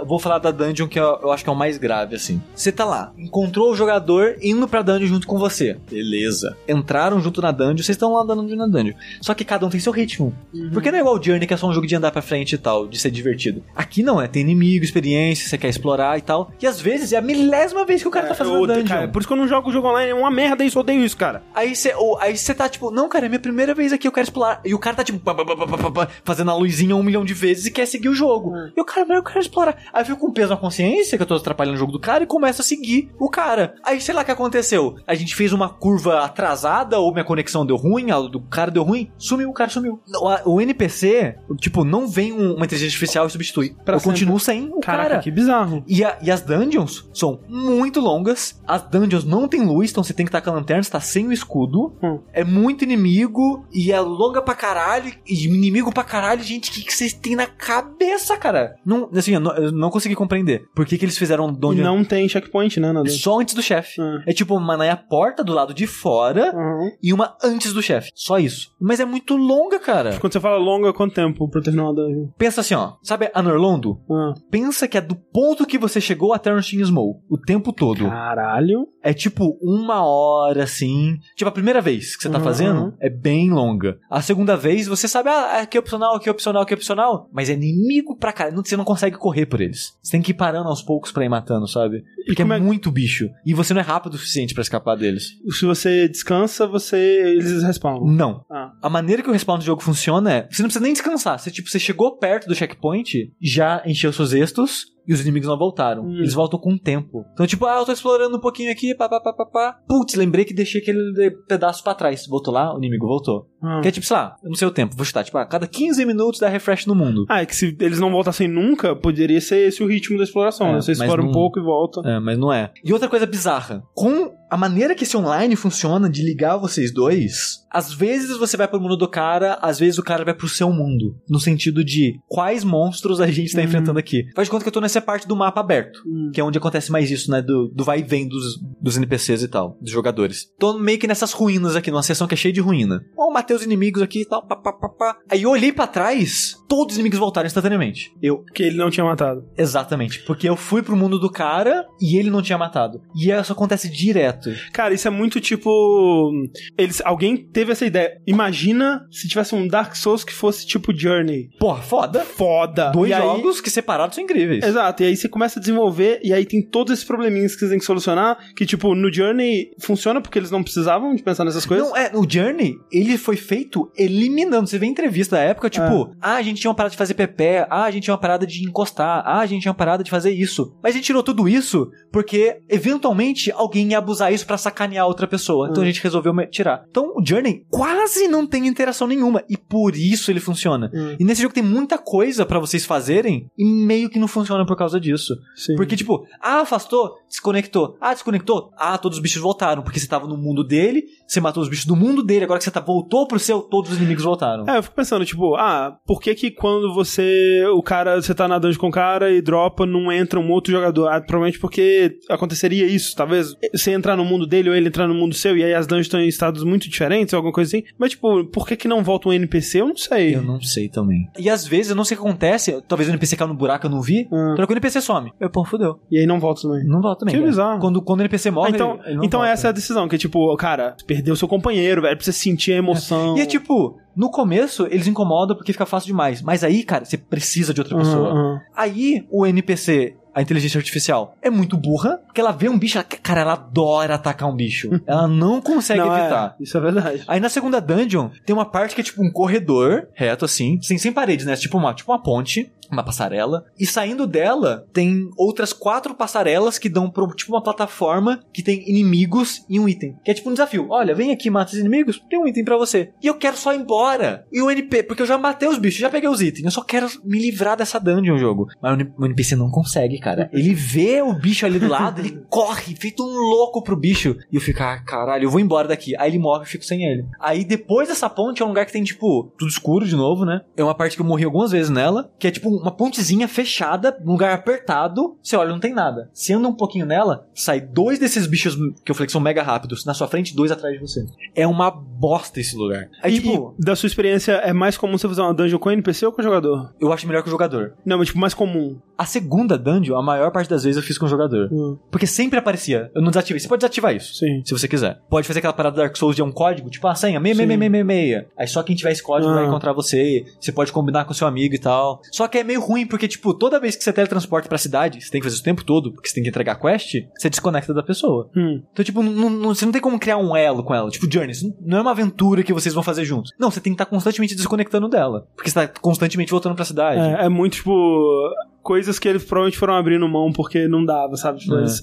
Vou falar da dungeon que eu, eu acho que é o mais grave, assim. Você tá lá, encontrou o jogador indo pra dungeon junto com você. Beleza. Entraram junto na dungeon, vocês estão lá andando na dungeon. Só que cada um tem seu ritmo. Porque não é igual o Journey, que é só um jogo de andar pra frente e tal, de ser divertido. Aqui não, é tem inimigo, experiência, você quer explorar e tal. E às vezes é a milésima vez que o cara tá fazendo dungeon. cara, por isso que eu não jogo o jogo online, é uma merda isso, eu odeio isso, cara. Aí você aí tá tipo, não, cara, é minha primeira vez aqui, eu quero explorar. E o cara tá tipo, pá, pá, pá, fazendo a luzinha um milhão de vezes e quer seguir o jogo. Hum. E o cara, mas eu quero explorar. Aí eu fico com peso na consciência que eu tô atrapalhando o jogo do cara e começo a seguir o cara. Aí sei lá o que aconteceu. A gente fez uma curva atrasada ou minha conexão deu ruim, a do cara deu ruim, sumiu, o cara sumiu. O, o NPC, tipo, não vem um- uma inteligência artificial e substitui. Pra eu sempre. continuo sem o Caraca, cara. que bizarro. E, a- e as dungeons são muito longas. As dungeons não tem luz, então você tem que estar com a lanterna, você tá sem o escudo. Hum. É muito inimigo e é longa pra caralho. E inimigo pra caralho, gente, o que, que vocês têm na cabeça, cara? Não, assim, eu não, eu não consegui compreender. Por que, que eles fizeram dungeon não tem checkpoint, né, nada. só antes do chefe? Hum. É tipo uma na porta do lado de fora Uhum. e uma antes do chefe. Só isso. Mas é muito longa, cara. Quando você fala longa, quanto tempo pra terminar uma dungeon? Pensa assim, ó. Sabe a Norlondo? Ah. Pensa que é do ponto que você chegou até o Small. O tempo todo. Caralho. É tipo uma hora, assim. Tipo, a primeira vez que você tá Uhum. fazendo é bem longa. A segunda vez, você sabe, ah, aqui é opcional, aqui é opcional, aqui é opcional. Mas é inimigo pra caralho. Não- Você não consegue correr por eles. Você tem que ir parando aos poucos pra ir matando, sabe? Porque é, é- muito bicho. E você não é rápido o suficiente pra escapar deles. Se você descansa, você. Eles respawnam. Não. Ah. A maneira que o respawn do jogo funciona é: você não precisa nem descansar. Você, tipo, você chegou perto do checkpoint, já encheu seus extos. E os inimigos não voltaram. Hum. Eles voltam com o tempo. Então, tipo, ah, eu tô explorando um pouquinho aqui, pá, pá, pá, pá, pá. Putz, lembrei que deixei aquele pedaço pra trás. Voltou lá, o inimigo voltou. Ah. Que é tipo, sei lá, eu não sei o tempo, vou chutar. Tipo, a cada 15 minutos dá refresh no mundo. Ah, é que se eles não voltassem nunca, poderia ser esse o ritmo da exploração, É, né? Você explora um não- pouco e volta. É, mas não é. E outra coisa bizarra. Com a maneira que esse online funciona de ligar vocês dois, às vezes você vai pro mundo do cara, às vezes o cara vai pro seu mundo. No sentido de quais monstros a gente tá Uhum. enfrentando aqui. Faz de conta que eu tô nessa parte do mapa aberto, Hum. que é onde acontece mais isso, né? Do, do vai e vem dos, dos NPCs e tal, dos jogadores. Tô meio que nessas ruínas aqui, numa seção que é cheia de ruína. Ó, matei os inimigos aqui e tal, pá, pá, pá, pá. Aí eu olhei pra trás, todos os inimigos voltaram instantaneamente. Eu, Que ele não tinha matado. exatamente, porque eu fui pro mundo do cara e ele não tinha matado. E isso acontece direto. Cara, isso é muito tipo. Eles, alguém teve essa ideia. Imagina se tivesse um Dark Souls que fosse tipo Journey. Porra, foda. Foda. Dois E aí- jogos que separados são incríveis. Exato, e aí você começa a desenvolver, e aí tem todos esses probleminhas que você tem que solucionar, que, tipo, no Journey funciona porque eles não precisavam de pensar nessas coisas. Não, é, o Journey, ele foi feito eliminando. Você vê em entrevista da época, tipo, ah, a gente tinha uma parada de fazer pepé, ah, a gente tinha uma parada de encostar, ah, a gente tinha uma parada de fazer isso. Mas a gente tirou tudo isso porque, eventualmente, alguém ia abusar isso pra sacanear outra pessoa. Então Hum. a gente resolveu tirar. Então o Journey quase não tem interação nenhuma. E por isso ele funciona. Hum, E nesse jogo tem muita coisa pra vocês fazerem e meio que não funciona por causa disso. sim. Porque, tipo, ah, afastou, desconectou. Ah, desconectou. Ah, todos os bichos voltaram. Porque você tava no mundo dele, você matou os bichos do mundo dele, agora que você tá, voltou pro seu, todos os inimigos voltaram. É, eu fico pensando, tipo, ah, por que que quando você, o cara, você tá nadando com o cara e dropa, não entra um outro jogador? Ah, provavelmente porque aconteceria isso, talvez você entrar no mundo dele ou ele entrar no mundo seu, e aí as dungeons estão em estados muito diferentes, ou alguma coisa assim. Mas, tipo, por que que não volta um NPC? Eu não sei. Eu não sei também. E às vezes, eu não sei o que acontece, talvez o NPC caiu no buraco, eu não vi, Ah, troca o NPC some. Eu, pô, fudeu. e aí não volta também. Não volta também. Que cara. bizarro. Quando, quando o NPC morre, Ah, então, ele- ele não então volta. essa é a decisão, que é tipo, cara, perdeu seu companheiro, velho, precisa sentir a emoção. E é tipo, no começo eles incomodam porque fica fácil demais. Mas aí, cara, você precisa de outra pessoa. aham. Aí o NPC, a inteligência artificial, é muito burra, porque ela vê um bicho, ela, cara, ela adora atacar um bicho. ela não consegue Não, é, evitar. isso é verdade. Aí na segunda dungeon, tem uma parte que é tipo um corredor, reto assim, sem, sem paredes, né? Tipo uma, tipo uma ponte, uma passarela. E saindo dela, tem outras quatro passarelas que dão pra tipo uma plataforma que tem inimigos e um item. Que é tipo um desafio. Olha, vem aqui, mata os inimigos, tem um item pra você. E eu quero só ir embora. E o NP, porque eu já matei os bichos, já peguei os itens. Eu só quero me livrar dessa dungeon, jogo. Mas o NPC não consegue, cara. Ele vê o bicho ali do lado, ele corre, feito um louco pro bicho. E eu fico, ah, caralho, eu vou embora daqui. Aí ele morre e eu fico sem ele. Aí depois dessa ponte é um lugar que tem, tipo, tudo escuro de novo, né? É uma parte que eu morri algumas vezes nela, que é tipo uma pontezinha fechada, num lugar apertado. Você olha, não tem nada. Você anda um pouquinho nela, sai dois desses bichos que eu falei que são mega rápidos na sua frente, dois atrás de você. É uma bosta esse lugar. Aí, E, tipo, e da sua experiência, é mais comum você fazer uma dungeon com NPC ou com o jogador? eu acho melhor que o jogador. Não, mas tipo, mais comum. A segunda dungeon, a maior parte das vezes eu fiz com o jogador. Hum, Porque sempre aparecia. Eu não desativei. Você pode desativar isso. sim. Se você quiser. Pode fazer aquela parada do Dark Souls de um código, tipo a senha, 66666. Aí só quem tiver esse código Ah. vai encontrar você. Você pode combinar com seu amigo e tal. Só que é meio ruim, porque, tipo, toda vez que você teletransporta pra cidade, você tem que fazer isso o tempo todo, porque você tem que entregar quest, você desconecta da pessoa. Hum. Então, tipo, não- não- você não tem como criar um elo com ela. Tipo, Journey, não é uma aventura que vocês vão fazer juntos. Não, você tem que estar constantemente desconectando dela. Porque você tá constantemente voltando pra cidade. É, é muito, tipo, coisas que eles provavelmente foram abrindo mão porque não dava, sabe? Tipo, É. Eles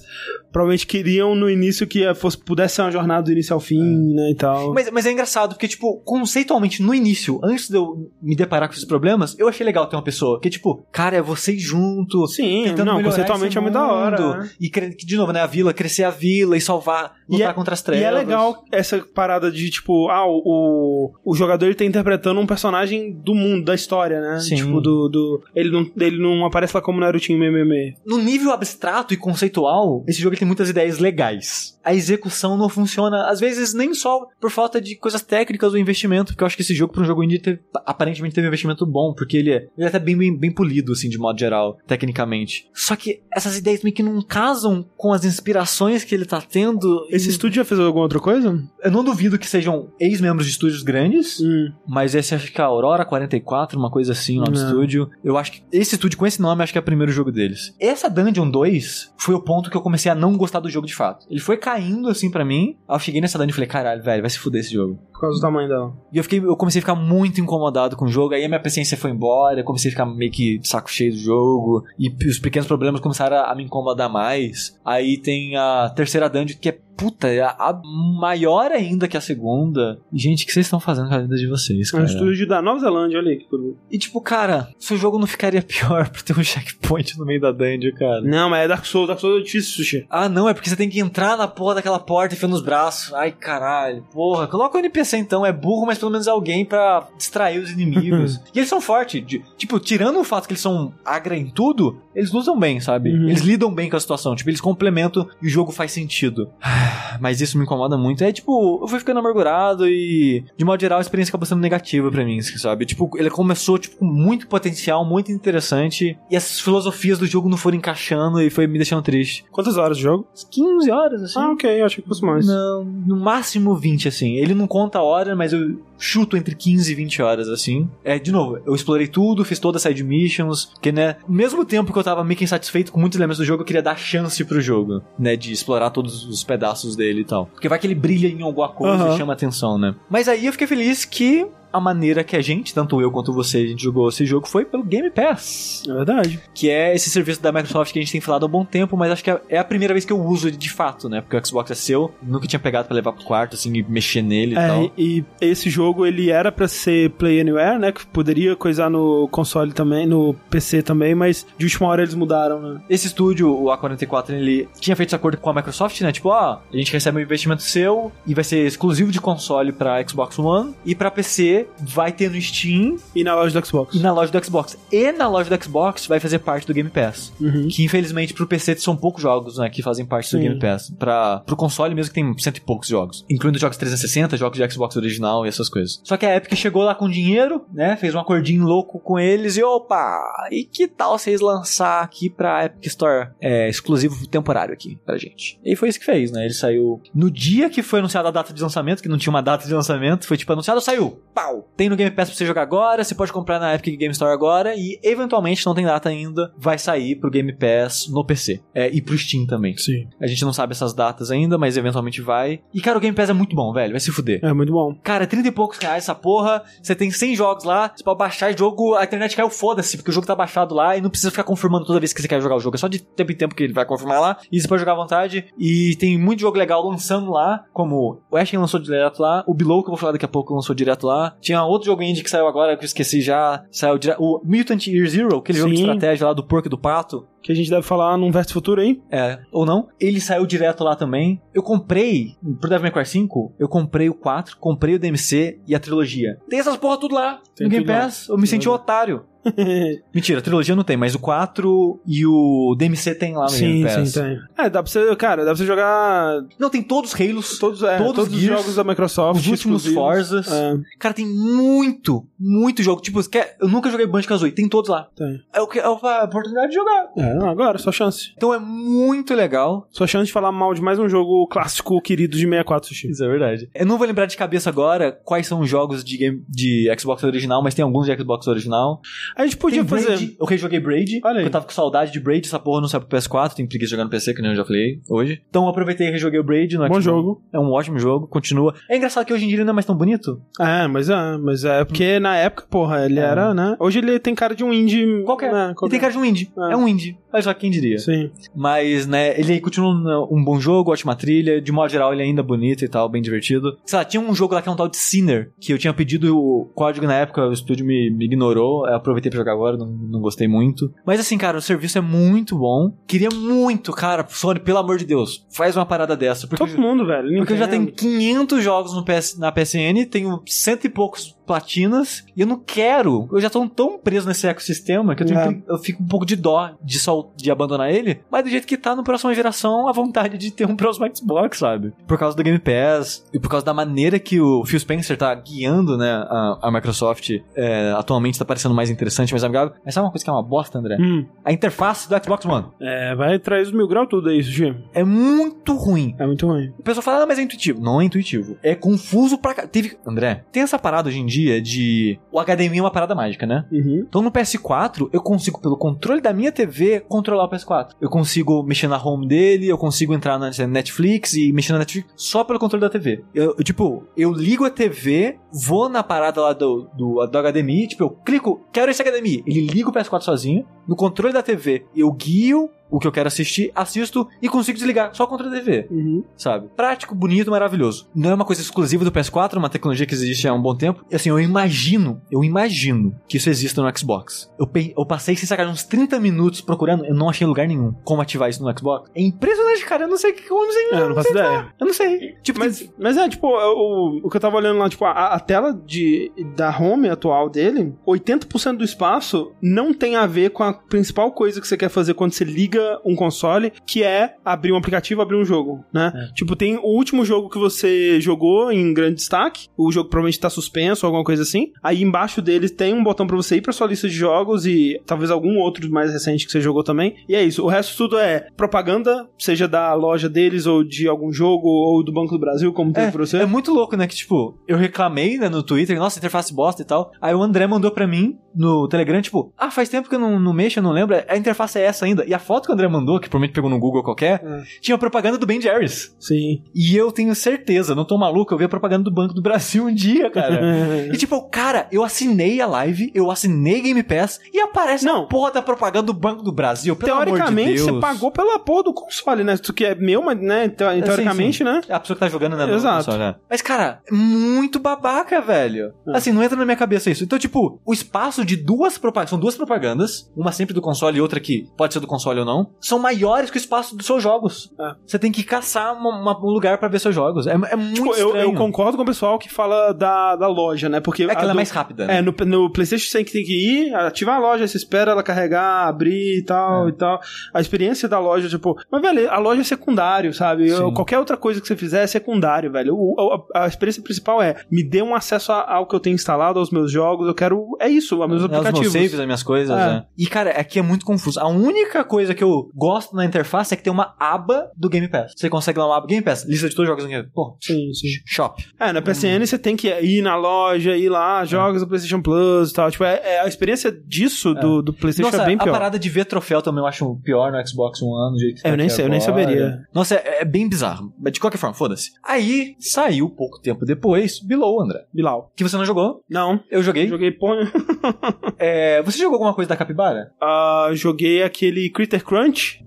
provavelmente queriam no início que eh, fosse, pudesse ser uma jornada do início ao fim, né, e tal. Mas, mas é engraçado, porque, tipo, conceitualmente, no início, antes de eu me deparar com esses problemas, eu achei legal ter uma pessoa que, tipo, cara, é vocês junto. Sim, tentando não, conceitualmente esse é muito da hora. mundo. né? E, de novo, né, a vila, crescer a vila e salvar, E lutar é- contra as E trevas. é legal essa parada de, tipo, ah, o, o jogador ele tá interpretando um personagem do mundo, da história, né? Sim. Tipo, do. do ele, não, ele não aparece lá como Narutinho MMA. No nível abstrato e conceitual, esse jogo tem muitas ideias legais. A execução não funciona, às vezes, nem só por falta de coisas técnicas ou investimento, porque eu acho que esse jogo, para um jogo indie, teve- aparentemente teve um investimento bom, porque ele é, ele é até bem, bem, bem polido, assim, de modo geral, tecnicamente. Só que essas ideias meio que não casam com as inspirações que ele tá tendo. Esse E estúdio já fez alguma outra coisa? Eu não duvido que sejam ex-membros de estúdios grandes, Hum. mas esse acho que é a Aurora 44, uma coisa assim, o nome do estúdio. Eu acho que esse estúdio com esse nome, acho que é o primeiro jogo deles. Essa Dungeon 2 foi o ponto que eu comecei a não gostar do jogo de fato. Ele foi caindo assim pra mim, aí eu cheguei nessa dungeon e falei, caralho, velho, vai se fuder esse jogo. Por causa do tamanho dela. E eu, fiquei, eu comecei a ficar muito incomodado com o jogo, aí a minha paciência foi embora, eu comecei a ficar meio que saco cheio do jogo, e os pequenos problemas começaram a, a me incomodar mais. Aí tem a terceira dungeon, que é puta, é a maior ainda que a segunda. Gente, o que vocês estão fazendo com a vida de vocês, É um cara? estúdio de da Nova Zelândia, olha aí. E tipo, cara, se o jogo não ficaria pior por ter um checkpoint no meio da dungeon, cara. Não, mas é Dark Souls. Dark Souls é difícil, Sushi. Ah, não, é porque você tem que entrar na porra daquela porta e ficar nos braços. Ai, caralho. Porra, coloca o NPC então, é burro, mas pelo menos alguém pra distrair os inimigos. e eles são fortes. de- tipo, tirando o fato que eles são agra em tudo, eles lutam bem, sabe? Uhum. Eles lidam bem com a situação. Tipo, eles complementam e o jogo faz sentido. Mas isso me incomoda muito. É tipo, eu fui ficando amargurado e, de modo geral, a experiência acabou sendo negativa pra mim, sabe? Tipo, ele começou, tipo, com muito potencial, muito interessante. E as filosofias do jogo não foram encaixando e foi me deixando triste. Quantas horas de jogo? 15 horas, assim. Ah, ok. Achei que fosse mais. Não, no máximo 20, assim. Ele não conta hora, mas eu chuto entre 15 e 20 horas, assim. É, de novo, eu explorei tudo, fiz todas as side missions, porque, né, mesmo tempo que eu tava meio que insatisfeito com muitos elementos do jogo, eu queria dar chance pro jogo, né, de explorar todos os pedaços dele e tal. Porque vai que ele brilha em alguma coisa Aham. e chama atenção, né. Mas aí eu fiquei feliz que a maneira que a gente, tanto eu quanto você, a gente jogou esse jogo foi pelo Game Pass É verdade. que é esse serviço da Microsoft que a gente tem falado há bom tempo, mas acho que é- é a primeira vez que eu uso ele de fato, né? Porque o Xbox é seu, nunca tinha pegado pra levar pro quarto, assim, e mexer nele e É, tal. e esse jogo ele era pra ser Play Anywhere, né? Que poderia coisar no console também, no PC também, mas de última hora eles mudaram, né? Esse estúdio, o A44, ele tinha feito esse acordo com a Microsoft, né? Tipo, ó, a gente recebe um investimento seu e vai ser exclusivo de console pra Xbox One e pra PC vai ter no Steam E na loja do Xbox. e na loja do Xbox. E na loja do Xbox vai fazer parte do Game Pass. Uhum. Que infelizmente pro PC são poucos jogos, né, que fazem parte do Sim. Game Pass. Pra, pro console mesmo que tem cento e poucos jogos. Incluindo jogos 360, jogos de Xbox original e essas coisas. Só que a Epic chegou lá com dinheiro, né, fez um acordinho louco com eles e opa, e que tal vocês lançar aqui pra Epic Store é, exclusivo temporário aqui pra gente. E foi isso que fez, né, ele saiu no dia que foi anunciada a data de lançamento, que não tinha uma data de lançamento, foi tipo anunciado, saiu, pau! Tem no Game Pass pra você jogar agora, você pode comprar na Epic Game Store agora e eventualmente, não tem data ainda, vai sair pro Game Pass no PC. É, e pro Steam também. Sim. A gente não sabe essas datas ainda, mas eventualmente vai. E cara, o Game Pass é muito bom, velho, vai se fuder. É muito bom. Cara, 30 e poucos reais essa porra, você tem 100 jogos lá, você pode baixar jogo, a internet caiu, foda-se, porque o jogo tá baixado lá e não precisa ficar confirmando toda vez que você quer jogar o jogo, é só de tempo em tempo que ele vai confirmar lá, e você pode jogar à vontade, e tem muito jogo legal lançando lá, como o Ashen lançou direto lá, o Below, que eu vou falar daqui a pouco, lançou direto lá, tinha outro jogo indie que saiu agora, que eu esqueci já, saiu direto, o Mutant Year Zero, aquele jogo de Sim. estratégia lá do porco e do pato, Que a gente deve falar num verso futuro aí. é, ou não. Ele saiu direto lá também. Eu comprei, pro Devil May Cry 5, eu comprei o 4, comprei o DMC e a trilogia. Tem essas porra tudo lá Tem no Game. Pass. Eu me senti um otário. Mentira, a trilogia não tem, mas o 4 e o DMC tem lá no sim, Game sim, tem. É, dá pra você, cara, dá pra você jogar Não, tem todos os Halos, todos, é, Todos todos, os Gears, jogos da Microsoft. os últimos. Forzas. É, Cara, tem muito, muito jogo. Tipo, eu nunca joguei Banjo-Kazooie, tem todos lá. tem. É, o que, é a oportunidade de jogar. É, não, agora, sua chance. Então é muito legal. Sua chance de falar mal de mais um jogo clássico querido de 64, Sushi. Isso é verdade. Eu não vou lembrar de cabeça agora quais são os jogos de, game, de Xbox original, mas tem alguns de Xbox original. A gente podia tem fazer... Braid, eu rejoguei Braid, Olha aí. eu tava com saudade de Braid, essa porra não saiu pro PS4, tem preguiça de jogar no PC, que nem eu já falei hoje. Então eu aproveitei e rejoguei o Braid no Bom Xbox. jogo. É um ótimo jogo, continua. É engraçado que hoje em dia ele não é mais tão bonito. É, mas é, mas é porque na época, porra, ele É. era, né? Hoje ele tem cara de um indie. Qualquer. né, Ele tem cara de um indie. É. É, um indie. Olha só quem diria. Sim. Mas, né, ele continua um bom jogo, ótima trilha. De modo geral, ele é ainda bonito e tal, bem divertido. Sei lá, tinha um jogo lá que é um tal de Sinner, que eu tinha pedido o código na época, o estúdio me, me ignorou. Eu aproveitei pra jogar agora, não, não gostei muito. Mas assim, cara, o serviço é muito bom. Queria muito, cara, Sony, pelo amor de Deus, faz uma parada dessa. Porque, Todo mundo, velho. porque eu já tenho Nintendo. 500 jogos no PS, na PSN, tenho cento e poucos platinas, e eu não quero. Eu já tô tão preso nesse ecossistema que eu, tenho É. que- eu fico um pouco de dó de, sol, de abandonar ele. Mas do jeito que tá no próxima geração, a vontade de ter um próximo Xbox, sabe? Por causa do Game Pass e por causa da maneira que o Phil Spencer tá guiando, né, a, a Microsoft é, atualmente tá parecendo mais interessante, mais amigável. Mas sabe uma coisa que é uma bosta, André? Hum, A interface do Xbox One é, vai trazer os mil graus tudo aí, Sushi. é muito ruim. É muito ruim. O pessoal fala, ah, mas é intuitivo. Não é intuitivo. É confuso pra cá. Teve. André, tem essa parada hoje em dia dia de. O HDMI é uma parada mágica, né? Uhum. Então no PS4, eu consigo, pelo controle da minha TV, controlar o PS4. Eu consigo mexer na home dele, eu consigo entrar na Netflix e mexer na Netflix só pelo controle da TV. Eu, eu, tipo, eu ligo a TV, vou na parada lá do, do, do HDMI, tipo, eu clico, quero esse HDMI. Ele liga o PS4 sozinho, no controle da TV, eu guio o que eu quero assistir, assisto e consigo desligar só contra a TV, Uhum. sabe? Prático, bonito, maravilhoso. Não é uma coisa exclusiva do PS4, é uma tecnologia que existe há um bom tempo. E assim, eu imagino, eu imagino que isso exista no Xbox. Eu, pe- eu passei, sem sacar, uns 30 minutos procurando, eu não achei lugar nenhum como ativar isso no Xbox. É impressionante, cara, eu não sei o que, como não sei, É, eu não faço ideia. eu não sei. Tipo, Mas, mas é, tipo, o, o que eu tava olhando lá, tipo, a, a tela de, da home atual dele, 80% do espaço não tem a ver com a principal coisa que você quer fazer quando você liga um console, que é abrir um aplicativo, abrir um jogo, né? Tipo, tem o último jogo que você jogou em grande destaque, o jogo provavelmente tá suspenso ou alguma coisa assim, aí embaixo dele tem um botão pra você ir pra sua lista de jogos e talvez algum outro mais recente que você jogou também, e é isso. O resto tudo é propaganda, seja da loja deles ou de algum jogo ou do Banco do Brasil, como teve pra você. É muito louco, né? Que, tipo, eu reclamei né, no Twitter, nossa, interface bosta e tal. Aí o André mandou pra mim no Telegram, tipo, ah, faz tempo que eu não, não mexo, eu não lembro. A interface é essa ainda. E a foto que o André mandou, que provavelmente pegou no Google qualquer, É. tinha propaganda do Ben Jerry's. Sim. E eu tenho certeza, não tô maluco, eu vi a propaganda do Banco do Brasil um dia, cara. E tipo, cara, eu assinei a live, eu assinei Game Pass e aparece Não. a porra da propaganda do Banco do Brasil, pelo de Teoricamente, Deus. você pagou pela porra do console, né? Isso que é meu, mas, né? É, Teoricamente, sim, sim. né? É a pessoa que tá jogando, né? Exato. console, né? Mas, cara, muito babaca, velho. É. Assim, não entra na minha cabeça isso. Então, tipo, o espaço de duas propagandas. São duas propagandas, uma sempre do console e outra que pode ser do console ou não, são maiores que o espaço dos seus jogos. É. Você tem que caçar uma- uma- um lugar pra ver seus jogos. É, é muito Tipo, eu, eu concordo com o pessoal que fala da, da loja, né? Porque É que ela é do- mais rápida. né? É, no, no PlayStation você tem que ir, ativar a loja, você espera ela carregar, abrir e tal É. e tal. A experiência da loja, tipo. Mas, velho, a loja é secundário, sabe? Eu- qualquer outra coisa que você fizer é secundário, velho. O- a, a experiência principal é me dê um acesso ao que eu tenho instalado, aos meus jogos. Eu quero. É isso, aos meus É, os meus aplicativos. saves, as minhas coisas, É. né? E, cara, aqui é muito confuso. A única coisa que eu gosto na interface é que tem uma aba do Game Pass. Você consegue lá uma aba Game Pass, lista de todos os jogos aqui. Pô, Sim, sim. shop. É, na PSN você tem que ir na loja, ir lá, jogos do PlayStation Plus e tal. Tipo, é, é a experiência disso do, do PlayStation Nossa, é bem a pior. parada de ver troféu também eu acho pior no Xbox One, do jeito que É, eu tá nem sei, eu nem agora. saberia. Nossa, é, é bem bizarro. Mas de qualquer forma, foda-se. Aí, saiu pouco tempo depois, Below, André. Bilal. Que você não jogou. Não, Eu joguei. joguei porra. É, você jogou alguma coisa da Capibara? Ah, joguei aquele Critter Crunch.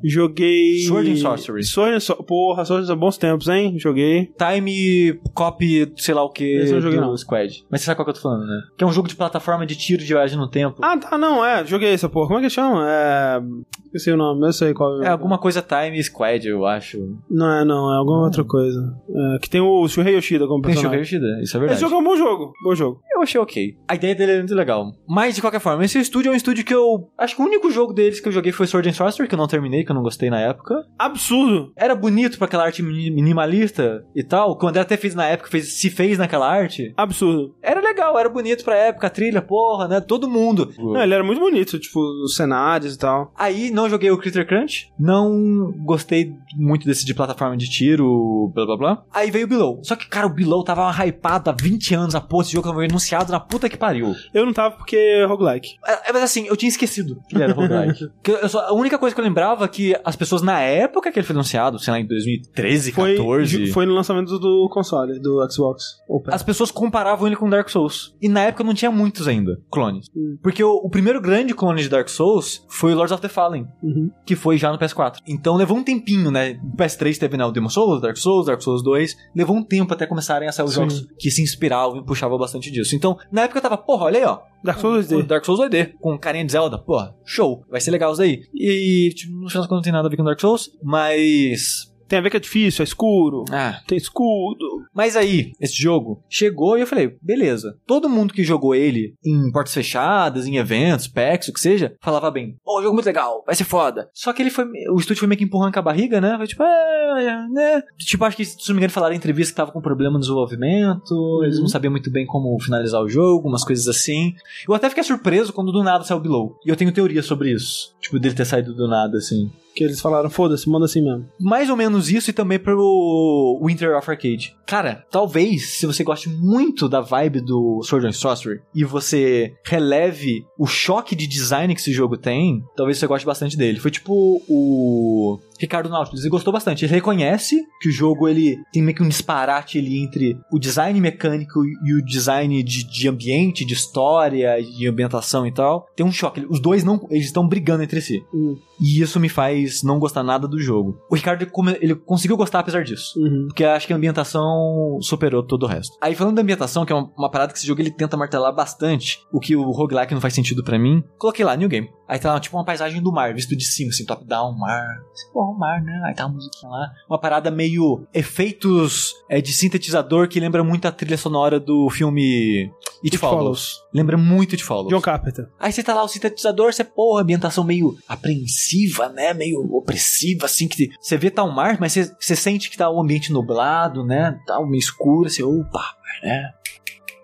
Joguei. Sword and Sorcery. Sword and so Porra, Sword and Sorcery, bons tempos, hein? Joguei. Time Copy, sei lá o que, Esse eu não joguei, não. Squad. Mas você sabe qual que eu tô falando, né? Que é um jogo de plataforma de tiro de viagem no tempo. Ah, tá, não, é. Joguei essa porra. Como é que chama? É. Esqueci o nome, eu sei qual É alguma coisa Time Squad, eu acho. Não é, não, é alguma outra coisa. É, que tem o Shuhei Yoshida como Tem personagem. Shuhei Yoshida, isso é verdade. Esse jogo é um bom jogo. Bom jogo. Eu achei ok. A ideia dele é muito legal. Mas, de qualquer forma, esse estúdio é um estúdio que eu... Acho que o único jogo deles que eu joguei foi Sword and Sorcery, que eu não terminei, que eu não gostei na época. Absurdo. Era bonito pra aquela arte mini- minimalista e tal. Que o André até fez na época, fez, se fez naquela arte. Absurdo. Era legal, era bonito pra época, a trilha, porra, né? Todo mundo. Não, ele era muito bonito, tipo, os cenários e tal. Aí não joguei o Critter Crunch, não gostei muito desse de plataforma de tiro, blá blá blá. Aí veio o Below. Só que, cara, o Below tava hypado há 20 anos a pôr esse jogo foi anunciado na puta que pariu. Eu não tava porque é roguelike. É, é, mas assim, eu tinha esquecido que ele era roguelike. Que eu só- a única coisa que eu lembrava que as pessoas na época que ele foi anunciado, sei lá, em 2013, Foi, 14... foi no lançamento do console, do Xbox. Opa. As pessoas comparavam ele com Dark Souls. E na época não tinha muitos ainda, clones. Hum. Porque o, o primeiro grande clone de Dark Souls foi o Lords of the Fallen, Uhum. que foi já no PS4. Então levou um tempinho, né? O PS3 teve né, o Demon Souls, Dark Souls, Dark Souls 2. Levou um tempo até começarem a sair os Sim. jogos que se inspiravam e puxavam bastante disso. Então, na época eu tava, porra, olha aí, ó. Dark Souls O 2D. Dark Souls 2D, com carinha de Zelda, porra, show, vai ser legal isso aí. E, tipo, no final não tem nada a ver com Dark Souls, mas. Tem a ver que é difícil, é escuro. Ah, Tem escudo. Mas aí, esse jogo chegou e eu falei, beleza. Todo mundo que jogou ele em portas fechadas, em eventos, packs, o que seja, falava bem. Pô, jogo muito legal, vai ser foda. Só que ele foi. O estúdio foi meio que empurrando com a barriga, né? Foi tipo, é, ah, né? Tipo, acho que, se não me engano, falaram em entrevista que tava com problema no desenvolvimento, eles não sabiam muito bem como finalizar o jogo, umas coisas assim. Eu até fiquei surpreso quando do nada saiu o Below. E eu tenho teoria sobre isso. Tipo, dele ter saído do nada, assim. Que eles falaram, foda-se, manda assim mesmo. Mais ou menos isso e também pro Winter of Arcade. Cara, talvez, se você goste muito da vibe do Sword and Sorcery e você releve o choque de design que esse jogo tem, talvez você goste bastante dele. Foi tipo o Ricardo Nautilus, ele gostou bastante. Ele reconhece que o jogo ele tem meio que um disparate ali entre o design mecânico e o design de, de ambiente, de história, de ambientação e tal. Tem um choque. Os dois não, eles estão brigando entre si. Hum. E isso me faz não gostar nada do jogo. O Ricardo ele conseguiu gostar apesar disso. Uhum. Porque acho que a ambientação superou todo o resto. Aí falando da ambientação, que é uma, uma parada que esse jogo ele tenta martelar bastante, o que o roguelike não faz sentido pra mim, coloquei lá, New Game. Aí tá tipo uma paisagem do mar, visto de cima, assim, top-down, mar. Porra, o mar, né? Aí tá uma musiquinha lá. Uma parada meio efeitos é, de sintetizador que lembra muito a trilha sonora do filme It, It Follows. Follows. Lembra muito It Follows. John Carpenter. Aí você tá lá, o sintetizador, você, porra, ambientação meio apreensiva, né? Meio opressiva, assim, que você vê tá um mar, mas você, você sente que tá o ambiente nublado, né? Tá meio escuro, assim, opa, né?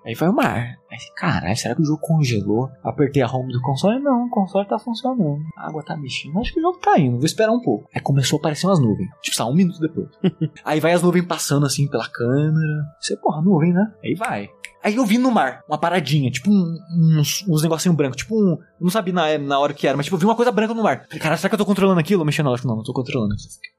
Aí vai o mar. Aí caralho, será que o jogo congelou? Apertei a home do console? Não, o console tá funcionando. A água tá mexendo. Acho que o jogo tá indo, vou esperar um pouco. Aí começou a aparecer umas nuvens. Tipo, só um minuto depois. Aí vai as nuvens passando assim pela câmera. Você, porra, nuvem, né? Aí vai. Aí eu vi no mar, uma paradinha, tipo um- uns, uns negocinho branco, tipo um. Não sabia na, na hora que era, mas tipo, eu vi uma coisa branca no mar. Falei, cara, será que eu tô controlando aquilo? Mexi na lógica, não, não tô controlando.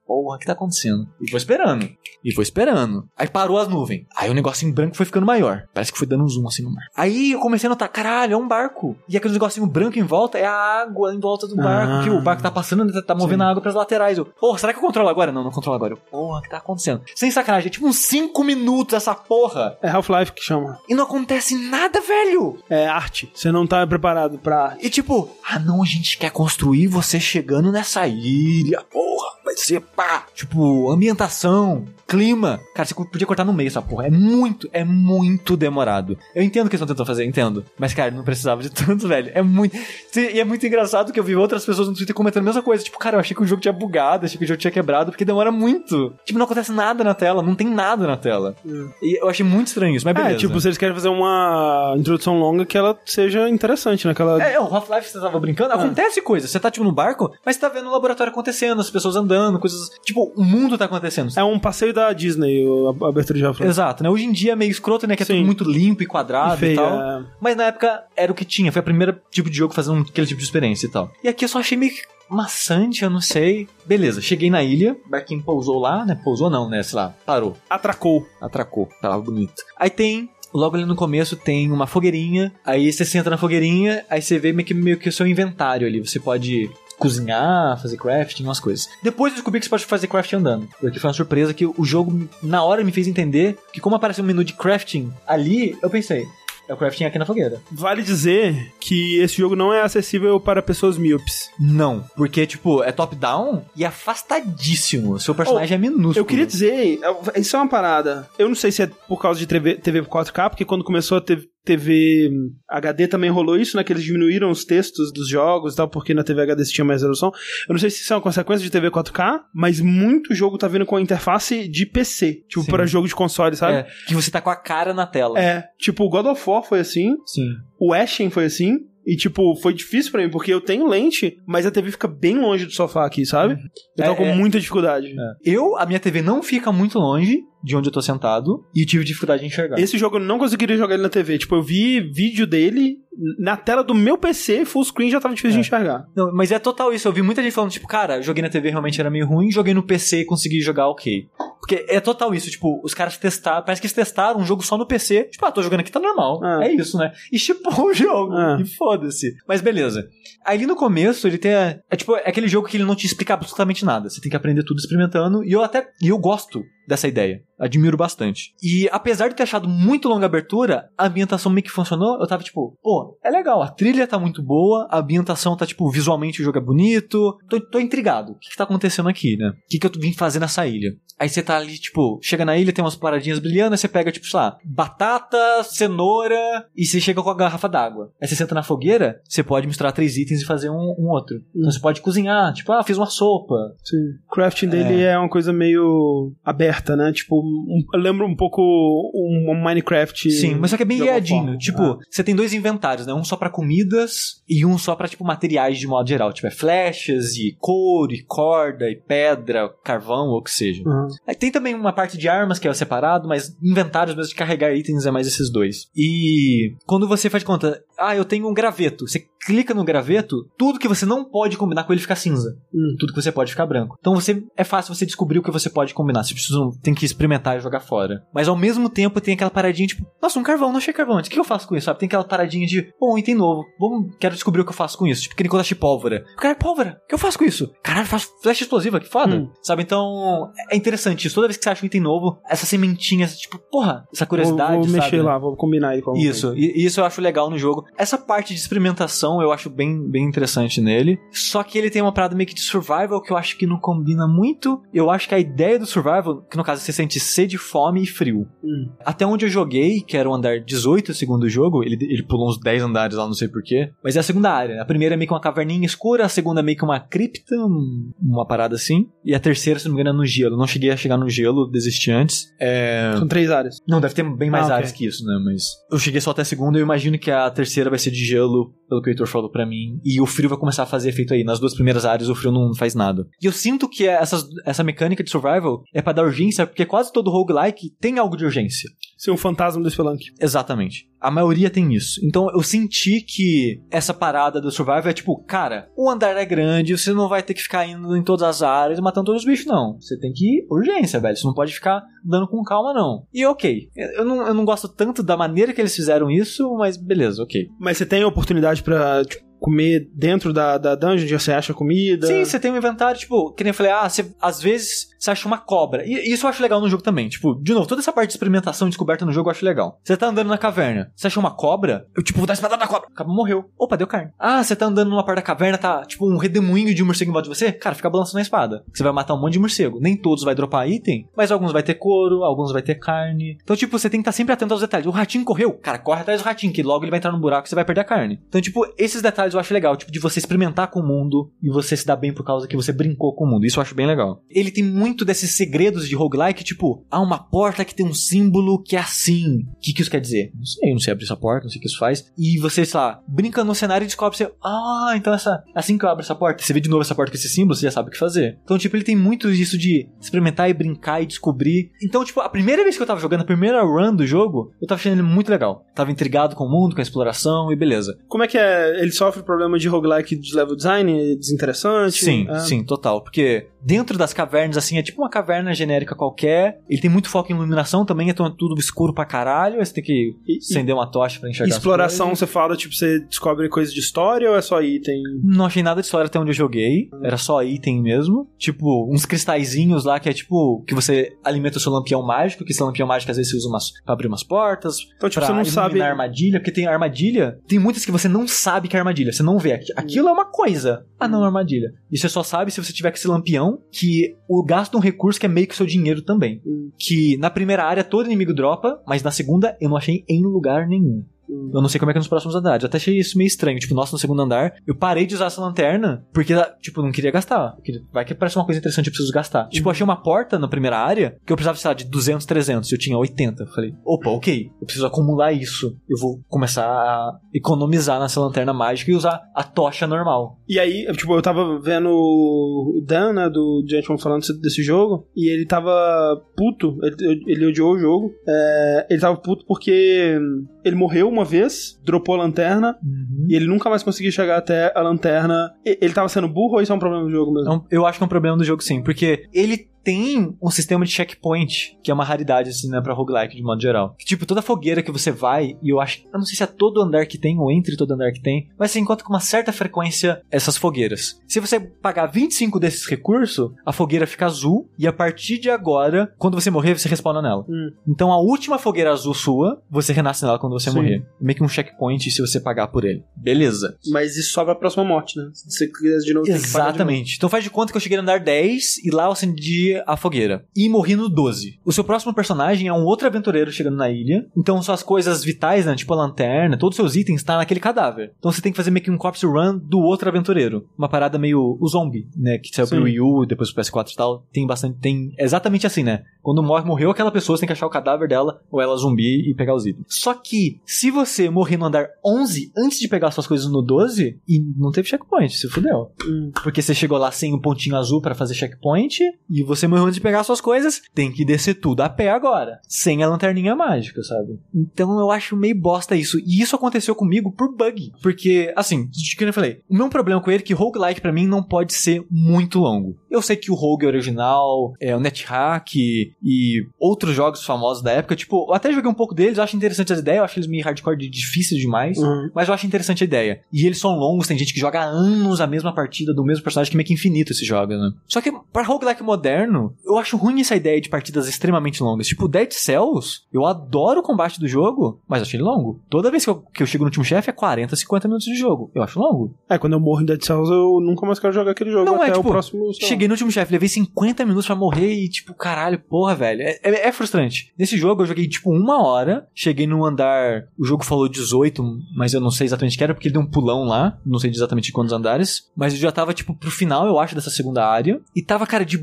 Porra, o que tá acontecendo? E vou esperando. E vou esperando. Aí parou as nuvens. Aí o negocinho branco foi ficando maior. Parece que foi dando um zoom assim no mar. Aí eu comecei a notar, caralho, é um barco. E aquele negocinho branco em volta é a água em volta do barco. Ah. Que o barco tá passando, tá, tá movendo Sim. a água pras laterais. Eu, porra, será que eu controlo agora? Não, não controlo agora. Eu, porra, o que tá acontecendo? Sem sacanagem, é tipo uns 5 minutos essa porra. É Half-Life que chama. E não acontece nada, velho. É arte. Você não tá preparado pra arte. E tipo, ah não, a gente quer construir você chegando nessa ilha, porra, vai ser pá. Tipo, ambientação, clima. Cara, você podia cortar no meio essa porra. É muito, é muito demorado. Eu entendo o que eles estão tentando fazer, entendo. Mas, cara, não precisava de tanto, velho. É muito. E é muito engraçado que eu vi outras pessoas no Twitter comentando a mesma coisa. Tipo, cara, eu achei que o jogo tinha bugado, achei que o jogo tinha quebrado, porque demora muito. Tipo, não acontece nada na tela, não tem nada na tela. E eu achei muito estranho isso, mas beleza. É, tipo, se eles querem fazer uma introdução longa que ela seja interessante, né? Que ela... É, o Half-Life você tava brincando, acontece coisa. Você tá, tipo, no barco, mas você tá vendo o laboratório acontecendo, as pessoas andando, coisas. Tipo, o mundo tá acontecendo. É um passeio da Disney, a abertura de Half-Life. Exato, né? Hoje em dia é meio escroto, né? Que é Sim. tudo muito limpo e quadrado e, feia, tal. é. Mas na época era o que tinha. Foi a primeira tipo de jogo fazendo aquele tipo de experiência e tal. E aqui eu só achei meio maçante, eu não sei. Beleza, cheguei na ilha, o barquinho pousou lá, né? Pousou não, né? Sei lá, parou. Atracou. Atracou, palavra bonita. Aí tem. Logo ali no começo tem uma fogueirinha, aí você senta na fogueirinha, aí você vê meio que, meio que o seu inventário ali. Você pode cozinhar, fazer crafting, umas coisas. Depois eu descobri que você pode fazer crafting andando. Porque foi uma surpresa que o jogo, na hora, me fez entender que como apareceu um menu de crafting ali, eu pensei, é o crafting aqui na fogueira. Vale dizer que esse jogo não é acessível para pessoas míopes. Não, porque, tipo, é top-down e afastadíssimo. Seu personagem é minúsculo. Eu queria dizer, isso é uma parada. Eu não sei se é por causa de TV, TV 4K, porque quando começou a ter TV HD também rolou isso, né? Que eles diminuíram os textos dos jogos e tal, porque na TV HD tinha mais resolução. Eu não sei se isso é uma consequência de TV 4K, mas muito jogo tá vindo com a interface de PC, tipo, para jogo de console, sabe? É, que você tá com a cara na tela. É, tipo, o God of War foi assim, Sim. o Ashen foi assim, e tipo, foi difícil pra mim, porque eu tenho lente, mas a TV fica bem longe do sofá aqui, sabe? Eu tava É, com é. muita dificuldade. Eu, a minha TV não fica muito longe de onde eu tô sentado e tive dificuldade de enxergar. Esse jogo eu não conseguiria jogar ele na TV. Tipo, eu vi vídeo dele na tela do meu PC, full screen já tava difícil de enxergar. Não, mas é total isso. Eu vi muita gente falando, tipo, cara, joguei na TV realmente era meio ruim, joguei no PC e consegui jogar ok. Porque é total isso, tipo, os caras testaram, parece que eles testaram um jogo só no PC. Tipo, ah, tô jogando aqui, tá normal. Ah. É isso, né? E chipou o jogo. Ah. E foda-se. Mas beleza. Aí no começo ele tem. a- É tipo, é aquele jogo que ele não te explica absolutamente nada. Você tem que aprender tudo experimentando. E eu até. E eu gosto dessa ideia. Admiro bastante. E apesar de ter achado muito longa a abertura, a ambientação meio que funcionou. Eu tava tipo, pô, é legal, a trilha tá muito boa, a ambientação tá tipo, visualmente o jogo é bonito. Tô, tô intrigado. O que, que tá acontecendo aqui, né? O que, que eu vim fazer nessa ilha? Aí você tá ali, tipo, chega na ilha, tem umas paradinhas brilhando, aí você pega, tipo, sei lá, batata, cenoura, e você chega com a garrafa d'água. Aí você senta na fogueira, você pode misturar três itens e fazer um, um outro. Então você pode cozinhar, tipo, ah, fiz uma sopa. Sim. O crafting dele é. uma coisa meio aberta, né? Tipo, um, eu lembro um pouco um, um Minecraft. Sim, mas só que é bem guiadinho. Tipo, Ah. você tem dois inventários, né? Um só pra comidas e um só pra, tipo, materiais de modo geral. Tipo, é flechas e couro e corda e pedra, carvão ou o que seja. Uhum. Aí tem também uma parte de armas que é separado, mas inventários mesmo de carregar itens é mais esses dois. E quando você faz de conta, ah, eu tenho um graveto, você clica no graveto, tudo que você não pode combinar com ele fica cinza. Hum. Tudo que você pode ficar branco. Então você é fácil você descobrir o que você pode combinar. Você precisa, tem que experimentar e jogar fora. Mas ao mesmo tempo tem aquela paradinha tipo, nossa, um carvão, não achei carvão antes. O que eu faço com isso? Sabe? Tem aquela paradinha de, pô, um item novo. Vamos, quero descobrir o que eu faço com isso. Tipo, que nem quando achei pólvora. Cara, pólvora, o que eu faço com isso? Caralho, faço flecha explosiva, que foda. Hum. Sabe? Então, é interessante isso. Toda vez que você acha um item novo, essa sementinha, tipo, porra, essa curiosidade, Vou, vou sabe? mexer lá, vou combinar ele com alguma Isso, e isso eu acho legal no jogo. Essa parte de experimentação eu acho bem, bem interessante nele. Só que ele tem uma parada meio que de survival que eu acho que não combina muito. Eu acho que a ideia do survival, que no caso você sente sede, fome e frio. Hum. Até onde eu joguei, que era o andar 18, segundo o jogo, ele, ele pulou uns 10 andares lá, não sei porquê. Mas é a segunda área. A primeira é meio que uma caverninha escura, a segunda é meio que uma cripta, um- uma parada assim. E a terceira, se não me engano, é no gelo. Não cheguei a chegar no gelo, desisti antes. É... São três áreas. Não, deve ter bem mais Ah, áreas que isso, né? Mas eu cheguei só até a segunda eu imagino que a terceira vai ser de gelo, pelo que o Heitor falou pra mim. E o frio vai começar a fazer efeito aí. Nas duas primeiras áreas o frio não faz nada. E eu sinto que essas, essa mecânica de survival é pra dar urgência, porque quase todo roguelike tem algo de urgência. Ser um fantasma do Spelunk. Exatamente. A maioria tem isso. Então eu senti que essa parada do survival é tipo, cara, o andar é grande, você não vai ter que ficar indo em todas as áreas matando todos os bichos, não. Você tem que ir urgência, velho. Você não pode ficar dando com calma, não. E ok. Eu não, eu não gosto tanto da maneira que eles fizeram isso, mas beleza, ok. Mas você tem a oportunidade pra tipo, comer dentro da, da dungeon, onde você acha comida. Sim, você tem um inventário, tipo, que nem eu falei, ah, você, às vezes você acha uma cobra. E isso eu acho legal no jogo também. Tipo, de novo, toda essa parte de experimentação e descoberta no jogo eu acho legal. Você tá andando na caverna, você achou uma cobra, eu, tipo, vou dar espadada na cobra. Acaba morreu. Opa, deu carne. Ah, você tá andando numa parte da caverna, tá, tipo, um redemoinho de morcego em volta de você, cara, fica balançando a espada. Você vai matar um monte de morcego. Nem todos vai dropar item, mas alguns vai ter couro, alguns vai ter carne. Então, tipo, você tem que estar sempre atento aos detalhes. O ratinho correu, cara, corre atrás do ratinho, que logo ele vai entrar no buraco e você vai perder a carne. Então, tipo, esses detalhes eu acho legal, tipo, de você experimentar com o mundo e você se dar bem por causa que você brincou com o mundo. Isso eu acho bem legal. Ele tem muito desses segredos de roguelike, tipo, há uma porta que tem um símbolo que é assim. O que, que isso quer dizer? Não sei, não sei abrir essa porta, não sei o que isso faz. E você, sei lá, brinca no cenário e descobre, você, ah, então essa, é assim que eu abro essa porta. Você vê de novo essa porta com esse símbolo, você já sabe o que fazer. Então, tipo, ele tem muito disso de experimentar e brincar e descobrir. Então, tipo, a primeira vez que eu tava jogando, a primeira run do jogo, eu tava achando ele muito legal. Tava intrigado com o mundo, com a exploração e beleza. Como é que é? Ele sofre problema de roguelike de level design desinteressante? Sim, É. sim, total. Porque dentro das cavernas, assim, é tipo uma caverna genérica qualquer. Ele tem muito foco em iluminação também, então é tudo escuro pra caralho. Aí você tem que E- acender uma tocha pra enxergar. Exploração, você fala, tipo, você descobre coisas de história ou é só item? Não achei nada de história até onde eu joguei. Era só item mesmo. Tipo, uns cristalzinhos lá que é tipo. Que você alimenta o seu lampião mágico. Que esse lampião mágico às vezes você usa umas, pra abrir umas portas. Então, tipo, você não sabe. armadilha. Porque tem armadilha. Tem muitas que você não sabe que é armadilha. Você não vê. Aqui- Aquilo é uma coisa. Ah, não, é armadilha. E você só sabe se você tiver com esse lampião. Que o gasto um recurso que é meio que o seu dinheiro também. Hum. Que na primeira área todo inimigo dropa. Mas na segunda eu não achei em lugar nenhum. Hum. Eu não sei como é que é nos próximos andares. Eu até achei isso meio estranho. Tipo, nossa, no segundo andar, eu parei de usar essa lanterna porque, tipo, não queria gastar. Vai que parece uma coisa interessante, eu preciso gastar. Tipo, eu achei uma porta na primeira área que eu precisava, sei lá, de 200, 300. Eu tinha 80. Eu falei, opa, ok. Eu preciso acumular isso. Eu vou começar a economizar nessa lanterna mágica e usar a tocha normal. E aí, eu, tipo, eu tava vendo o Dan, né, do Gentleman falando desse- jogo, e ele tava puto, ele, ele odiou o jogo, é, ele tava puto porque ele morreu uma vez, dropou a lanterna, e ele nunca mais conseguiu chegar até a lanterna. Ele tava sendo burro ou isso é um problema do jogo mesmo? Eu acho que é um problema do jogo, sim. Porque ele tem um sistema de checkpoint, que é uma raridade, assim, né, pra roguelike, de modo geral. Que, tipo, toda fogueira que você vai, e eu acho, eu não sei se é todo andar que tem, ou entre todo andar que tem, mas você encontra com uma certa frequência essas fogueiras. Se você pagar 25 desses recursos, a fogueira fica azul, e a partir de agora, quando você morrer, você respawna nela. Hum. Então a última fogueira azul sua, você renasce nela quando você Sim. morrer. Meio que um checkpoint se você pagar por ele. Beleza. Mas isso só pra próxima morte, né? Se você quiser de novo, pagar de novo. Exatamente. Então faz de conta que eu cheguei no andar 10 e lá eu acendi a fogueira. E morri no 12. O seu próximo personagem é um outro aventureiro chegando na ilha. Então suas coisas vitais, né? Tipo a lanterna, todos os seus itens tá naquele cadáver. Então você tem que fazer meio que um corpse run do outro aventureiro. Uma parada meio o zombie, né? Que saiu Sim. pro Wii U, depois pro PS4 e tal. Tem bastante. Tem exatamente assim, né? Quando morre, morreu aquela pessoa, você tem que achar o cadáver dela ou ela zumbi e pegar os itens. Só que, se você morrer no andar 11 antes de pegar suas coisas no 12, e não teve checkpoint, se fudeu. Hum. Porque você chegou lá sem um pontinho azul pra fazer checkpoint e você morreu antes de pegar suas coisas, tem que descer tudo a pé agora, sem a lanterninha mágica, sabe? Então eu acho meio bosta isso. E isso aconteceu comigo por bug. Porque, assim, de que eu falei, o meu problema com ele é que roguelike pra mim não pode ser muito longo. Eu sei que o Rogue original, é o NetHack e outros jogos famosos da época, tipo, eu até joguei um pouco deles, eu acho interessante as ideias, eu acho eles meio hardcore de difíceis demais. Uhum. Mas eu acho interessante a ideia. E eles são longos, tem gente que joga há anos a mesma partida do mesmo personagem, que meio que infinito esses jogos, né? Só que pra roguelike moderno, eu acho ruim essa ideia de partidas extremamente longas. Tipo, Dead Cells, eu adoro o combate do jogo, mas achei ele longo. Toda vez que eu, que eu chego no último chefe é 40, 50 minutos de jogo. Eu acho longo. É, quando eu morro em Dead Cells, eu nunca mais quero jogar aquele jogo Não, até é, tipo, o próximo. Cheguei no último chefe, levei 50 minutos pra morrer e, tipo, caralho, porra, velho. É, é- é frustrante. Nesse jogo eu joguei, tipo, uma hora. Cheguei no andar. O jogo falou 18, mas eu não sei exatamente o que era, porque ele deu um pulão lá. Não sei exatamente quantos andares. Mas eu já tava, tipo, pro final, eu acho, dessa segunda área. E tava, cara, de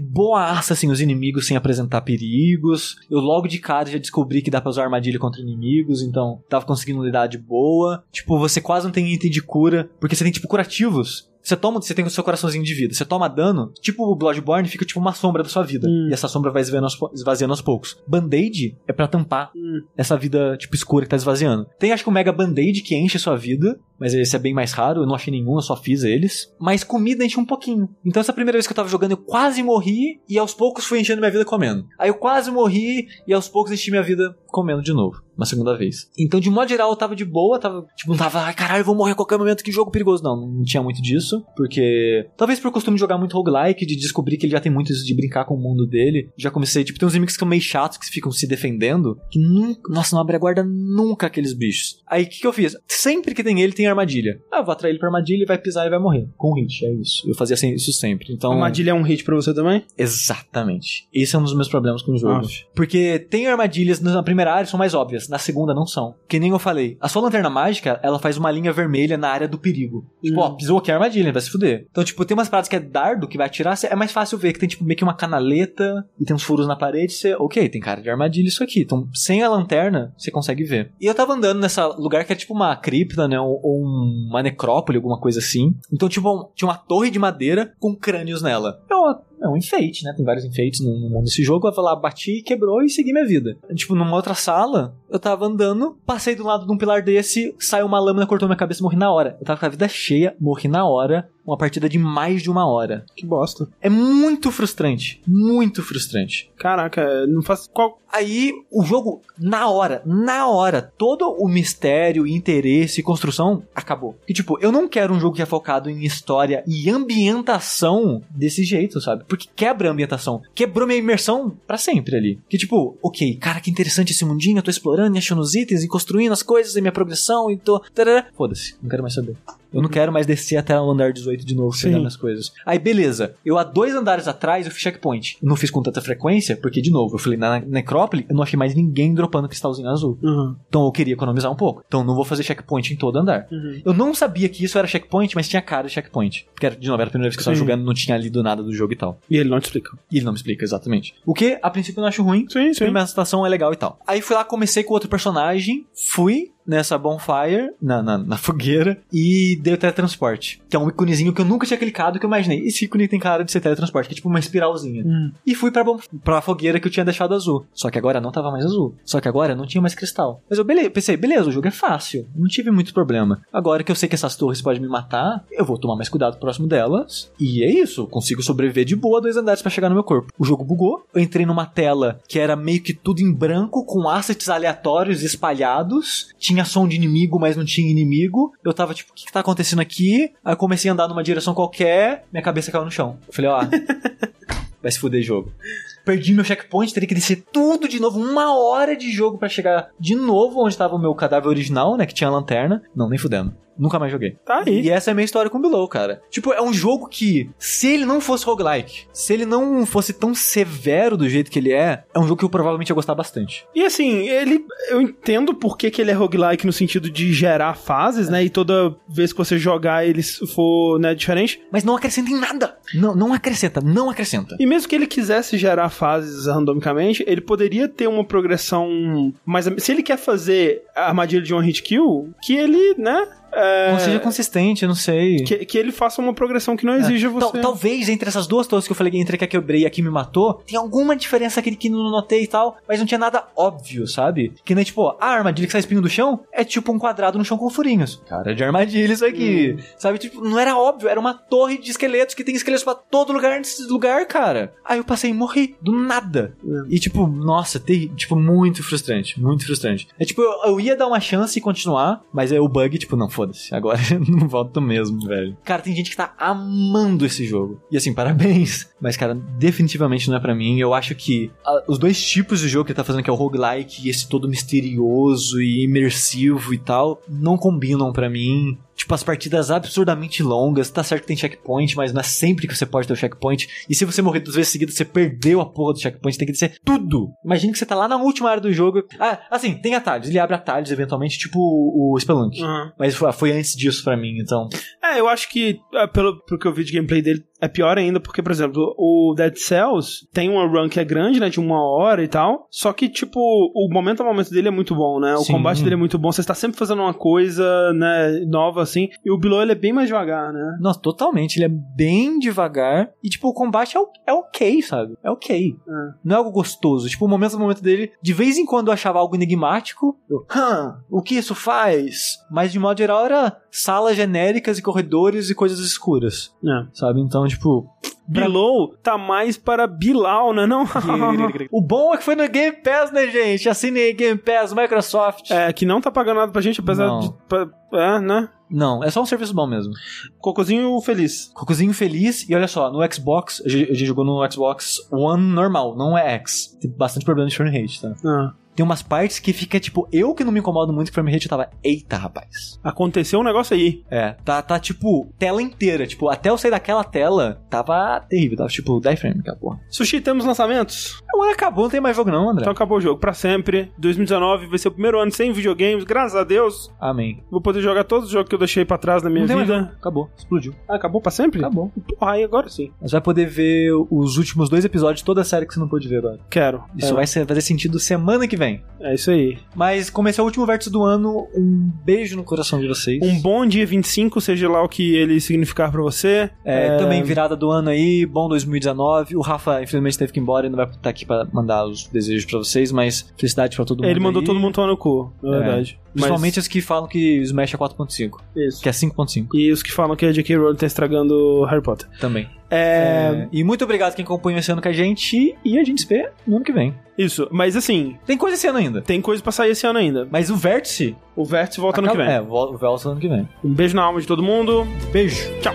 boaça, assim, os inimigos sem apresentar perigos. Eu logo de cara já descobri que dá pra usar armadilha contra inimigos, então tava conseguindo lidar de boa. Tipo, você quase não tem item de cura, porque você tem, tipo, curativos. Você toma, você tem o seu coraçãozinho de vida. Você toma dano, tipo o Bloodborne, fica tipo uma sombra da sua vida. Hum. E essa sombra vai esvaziando aos, po- esvaziando aos poucos. Band-aid é pra tampar Hum. essa vida, tipo, escura que tá esvaziando. Tem, acho que o Mega Band-aid que enche a sua vida, mas esse é bem mais raro, eu não achei nenhum, eu só fiz eles. Mas comida enche um pouquinho. Então essa primeira vez que eu tava jogando, eu quase morri, e aos poucos fui enchendo minha vida comendo. Aí eu quase morri, e aos poucos enchi minha vida comendo de novo. Uma segunda vez. Então, de modo geral, eu tava de boa, tava, tipo, não tava, ai caralho, eu vou morrer a qualquer momento, que jogo perigoso. Não, não tinha muito disso, porque. Talvez por costume de jogar muito roguelike, de descobrir que ele já tem muito isso de brincar com o mundo dele. Já comecei, tipo, tem uns inimigos que são meio chatos, que ficam se defendendo, que nunca. Nossa, não abre a guarda nunca aqueles bichos. Aí o que, que eu fiz? Sempre que tem ele, tem armadilha. Ah, eu vou atrair ele pra armadilha, ele vai pisar e vai morrer. Com hit, é isso. Eu fazia assim, isso sempre. Então. Armadilha é um hit pra você também? Exatamente. Esse é um dos meus problemas com o jogo. Aff. Porque tem armadilhas na primeira área são mais óbvias, na segunda não são. Que nem eu falei, a sua lanterna mágica, ela faz uma linha vermelha na área do perigo. Tipo, Hum. ó, pisou aqui a armadilha, vai se fuder. Então, tipo, tem umas paradas que é dardo que vai atirar, é mais fácil ver que tem, tipo, meio que uma canaleta e tem uns furos na parede, você, ok, tem cara de armadilha isso aqui. Então, sem a lanterna, você consegue ver. E eu tava andando nessa lugar que é tipo uma cripta, né, ou, ou uma necrópole, alguma coisa assim. Então, tipo, um- tinha uma torre de madeira com crânios nela. Eu, é um enfeite, né? Tem vários enfeites no, mundo desse jogo. Eu fui lá, bati, quebrou e segui minha vida. Tipo, numa outra sala, eu tava andando, passei do lado de um pilar desse, saiu uma lâmina, cortou minha cabeça morri na hora. Eu tava com a vida cheia, morri na hora. Uma partida de mais de uma hora. Que bosta. É muito frustrante. Muito frustrante. Caraca, não faz. Qual. Aí, o jogo, na hora, na hora, todo o mistério, interesse e construção acabou. E, tipo, eu não quero um jogo que é focado em história e ambientação desse jeito, sabe? Porque quebra a ambientação. Quebrou minha imersão pra sempre ali. Que, tipo, ok, cara, que interessante esse mundinho, eu tô explorando e achando os itens e construindo as coisas e minha progressão e tô. Foda-se, não quero mais saber. Eu não quero mais descer até o andar 18 de novo Sim. pegar minhas coisas. Aí, beleza. Eu há dois andares atrás eu fiz checkpoint. Eu não fiz com tanta frequência, porque, de novo, eu falei, na necrópole, eu não achei mais ninguém dropando cristalzinho azul. Uhum. Então eu queria economizar um pouco. Então não vou fazer checkpoint em todo andar. Uhum. Eu não sabia que isso era checkpoint, mas tinha cara de checkpoint. Porque, era, de novo, era a primeira vez que eu tava Sim. jogando, não tinha lido nada do jogo e tal. E ele não te explica. E ele não me explica exatamente. O que, a princípio, eu não acho ruim. Sim, A primeira situação é legal e tal. Aí fui lá, comecei com outro personagem, fui, nessa bonfire, na, na, na fogueira, e dei o teletransporte. Que é um íconezinho que eu nunca tinha clicado, que eu imaginei. Esse ícone tem cara de ser teletransporte, que é tipo uma espiralzinha. Hum. E fui pra, pra fogueira que eu tinha deixado azul. Só que agora não tava mais azul. Só que agora não tinha mais cristal. Mas eu bele- pensei, beleza, o jogo é fácil. Não tive muito problema. Agora que eu sei que essas torres podem me matar, eu vou tomar mais cuidado próximo delas. E é isso. Consigo sobreviver de boa dois andares pra chegar no meu corpo. O jogo bugou. Eu entrei numa tela que era meio que tudo em branco, com assets aleatórios espalhados. Tinha som de inimigo, mas não tinha inimigo. Eu tava tipo, o que, que tá acontecendo aqui? Aí eu comecei a andar numa direção qualquer, minha cabeça caiu no chão. Eu falei, ó. Vai se fuder jogo. Perdi meu checkpoint, teria que descer tudo de novo, uma hora de jogo pra chegar de novo onde tava o meu cadáver original, né, que tinha a lanterna. Não, nem fudendo. Nunca mais joguei. Tá aí. E essa é a minha história com o Below, cara. Tipo, é um jogo que, se ele não fosse roguelike, se ele não fosse tão severo do jeito que ele é, é um jogo que eu provavelmente ia gostar bastante. E assim, ele. Eu entendo por que, que ele é roguelike no sentido de gerar fases, né? E toda vez que você jogar ele for né, diferente. Mas não acrescenta em nada. Não, não acrescenta, não acrescenta. E mesmo que ele quisesse gerar fases randomicamente, ele poderia ter uma progressão. Mas se ele quer fazer a armadilha de one hit kill, que ele, né? É, Não seja consistente, eu não sei. que, que ele faça uma progressão que não exija Tal- você. talvez entre essas duas torres que eu falei, entre a que eu quebrei e a que me matou, tem alguma diferença aquele que não notei e tal, mas não tinha nada óbvio, sabe? Que nem tipo, a armadilha que sai espinho do chão é tipo um quadrado no chão com furinhos. Cara, de armadilha isso aqui. Sabe? Tipo, não era óbvio, era uma torre de esqueletos que tem esqueletos pra todo lugar nesse lugar, cara. Aí eu passei e morri, do nada. E tipo, nossa, terri- tipo, muito frustrante, muito frustrante. É tipo, eu, eu ia dar uma chance e continuar, mas aí o bug, tipo, não, foda-se, agora não volto mesmo, velho. Cara, tem gente que tá amando esse jogo. E assim, parabéns. Mas, cara, definitivamente não é pra mim. Eu acho que ah, os dois tipos de jogo que ele tá fazendo, que é o roguelike e esse todo misterioso e imersivo e tal, não combinam pra mim. Tipo, as partidas absurdamente longas. Tá certo que tem checkpoint, mas não é sempre que você pode ter o checkpoint. E se você morrer duas vezes seguidas, você perdeu a porra do checkpoint. Tem que descer tudo. Imagina que você tá lá na última área do jogo. Ah, assim, tem atalhos. Ele abre atalhos, eventualmente, tipo o, Spelunk. Aham. Mas foi, foi antes disso pra mim, então. É, eu acho que, é, pelo, pelo que eu vi de gameplay dele, é pior ainda, porque, por exemplo, o Dead Cells tem uma run que é grande, né, de uma hora e tal, só que, tipo, o momento a momento dele é muito bom, né, o Sim. combate dele é muito bom, você está sempre fazendo uma coisa, né, nova, assim, e o Below, ele é bem mais devagar, né. Nossa, totalmente. Ele é bem devagar. E, tipo, o combate é, o- é ok, sabe? É ok. É. Não é algo gostoso. Tipo, o momento a momento dele, de vez em quando eu achava algo enigmático. Eu, hã, o que isso faz? Mas, de modo geral, era salas genéricas e corredores e coisas escuras. É. Sabe? Então, tipo. Below tá mais para Bilal, né, não? o bom é que foi no Game Pass, né, gente? Assine aí Game Pass, Microsoft. é, que não tá pagando nada pra gente, apesar Não. de... pra- é, né. Não, é só um serviço bom mesmo. Cocôzinho feliz. Cocôzinho feliz. E olha só, no Xbox, a gente a gente jogou no Xbox One normal, não é X. Tem bastante problema de frame rate, tá? Ah. Tem umas partes que fica tipo, eu que não me incomodo muito com frame rate, eu tava, eita, rapaz. Aconteceu um negócio aí. É, tá, tá tipo, tela inteira. Tipo, até eu sair daquela tela, tava terrível. Tava tipo 10 frames, aquela porra. Sushi, temos lançamentos? Ano acabou, não tem mais jogo não, André. Então acabou o jogo, pra sempre. 2019 vai ser o primeiro ano sem videogames, graças a Deus. Amém. Vou poder jogar todos os jogos que eu deixei pra trás na minha não vida. Acabou, explodiu. Ah, acabou pra sempre? Acabou. Porra, aí agora sim. Você vai poder ver os últimos dois episódios de toda a série que você não pôde ver agora. Quero. Isso é, vai ser- fazer sentido semana que vem. É isso aí. Mas como esse é o último vértice do ano, um beijo no coração de vocês. Um bom dia 25, seja lá o que ele significar pra você. É, Também virada do ano aí, bom 2019. O Rafa, infelizmente, teve que ir embora e não vai estar aqui pra mandar os desejos pra vocês, mas felicidade pra todo mundo. Ele mandou aí. todo mundo tomar no cu, na É. verdade. Principalmente os que falam que o Smash é 4.5, Mas, isso. que é 5.5 E os que falam que a J.K. Rowling tá estragando Harry Potter. também. É, É, E muito obrigado quem acompanhou esse ano com a gente e a gente se vê no ano que vem. Isso, mas assim, Tem coisa esse ano ainda. tem coisa pra sair esse ano ainda. Mas o vértice. O Vértice volta ano que acaba- vem. É, vol- volta ano que vem. Um beijo na alma de todo mundo. Beijo. Tchau.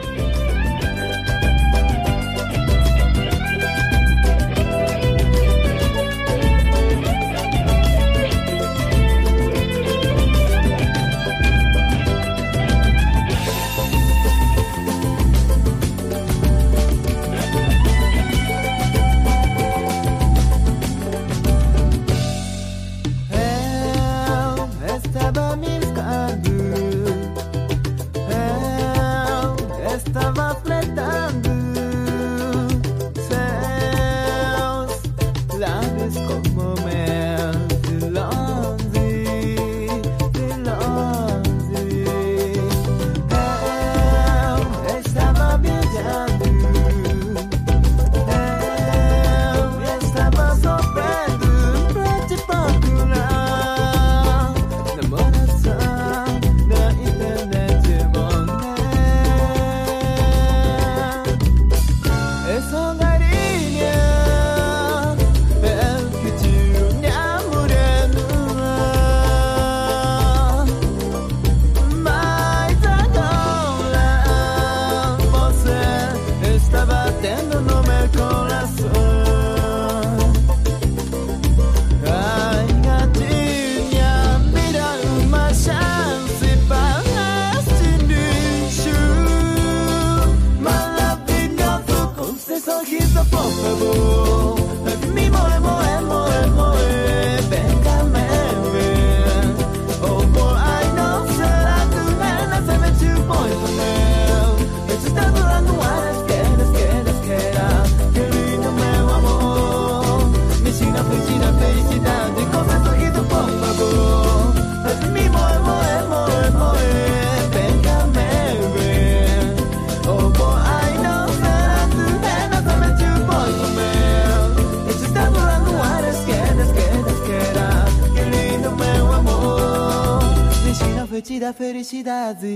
Felicidade.